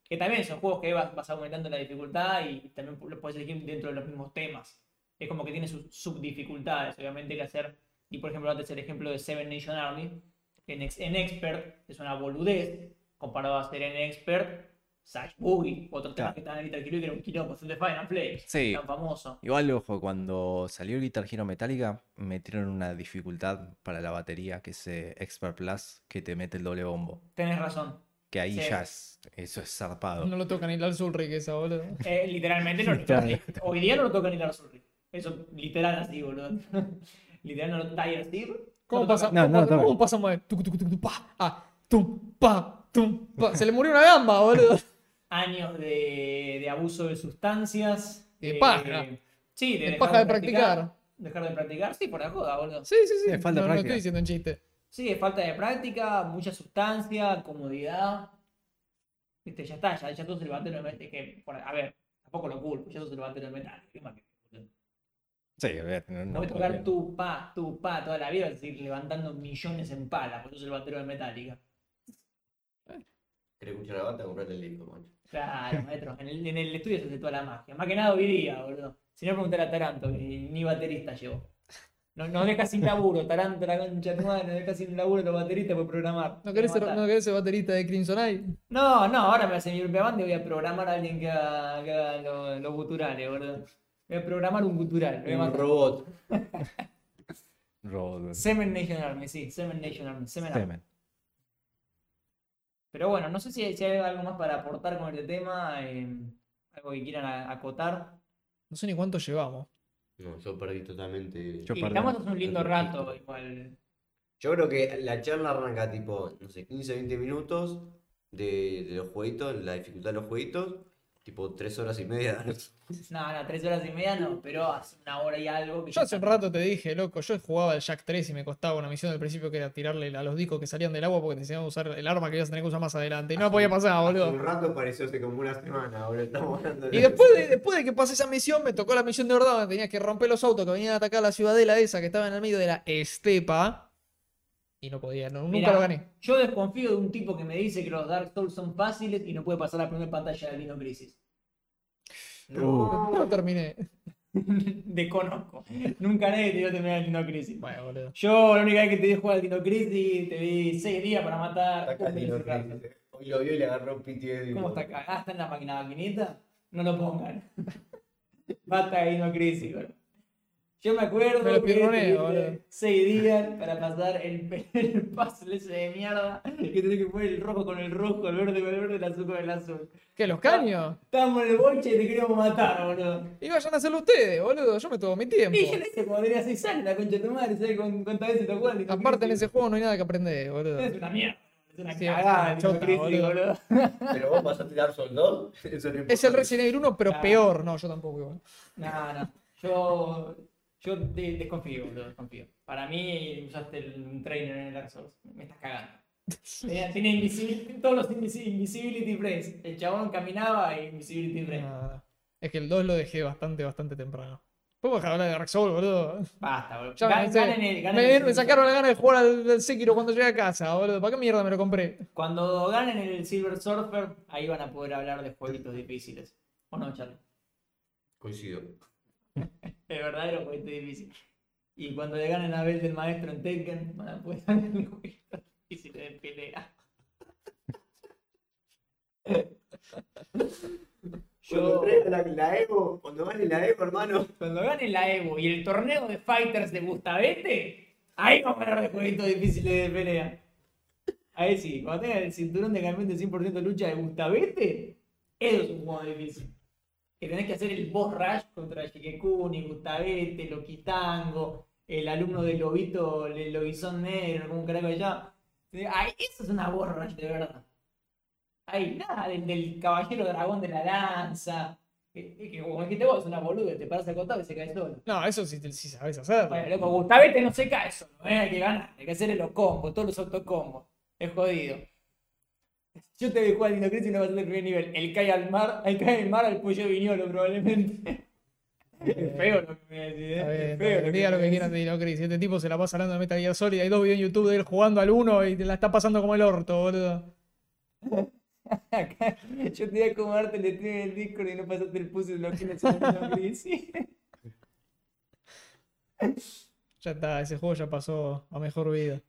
Speaker 1: Que también son juegos que vas, vas aumentando la dificultad y también lo puedes elegir dentro de los mismos temas. Es como que tiene sus subdificultades, obviamente que hacer. Y por ejemplo, antes el ejemplo de Seven Nation Army, que en, en Expert es una boludez comparado a hacer en Expert Sash Boogie, otro tema
Speaker 4: Claro.
Speaker 1: que estaba en Guitar Hero y que era un quilombo, es el de Final Flames,
Speaker 4: Sí.
Speaker 1: tan famoso.
Speaker 4: Igual, ojo, cuando salió el Guitar Hero Metallica, metieron una dificultad para la batería, que es eh, Expert Plus, que te mete el doble bombo.
Speaker 1: Tenés razón.
Speaker 4: Que ahí
Speaker 1: Sí.
Speaker 4: ya es, eso es zarpado.
Speaker 3: No lo toca ni Lars Ulrich esa, boludo. *laughs*
Speaker 1: Eh, literalmente no lo
Speaker 4: Claro.
Speaker 1: Hoy día no lo toca ni Dark Souls. Eso literal así, boludo. *laughs* literal no lo Dire Steel.
Speaker 3: ¿Cómo, pasa,
Speaker 1: toca.
Speaker 4: No, no,
Speaker 3: cómo,
Speaker 4: no.
Speaker 3: cómo pasamos de tuc, tuc, pa, a tum, pa, tum, pa? Se le murió una gamba, boludo. *laughs*
Speaker 1: Años de, de abuso de sustancias.
Speaker 3: De
Speaker 1: eh,
Speaker 3: paja.
Speaker 1: Sí, de,
Speaker 3: De
Speaker 1: dejar
Speaker 3: paja de practicar.
Speaker 1: Dejar de practicar, sí, por la joda, boludo.
Speaker 3: Sí, sí, sí.
Speaker 4: Le falta
Speaker 3: no, no
Speaker 4: práctica.
Speaker 3: estoy diciendo un chiste.
Speaker 1: Sí, es falta de práctica, mucha sustancia, comodidad. Viste, ya está, ya, ya todo se levantó de metal. Que, por- a ver, tampoco lo culpo, ya todo se levantó de metal. ¿Qué más que- boludo?
Speaker 4: Sí, no, no
Speaker 1: No voy a tocar tu pa, tu pa toda la vida, a seguir levantando millones en pala, por eso es el batero de Metallica.
Speaker 2: ¿Querés escuchar la banda? Comprate el disco, mancho.
Speaker 1: Claro, maestro, en el, en el estudio se hace toda la magia. Más que nada hoy día, boludo. Si no, preguntar a Taranto, que ni baterista llevó. No, no deja sin laburo, Taranto, la concha de tu madre, no deja sin laburo los bateristas por programar.
Speaker 3: ¿No querés, ser. ¿No querés ser baterista de Crimson Eye?
Speaker 1: No, no, ahora me hace mi propia banda y voy a programar a alguien que haga, que haga los, los guturales, boludo. Voy a programar un gutural. voy a
Speaker 2: Un robot. *laughs*
Speaker 4: Road.
Speaker 1: Semen Nation Army, sí, Semen Nation Army. Semen Army.
Speaker 4: Semen.
Speaker 1: Pero bueno, no sé si, si hay algo más para aportar con este tema, eh, algo que quieran a- acotar.
Speaker 3: No sé ni cuánto llevamos.
Speaker 2: No, yo perdí totalmente.
Speaker 4: Yo
Speaker 1: Y
Speaker 4: perdí.
Speaker 1: estamos hace un lindo rato, igual.
Speaker 2: Yo creo que la charla arranca tipo, no sé, 15, 20 minutos de, de los jueguitos, la dificultad de los jueguitos, tipo 3 horas y media. *laughs*
Speaker 1: No, no, tres horas y media no, pero hace una hora y algo. Que
Speaker 3: Yo hace un rato te dije, loco, yo jugaba el Jack 3 y me costaba una misión al principio que era tirarle a los discos que salían del agua porque te enseñaban a usar el arma que ibas a tener que usar más adelante. Y no podía pasar,
Speaker 2: Hace
Speaker 3: boludo.
Speaker 2: un rato pareció hace como una semana, boludo. Estamos hablando de
Speaker 3: Y después de, después de que pasé esa misión, me tocó la misión de verdad, donde tenías que romper los autos que venían a atacar la ciudadela esa que estaba en el medio de la estepa. Y no podía, no- nunca
Speaker 1: Mirá,
Speaker 3: lo gané.
Speaker 1: Yo desconfío de un tipo que me dice que los Dark Souls son fáciles y no puede pasar la primera pantalla de Dino Crisis.
Speaker 2: No.
Speaker 3: No terminé. *laughs*
Speaker 1: Desconozco. Nunca nadie te dio terminar el Dino Crisis.
Speaker 3: Bueno, boludo.
Speaker 1: Yo la única vez que te di jugar al Dino Crisis, te di 6 días para matar.
Speaker 2: Acá
Speaker 1: un
Speaker 2: Dino. Crisis. Hoy lo vio y le agarró un PTSD.
Speaker 1: ¿Cómo está acá? Ah, está en la máquina maquinita. No lo pongan. *laughs* Basta de Dino Crisis, boludo. Yo me acuerdo
Speaker 3: Me
Speaker 1: que seis días para pasar el, *laughs* el puzzle ese de mierda que tenés que poner el rojo con el rojo, el verde con el verde, el azul con el azul.
Speaker 3: ¿Qué, los caños?
Speaker 1: Estábamos en el boche y te queríamos matar, boludo.
Speaker 3: Y vayan a hacerlo ustedes, boludo. Yo me tomo mi tiempo.
Speaker 1: Y yo le hice cuando tenía 6 años, la concha de tu madre, ¿sabes cu- cuántas veces te acuerdas?
Speaker 3: Aparte en ese juego no hay nada que aprender, boludo.
Speaker 1: Es una mierda. Es una
Speaker 3: Sí,
Speaker 1: cagada,
Speaker 3: es una chota,
Speaker 1: Crisis,
Speaker 3: boludo.
Speaker 1: boludo. *laughs*
Speaker 2: Pero vos pasaste Dark Souls 2. Eso no
Speaker 3: Es el. Resident Evil 1, pero peor. No, yo tampoco igual.
Speaker 1: No, no. Yo, yo de- desconfío, boludo, desconfío. Para mí usaste el, un trainer en el Dark Souls. Me estás cagando. *laughs* Tenía, invisibil- todos los invisi- invisibility frames. El chabón caminaba y invisibility frame.
Speaker 3: Nada. Es que el 2 lo dejé bastante, bastante temprano. ¿Podemos dejar de hablar de Dark Souls, boludo?
Speaker 1: Basta, boludo.
Speaker 3: Ya me
Speaker 1: Gan-
Speaker 3: cansé.
Speaker 1: ganen el- ganen
Speaker 3: Me,
Speaker 1: el
Speaker 3: me sacaron la gana de jugar al, al Sekiro cuando llegué a casa, boludo. ¿Para qué mierda me lo compré?
Speaker 1: Cuando ganen el Silver Surfer, ahí van a poder hablar de jueguitos difíciles. ¿O no, Charlie?
Speaker 2: Coincido. *laughs*
Speaker 1: De verdadero jueguito difícil. Y cuando le ganen a Bell del maestro en Tekken, van a poder ganar el jueguito difícil de pelea. *laughs*
Speaker 2: Cuando
Speaker 1: Yo,
Speaker 2: traiga la, la Evo, cuando gane la Evo, hermano.
Speaker 1: cuando ganen la Evo y el torneo de fighters de Gustavete, ahí vamos a hablar de jueguitos difíciles de pelea. Ahí sí, cuando tengan el cinturón de campeón de 100% lucha de Gustavete, eso es un juego difícil. Que tenés que hacer el boss rush contra Shikekuni, Gustavete, Loquitango, el alumno del lobito, el lobizón negro, como un carajo allá. Ahí, eso es una boss rush de verdad. Ahí, nada, del, del caballero dragón de la lanza. Que, que como dijiste vos, es una boluda, te paras al costado y se cae solo.
Speaker 3: No, eso sí, sí sabes hacerlo.
Speaker 1: Bueno, loco, Gustavete no se cae solo, ¿eh? hay que ganar, hay que hacerle los combos, todos los autocombos. Es jodido. Yo te voy a jugar al Crisis y no vas a ser el primer nivel. El cae al mar, el cae al mar al pollo viñolo probablemente. *laughs* Es feo lo que me decís, ¿eh? Feo
Speaker 3: bien. Diga lo que quieran de. Este tipo se la pasa hablando de Metal Gear Solid. Hay dos videos en YouTube de él jugando al 1 y te la está pasando como el orto, boludo. *laughs*
Speaker 1: Yo te voy a acomodarte el stream en el Discord y no pasaste el puzzle de lo que Crisis. *laughs*
Speaker 3: Ya está, ese juego ya pasó a mejor vida.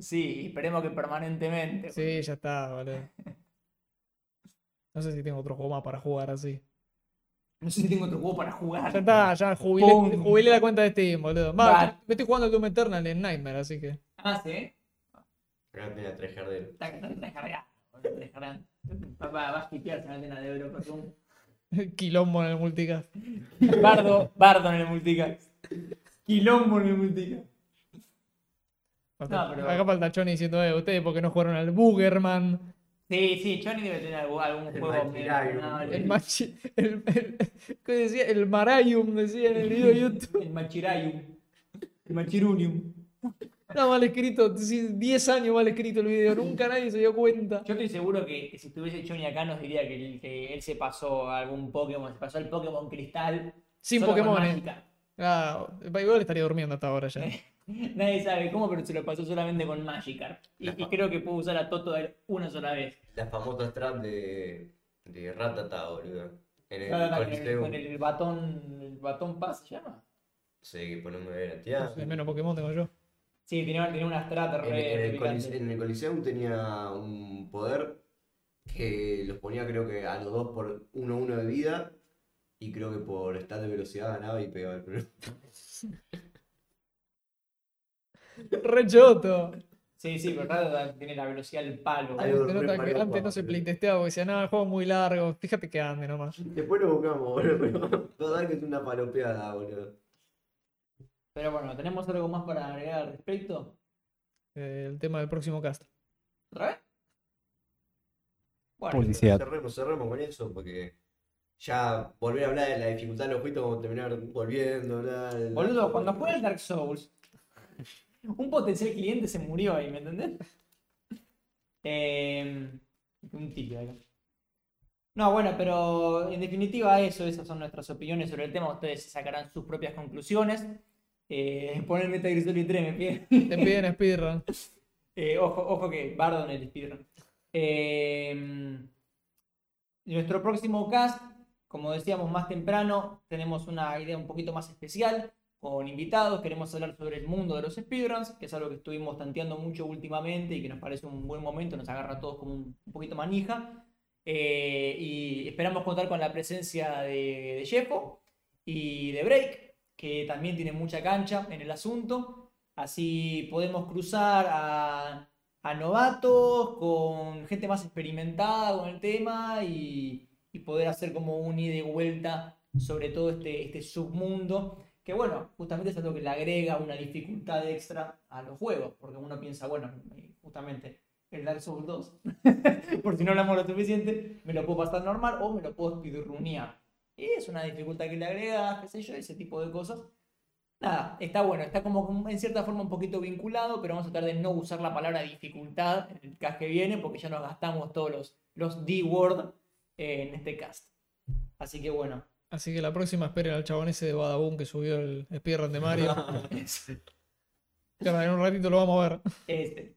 Speaker 1: Sí, esperemos que permanentemente.
Speaker 3: Sí, ya está, boludo. No sé si tengo otro juego más para jugar así. *laughs*
Speaker 1: No sé si tengo otro juego para jugar.
Speaker 3: Ya está, ya jubilé,
Speaker 1: Pum.
Speaker 3: jubilé la cuenta de Steam, boludo. Me estoy jugando el Doom Eternal en Nightmare, así que.
Speaker 1: Ah, sí.
Speaker 2: Acá tenía tres jarderos.
Speaker 1: Está está está descargado. Papá, vas a antena de perdón. *laughs*
Speaker 3: Quilombo en el multicast.
Speaker 1: Bardo, Bardo en el multicast. Quilombo en el multicast. No, pero-
Speaker 3: Acá falta Choni diciendo, eh, ustedes porque no jugaron al Boogerman.
Speaker 1: Sí, sí, Johnny debe tener algún, algún
Speaker 2: El
Speaker 1: juego
Speaker 2: Machirayum.
Speaker 3: El, machi, el, el, ¿qué decía? El Marayum, decía en el video de *laughs* YouTube.
Speaker 1: El Machirayum. El Machirunium.
Speaker 3: Está mal escrito, sí, 10 años mal escrito el video, nunca nadie se dio cuenta.
Speaker 1: Yo estoy seguro que, que si estuviese Johnny acá nos diría que, él- que él se pasó a algún Pokémon, se pasó el Pokémon Cristal.
Speaker 3: Sin
Speaker 1: solo con
Speaker 3: Pokémon. eh.
Speaker 1: Magikarp.
Speaker 3: Ah, igual estaría durmiendo hasta ahora ya. *laughs* *laughs*
Speaker 1: Nadie sabe cómo, pero se lo pasó solamente con Magikarp. Y, y creo que pudo usar a Toto una sola vez.
Speaker 2: La famosa strat de, de Ratata, boludo. En el
Speaker 1: Con el,
Speaker 2: Coliseum.
Speaker 1: con el batón, el batón paz se llama.
Speaker 2: Sí, que ponemos de tía.
Speaker 3: Menos Pokémon tengo yo.
Speaker 1: Sí, tenía, tenía una strata
Speaker 2: En,
Speaker 1: re
Speaker 2: en el. Colise- en el Coliseum tenía un poder que los ponía creo que a los dos por 1-1 de vida y creo que por stat de velocidad ganaba y pegaba el primero. *laughs* *laughs*
Speaker 3: Re choto.
Speaker 1: Sí, sí, pero claro, tiene la velocidad del palo.
Speaker 2: Algo
Speaker 3: Se nota que
Speaker 2: preparó
Speaker 3: antes no se playtesteaba porque decía, no, el juego es muy largo, fíjate que ande nomás.
Speaker 2: Después lo buscamos, boludo. Pero *laughs* total que es una palopeada, boludo.
Speaker 1: Pero bueno, ¿tenemos algo más para agregar al respecto?
Speaker 3: Eh, el tema del próximo cast.
Speaker 1: ¿Otra vez? Bueno,
Speaker 4: Publicidad.
Speaker 2: Cerremos, cerremos con eso porque ya volver a hablar de la dificultad de los juegos como terminar volviendo a hablar.
Speaker 1: boludo, cuando juega el Dark Souls, *laughs* un potencial cliente se murió ahí, ¿me entendés? Eh, un tibio acá. No, bueno, pero en definitiva eso, esas son nuestras opiniones sobre el tema. Ustedes sacarán sus propias conclusiones. Eh, *laughs* poner Metal Gear Solid 3 me piden.
Speaker 3: Te piden speedrun. *laughs*
Speaker 1: Eh, ojo, ojo que Bardo en el speedrun. Eh, nuestro próximo cast, como decíamos más temprano, tenemos una idea un poquito más especial con invitados. Queremos hablar sobre el mundo de los speedruns, que es algo que estuvimos tanteando mucho últimamente y que nos parece un buen momento, nos agarra a todos como un, poquito manija. Eh, y esperamos contar con la presencia de, de Jeffo y de Break, que también tiene mucha cancha en el asunto. Así podemos cruzar a, a novatos con gente más experimentada con el tema y, y poder hacer como un ida y vuelta sobre todo este, este submundo. Que bueno, justamente es algo que le agrega una dificultad extra a los juegos, porque uno piensa, bueno, justamente el Dark Souls 2, *laughs* por si no hablamos lo suficiente, me lo puedo pasar normal o me lo puedo speedrunear. Y es una dificultad que le agrega, qué sé yo, ese tipo de cosas. Nada, está bueno, está como en cierta forma un poquito vinculado, pero vamos a tratar de no usar la palabra dificultad en el cast que viene, porque ya nos gastamos todos los, los D-word eh, en este cast. Así que bueno.
Speaker 3: Así que la próxima esperen al chabón ese de Badaboom que subió el speedrun de Mario. *laughs* En un ratito lo vamos a ver.
Speaker 1: Este.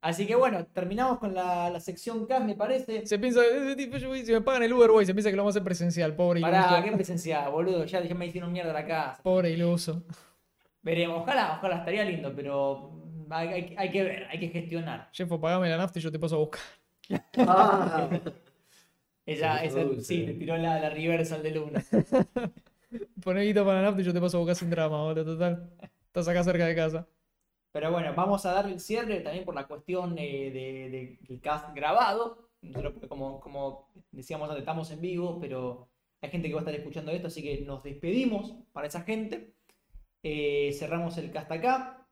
Speaker 1: Así que bueno, terminamos con la, la sección cast, me parece.
Speaker 3: Se piensa, ese tipo, yo voy- si me pagan el Uber, voy, se piensa que lo vamos a hacer presencial, pobre
Speaker 1: Pará,
Speaker 3: iluso.
Speaker 1: qué presencia, boludo, ya, ya me hicieron mierda la casa.
Speaker 3: Pobre iluso.
Speaker 1: Veremos, ojalá, ojalá, estaría lindo, pero hay, hay- hay que ver, hay que gestionar.
Speaker 3: Jeffo, pagame la nafta y yo te paso a buscar. *laughs* *laughs*
Speaker 2: Ah,
Speaker 1: Ella, esa, sí, te tiró la, la reversal de luna. *laughs*
Speaker 3: Poné guita para la nafta y yo te paso a buscar sin drama, boludo, total. Estás acá cerca de casa.
Speaker 1: Pero bueno, vamos a darle el cierre también por la cuestión eh, de, de- del cast grabado. Nosotros, porque como, como decíamos antes, estamos en vivo, pero hay gente que va a estar escuchando esto, así que nos despedimos para esa gente. Eh, cerramos el cast acá.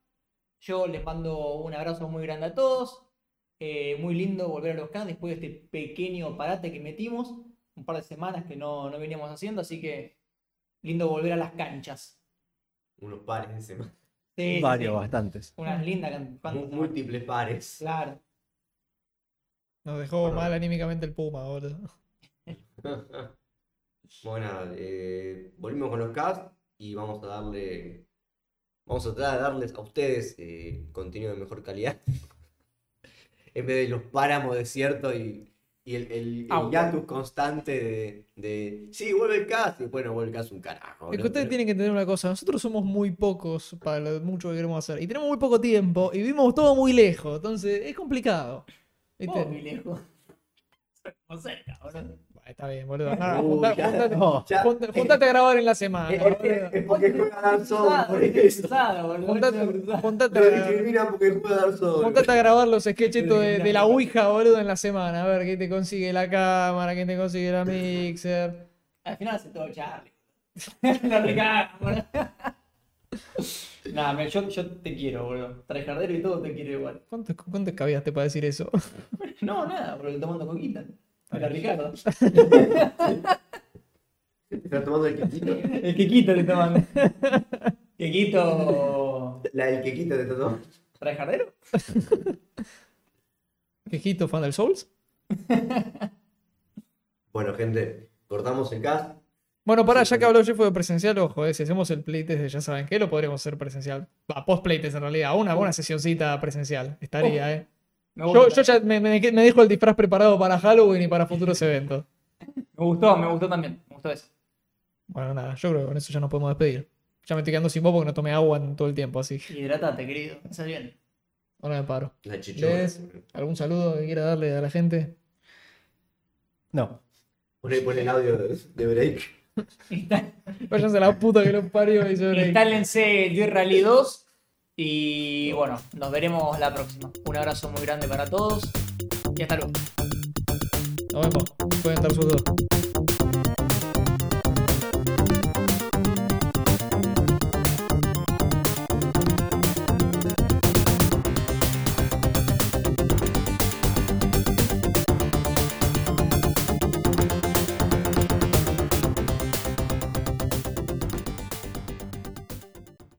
Speaker 1: Yo les mando un abrazo muy grande a todos. Eh, muy lindo volver a los cast después de este pequeño parate que metimos. Un par de semanas que no, no veníamos haciendo, así que lindo volver a las canchas.
Speaker 2: unos pares de semana.
Speaker 1: Sí, sí,
Speaker 4: Varios,
Speaker 1: sí.
Speaker 4: bastantes.
Speaker 1: Unas lindas
Speaker 2: Múltiples pares.
Speaker 1: Claro.
Speaker 3: Nos dejó
Speaker 2: Bueno.
Speaker 3: mal anímicamente el Puma, boludo. *laughs*
Speaker 2: Bueno, eh, volvimos con los cast y vamos a darle. Vamos a tratar de darles a ustedes eh, contenido de mejor calidad. En vez de los páramos desiertos y, y el, el, hiatus constante de, de. Sí, vuelve el cast y después no vuelve el cast un carajo.
Speaker 3: Es
Speaker 2: ¿no?
Speaker 3: que ustedes
Speaker 2: Pero-
Speaker 3: tienen que entender una cosa, nosotros somos muy pocos para lo mucho que queremos hacer. Y tenemos muy poco tiempo y vivimos todo muy lejos. Entonces es complicado. ¿Viste?
Speaker 1: Oh, muy lejos. *laughs* Estamos cerca, boludo.
Speaker 3: Está bien, boludo. Nada,
Speaker 2: Uy,
Speaker 3: junta-
Speaker 2: ya-
Speaker 3: juntate,
Speaker 4: no,
Speaker 2: ya-
Speaker 3: junta- juntate a grabar en la semana.
Speaker 2: Es,
Speaker 3: boludo.
Speaker 2: es- es porque juega Dark Souls, por eso.
Speaker 3: Juntate, juntate
Speaker 2: Lo discriminan porque juega Dark Souls.
Speaker 3: juntate a grabar los sketches de, de la Ouija, boludo, en la semana. A ver quién te consigue la cámara, quién te consigue la mixer.
Speaker 1: Al final hace todo Charlie. *laughs* La recaga, boludo. *laughs* Nada, me- yo, yo te quiero, boludo. Trajardero y todo te quiero igual.
Speaker 3: ¿Cuánto, cuánto escabiaste para decir eso? *laughs*
Speaker 1: No, nada, boludo, tomando coquita. Hola, Ricardo. *laughs*
Speaker 2: Está tomando el quequito.
Speaker 1: El Kikito te tomando. Kikito.
Speaker 2: La del quequito te está tomando.
Speaker 1: ¿Trajardero? *laughs*
Speaker 3: Quejito, fan del Souls. *laughs*
Speaker 2: Bueno, gente, cortamos el cast.
Speaker 3: Bueno, pará,
Speaker 2: Sí,
Speaker 3: ya que habló Jeff de presencial, ojo, eh, si hacemos el playtest de ya saben qué, lo podríamos hacer presencial. Va, post playtest en realidad, una buena sesioncita presencial. Estaría, eh.
Speaker 1: Me
Speaker 3: Yo, ya me, me, me dejo el disfraz preparado para Halloween y para futuros *laughs* eventos.
Speaker 1: Me gustó, me gustó también. Me gustó eso.
Speaker 3: Bueno, nada, yo creo que con eso ya nos podemos despedir. Ya me estoy quedando sin voz porque no tomé agua en todo el tiempo, así que
Speaker 1: Hidratate, querido. Eso bien.
Speaker 3: ahora me paro.
Speaker 2: La chichona.
Speaker 3: ¿Les? ¿Algún saludo que quiera darle a la gente?
Speaker 4: No.
Speaker 2: Poné, poné el audio de, de break. *laughs*
Speaker 3: Váyanse a la puta que los parió y se *laughs* break.
Speaker 1: Instálense el Deer Rally 2 Y bueno, nos veremos la próxima. Un abrazo muy grande para todos y hasta luego.
Speaker 3: Nos vemos. Pueden dos.